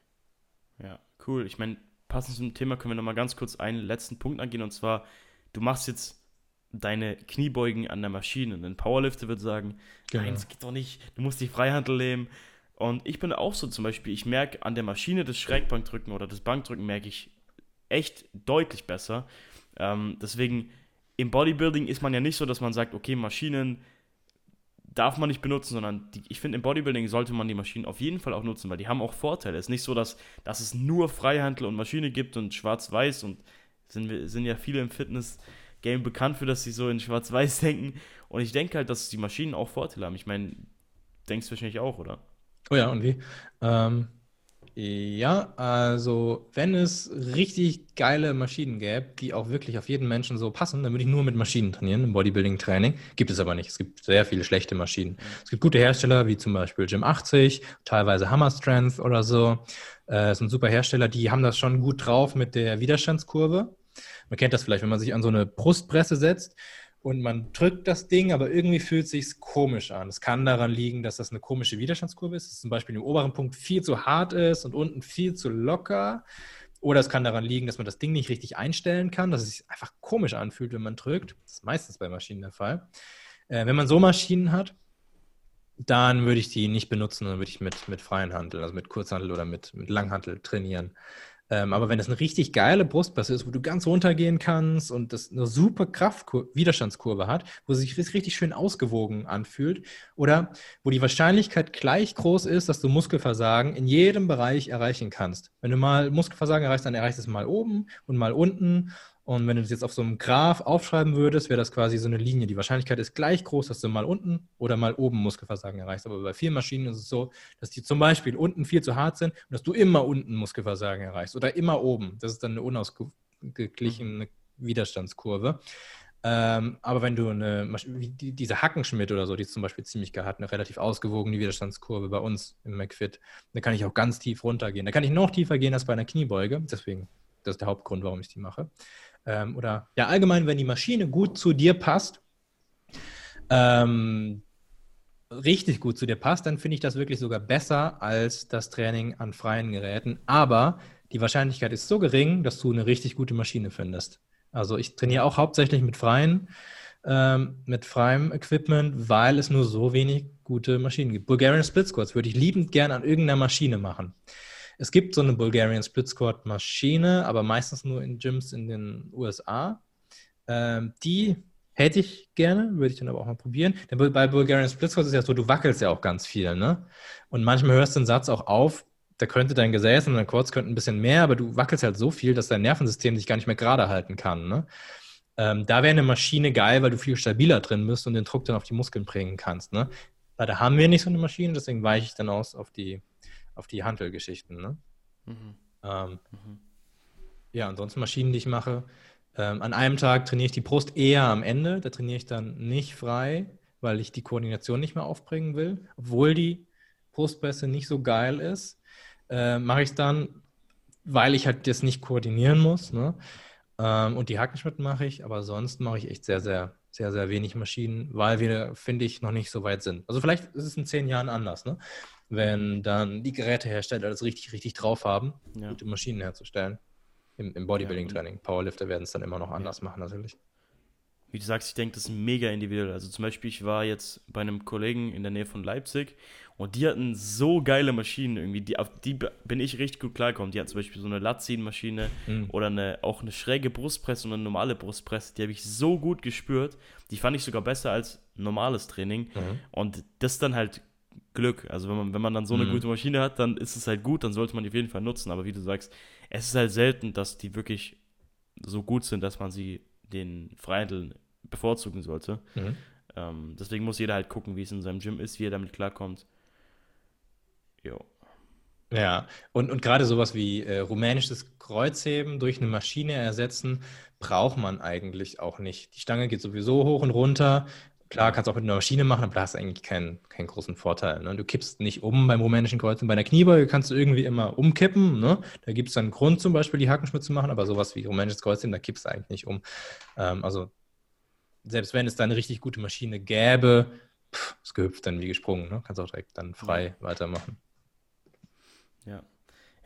[SPEAKER 1] Ja, cool. Ich meine, passend zum Thema können wir nochmal ganz kurz einen letzten Punkt angehen und zwar, du machst jetzt deine Kniebeugen an der Maschine. Ein Powerlifter wird sagen,
[SPEAKER 2] Genau.
[SPEAKER 1] nein, das geht doch nicht, du musst die Freihandel nehmen. Und ich bin auch so zum Beispiel, ich merke an der Maschine das Schrägbankdrücken oder das Bankdrücken merke ich echt deutlich besser. Ähm, deswegen, im Bodybuilding ist man ja nicht so, dass man sagt, okay, Maschinen darf man nicht benutzen, sondern die, ich finde, im Bodybuilding sollte man die Maschinen auf jeden Fall auch nutzen, weil die haben auch Vorteile. Es ist nicht so, dass, dass es nur Freihandel und Maschine gibt und schwarz-weiß und sind, sind ja viele im Fitness-Game bekannt für, dass sie so in schwarz-weiß denken. Und ich denke halt, dass die Maschinen auch Vorteile haben. Ich meine, denkst du wahrscheinlich auch, oder?
[SPEAKER 2] Oh ja, und wie? Ähm, ja, also wenn es richtig geile Maschinen gäbe, die auch wirklich auf jeden Menschen so passen, dann würde ich nur mit Maschinen trainieren im Bodybuilding-Training. Gibt es aber nicht. Es gibt sehr viele schlechte Maschinen. Es gibt gute Hersteller, wie zum Beispiel Gym 80, teilweise Hammer Strength oder so. Äh, das sind super Hersteller, die haben das schon gut drauf mit der Widerstandskurve. Man kennt das vielleicht, wenn man sich an so eine Brustpresse setzt und man drückt das Ding, aber irgendwie fühlt es sich komisch an. Es kann daran liegen, dass das eine komische Widerstandskurve ist, dass zum Beispiel im oberen Punkt viel zu hart ist und unten viel zu locker. Oder es kann daran liegen, dass man das Ding nicht richtig einstellen kann, dass es sich einfach komisch anfühlt, wenn man drückt. Das ist meistens bei Maschinen der Fall. Äh, wenn man so Maschinen hat, dann würde ich die nicht benutzen, dann würde ich mit, mit freien Handel, also mit Kurzhandel oder mit, mit Langhandel trainieren. Ähm, aber wenn das eine richtig geile Brustpresse ist, wo du ganz runtergehen kannst und das eine super Kraft-Widerstandskurve hat, wo es sich richtig schön ausgewogen anfühlt oder wo die Wahrscheinlichkeit gleich groß ist, dass du Muskelversagen in jedem Bereich erreichen kannst. Wenn du mal Muskelversagen erreichst, dann erreichst du es mal oben und mal unten. Und wenn du das jetzt auf so einem Graph aufschreiben würdest, wäre das quasi so eine Linie. Die Wahrscheinlichkeit ist gleich groß, dass du mal unten oder mal oben Muskelversagen erreichst. Aber bei vielen Maschinen ist es so, dass die zum Beispiel unten viel zu hart sind und dass du immer unten Muskelversagen erreichst oder immer oben. Das ist dann eine unausgeglichene Widerstandskurve. Ähm, aber wenn du eine, Masch- wie die, diese Hackenschmidt oder so, die ist zum Beispiel ziemlich geil, hat eine relativ ausgewogene Widerstandskurve bei uns im McFit, da kann ich auch ganz tief runtergehen. Da kann ich noch tiefer gehen als bei einer Kniebeuge. Deswegen, das ist der Hauptgrund, warum ich die mache. Ähm, oder ja, allgemein, wenn die Maschine gut zu dir passt, ähm, richtig gut zu dir passt, dann finde ich das wirklich sogar besser als das Training an freien Geräten. Aber die Wahrscheinlichkeit ist so gering, dass du eine richtig gute Maschine findest. Also ich trainiere auch hauptsächlich mit freien, ähm, mit freiem Equipment, weil es nur so wenig gute Maschinen gibt. Bulgarian Split Squats würde ich liebend gern an irgendeiner Maschine machen. Es gibt so eine Bulgarian Split Squat Maschine, aber meistens nur in Gyms in den USA. Ähm, die hätte ich gerne, würde ich dann aber auch mal probieren. Denn bei Bulgarian Split Squat ist ja so, du wackelst ja auch ganz viel, ne? Und manchmal hörst du den Satz auch auf, da könnte dein Gesäß und dein Quads könnten ein bisschen mehr, aber du wackelst halt so viel, dass dein Nervensystem sich gar nicht mehr gerade halten kann, ne? Ähm, da wäre eine Maschine geil, weil du viel stabiler drin bist und den Druck dann auf die Muskeln bringen kannst. Ne? Leider haben wir nicht so eine Maschine, deswegen weiche ich dann aus auf die, auf die Hantelgeschichten. Ne? Mhm. Ähm, mhm. Ja, ansonsten Maschinen, die ich mache. Ähm, an einem Tag trainiere ich die Brust eher am Ende. Da trainiere ich dann nicht frei, weil ich die Koordination nicht mehr aufbringen will. Obwohl die Brustpresse nicht so geil ist, äh, mache ich es dann, weil ich halt das nicht koordinieren muss. Ne? Ähm, und die Hackenschmidt mache ich, aber sonst mache ich echt sehr, sehr sehr, sehr wenig Maschinen, weil wir, finde ich, noch nicht so weit sind. Also vielleicht ist es in zehn Jahren anders, ne? Wenn dann die Gerätehersteller das richtig, richtig drauf haben, ja. gute Maschinen herzustellen. Im, im Bodybuilding-Training. Powerlifter werden es dann immer noch anders machen, natürlich.
[SPEAKER 1] Wie du sagst, ich denke, das ist mega individuell. Also zum Beispiel, ich war jetzt bei einem Kollegen in der Nähe von Leipzig und die hatten so geile Maschinen irgendwie, die, auf die bin ich richtig gut klargekommen. Die hatten zum Beispiel so eine Latzienmaschine mhm. oder eine, auch eine schräge Brustpresse und eine normale Brustpresse. Die habe ich so gut gespürt. Die fand ich sogar besser als normales Training. Mhm. Und das dann halt Glück. Also wenn man, wenn man dann so eine mhm. gute Maschine hat, dann ist es halt gut, dann sollte man die auf jeden Fall nutzen. Aber wie du sagst, es ist halt selten, dass die wirklich so gut sind, dass man sie den Freihandeln bevorzugen sollte. Mhm. Ähm, deswegen muss jeder halt gucken, wie es in seinem Gym ist, wie er damit klarkommt.
[SPEAKER 2] Jo. Ja, und, und gerade sowas wie äh, rumänisches Kreuzheben durch eine Maschine ersetzen, braucht man eigentlich auch nicht. Die Stange geht sowieso hoch und runter. Klar, kannst du auch mit einer Maschine machen, aber da hast du eigentlich keinen, keinen großen Vorteil. Ne? Du kippst nicht um beim rumänischen Kreuzen. Bei einer Kniebeuge kannst du irgendwie immer umkippen. Ne? Da gibt es dann einen Grund, zum Beispiel die Hackenschmidt zu machen, aber sowas wie rumänisches Kreuzheben, da kippst du eigentlich nicht um. Ähm, also, selbst wenn es da eine richtig gute Maschine gäbe, pff, das gehüpft dann wie gesprungen. Ne? Kannst auch direkt dann frei ja. weitermachen.
[SPEAKER 1] Ja.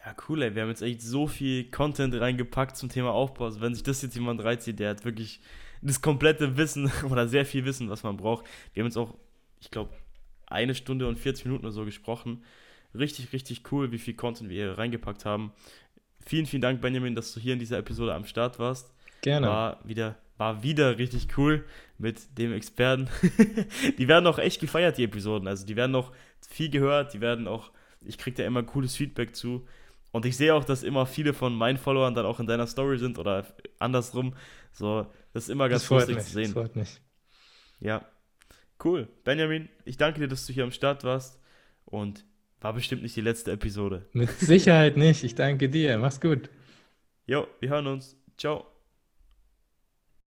[SPEAKER 1] Ja, cool, ey. Wir haben jetzt echt so viel Content reingepackt zum Thema Aufbau. Also, wenn sich das jetzt jemand reinzieht, der hat wirklich das komplette Wissen oder sehr viel Wissen, was man braucht. Wir haben jetzt auch, ich glaube, eine Stunde und 40 Minuten oder so gesprochen. Richtig, richtig cool, wie viel Content wir hier reingepackt haben. Vielen, vielen Dank, Benjamin, dass du hier in dieser Episode am Start warst.
[SPEAKER 2] Gerne.
[SPEAKER 1] War wieder, war wieder richtig cool mit dem Experten. die werden auch echt gefeiert, die Episoden. Also die werden noch viel gehört, die werden auch ich kriege da immer cooles Feedback zu. Und ich sehe auch, dass immer viele von meinen Followern dann auch in deiner Story sind oder andersrum. So, das ist immer ganz das lustig mich, zu sehen. Das freut mich. Ja. Cool. Benjamin, ich danke dir, dass du hier am Start warst. Und war bestimmt nicht die letzte Episode.
[SPEAKER 2] Mit Sicherheit nicht. Ich danke dir. Mach's gut.
[SPEAKER 1] Jo, wir hören uns. Ciao.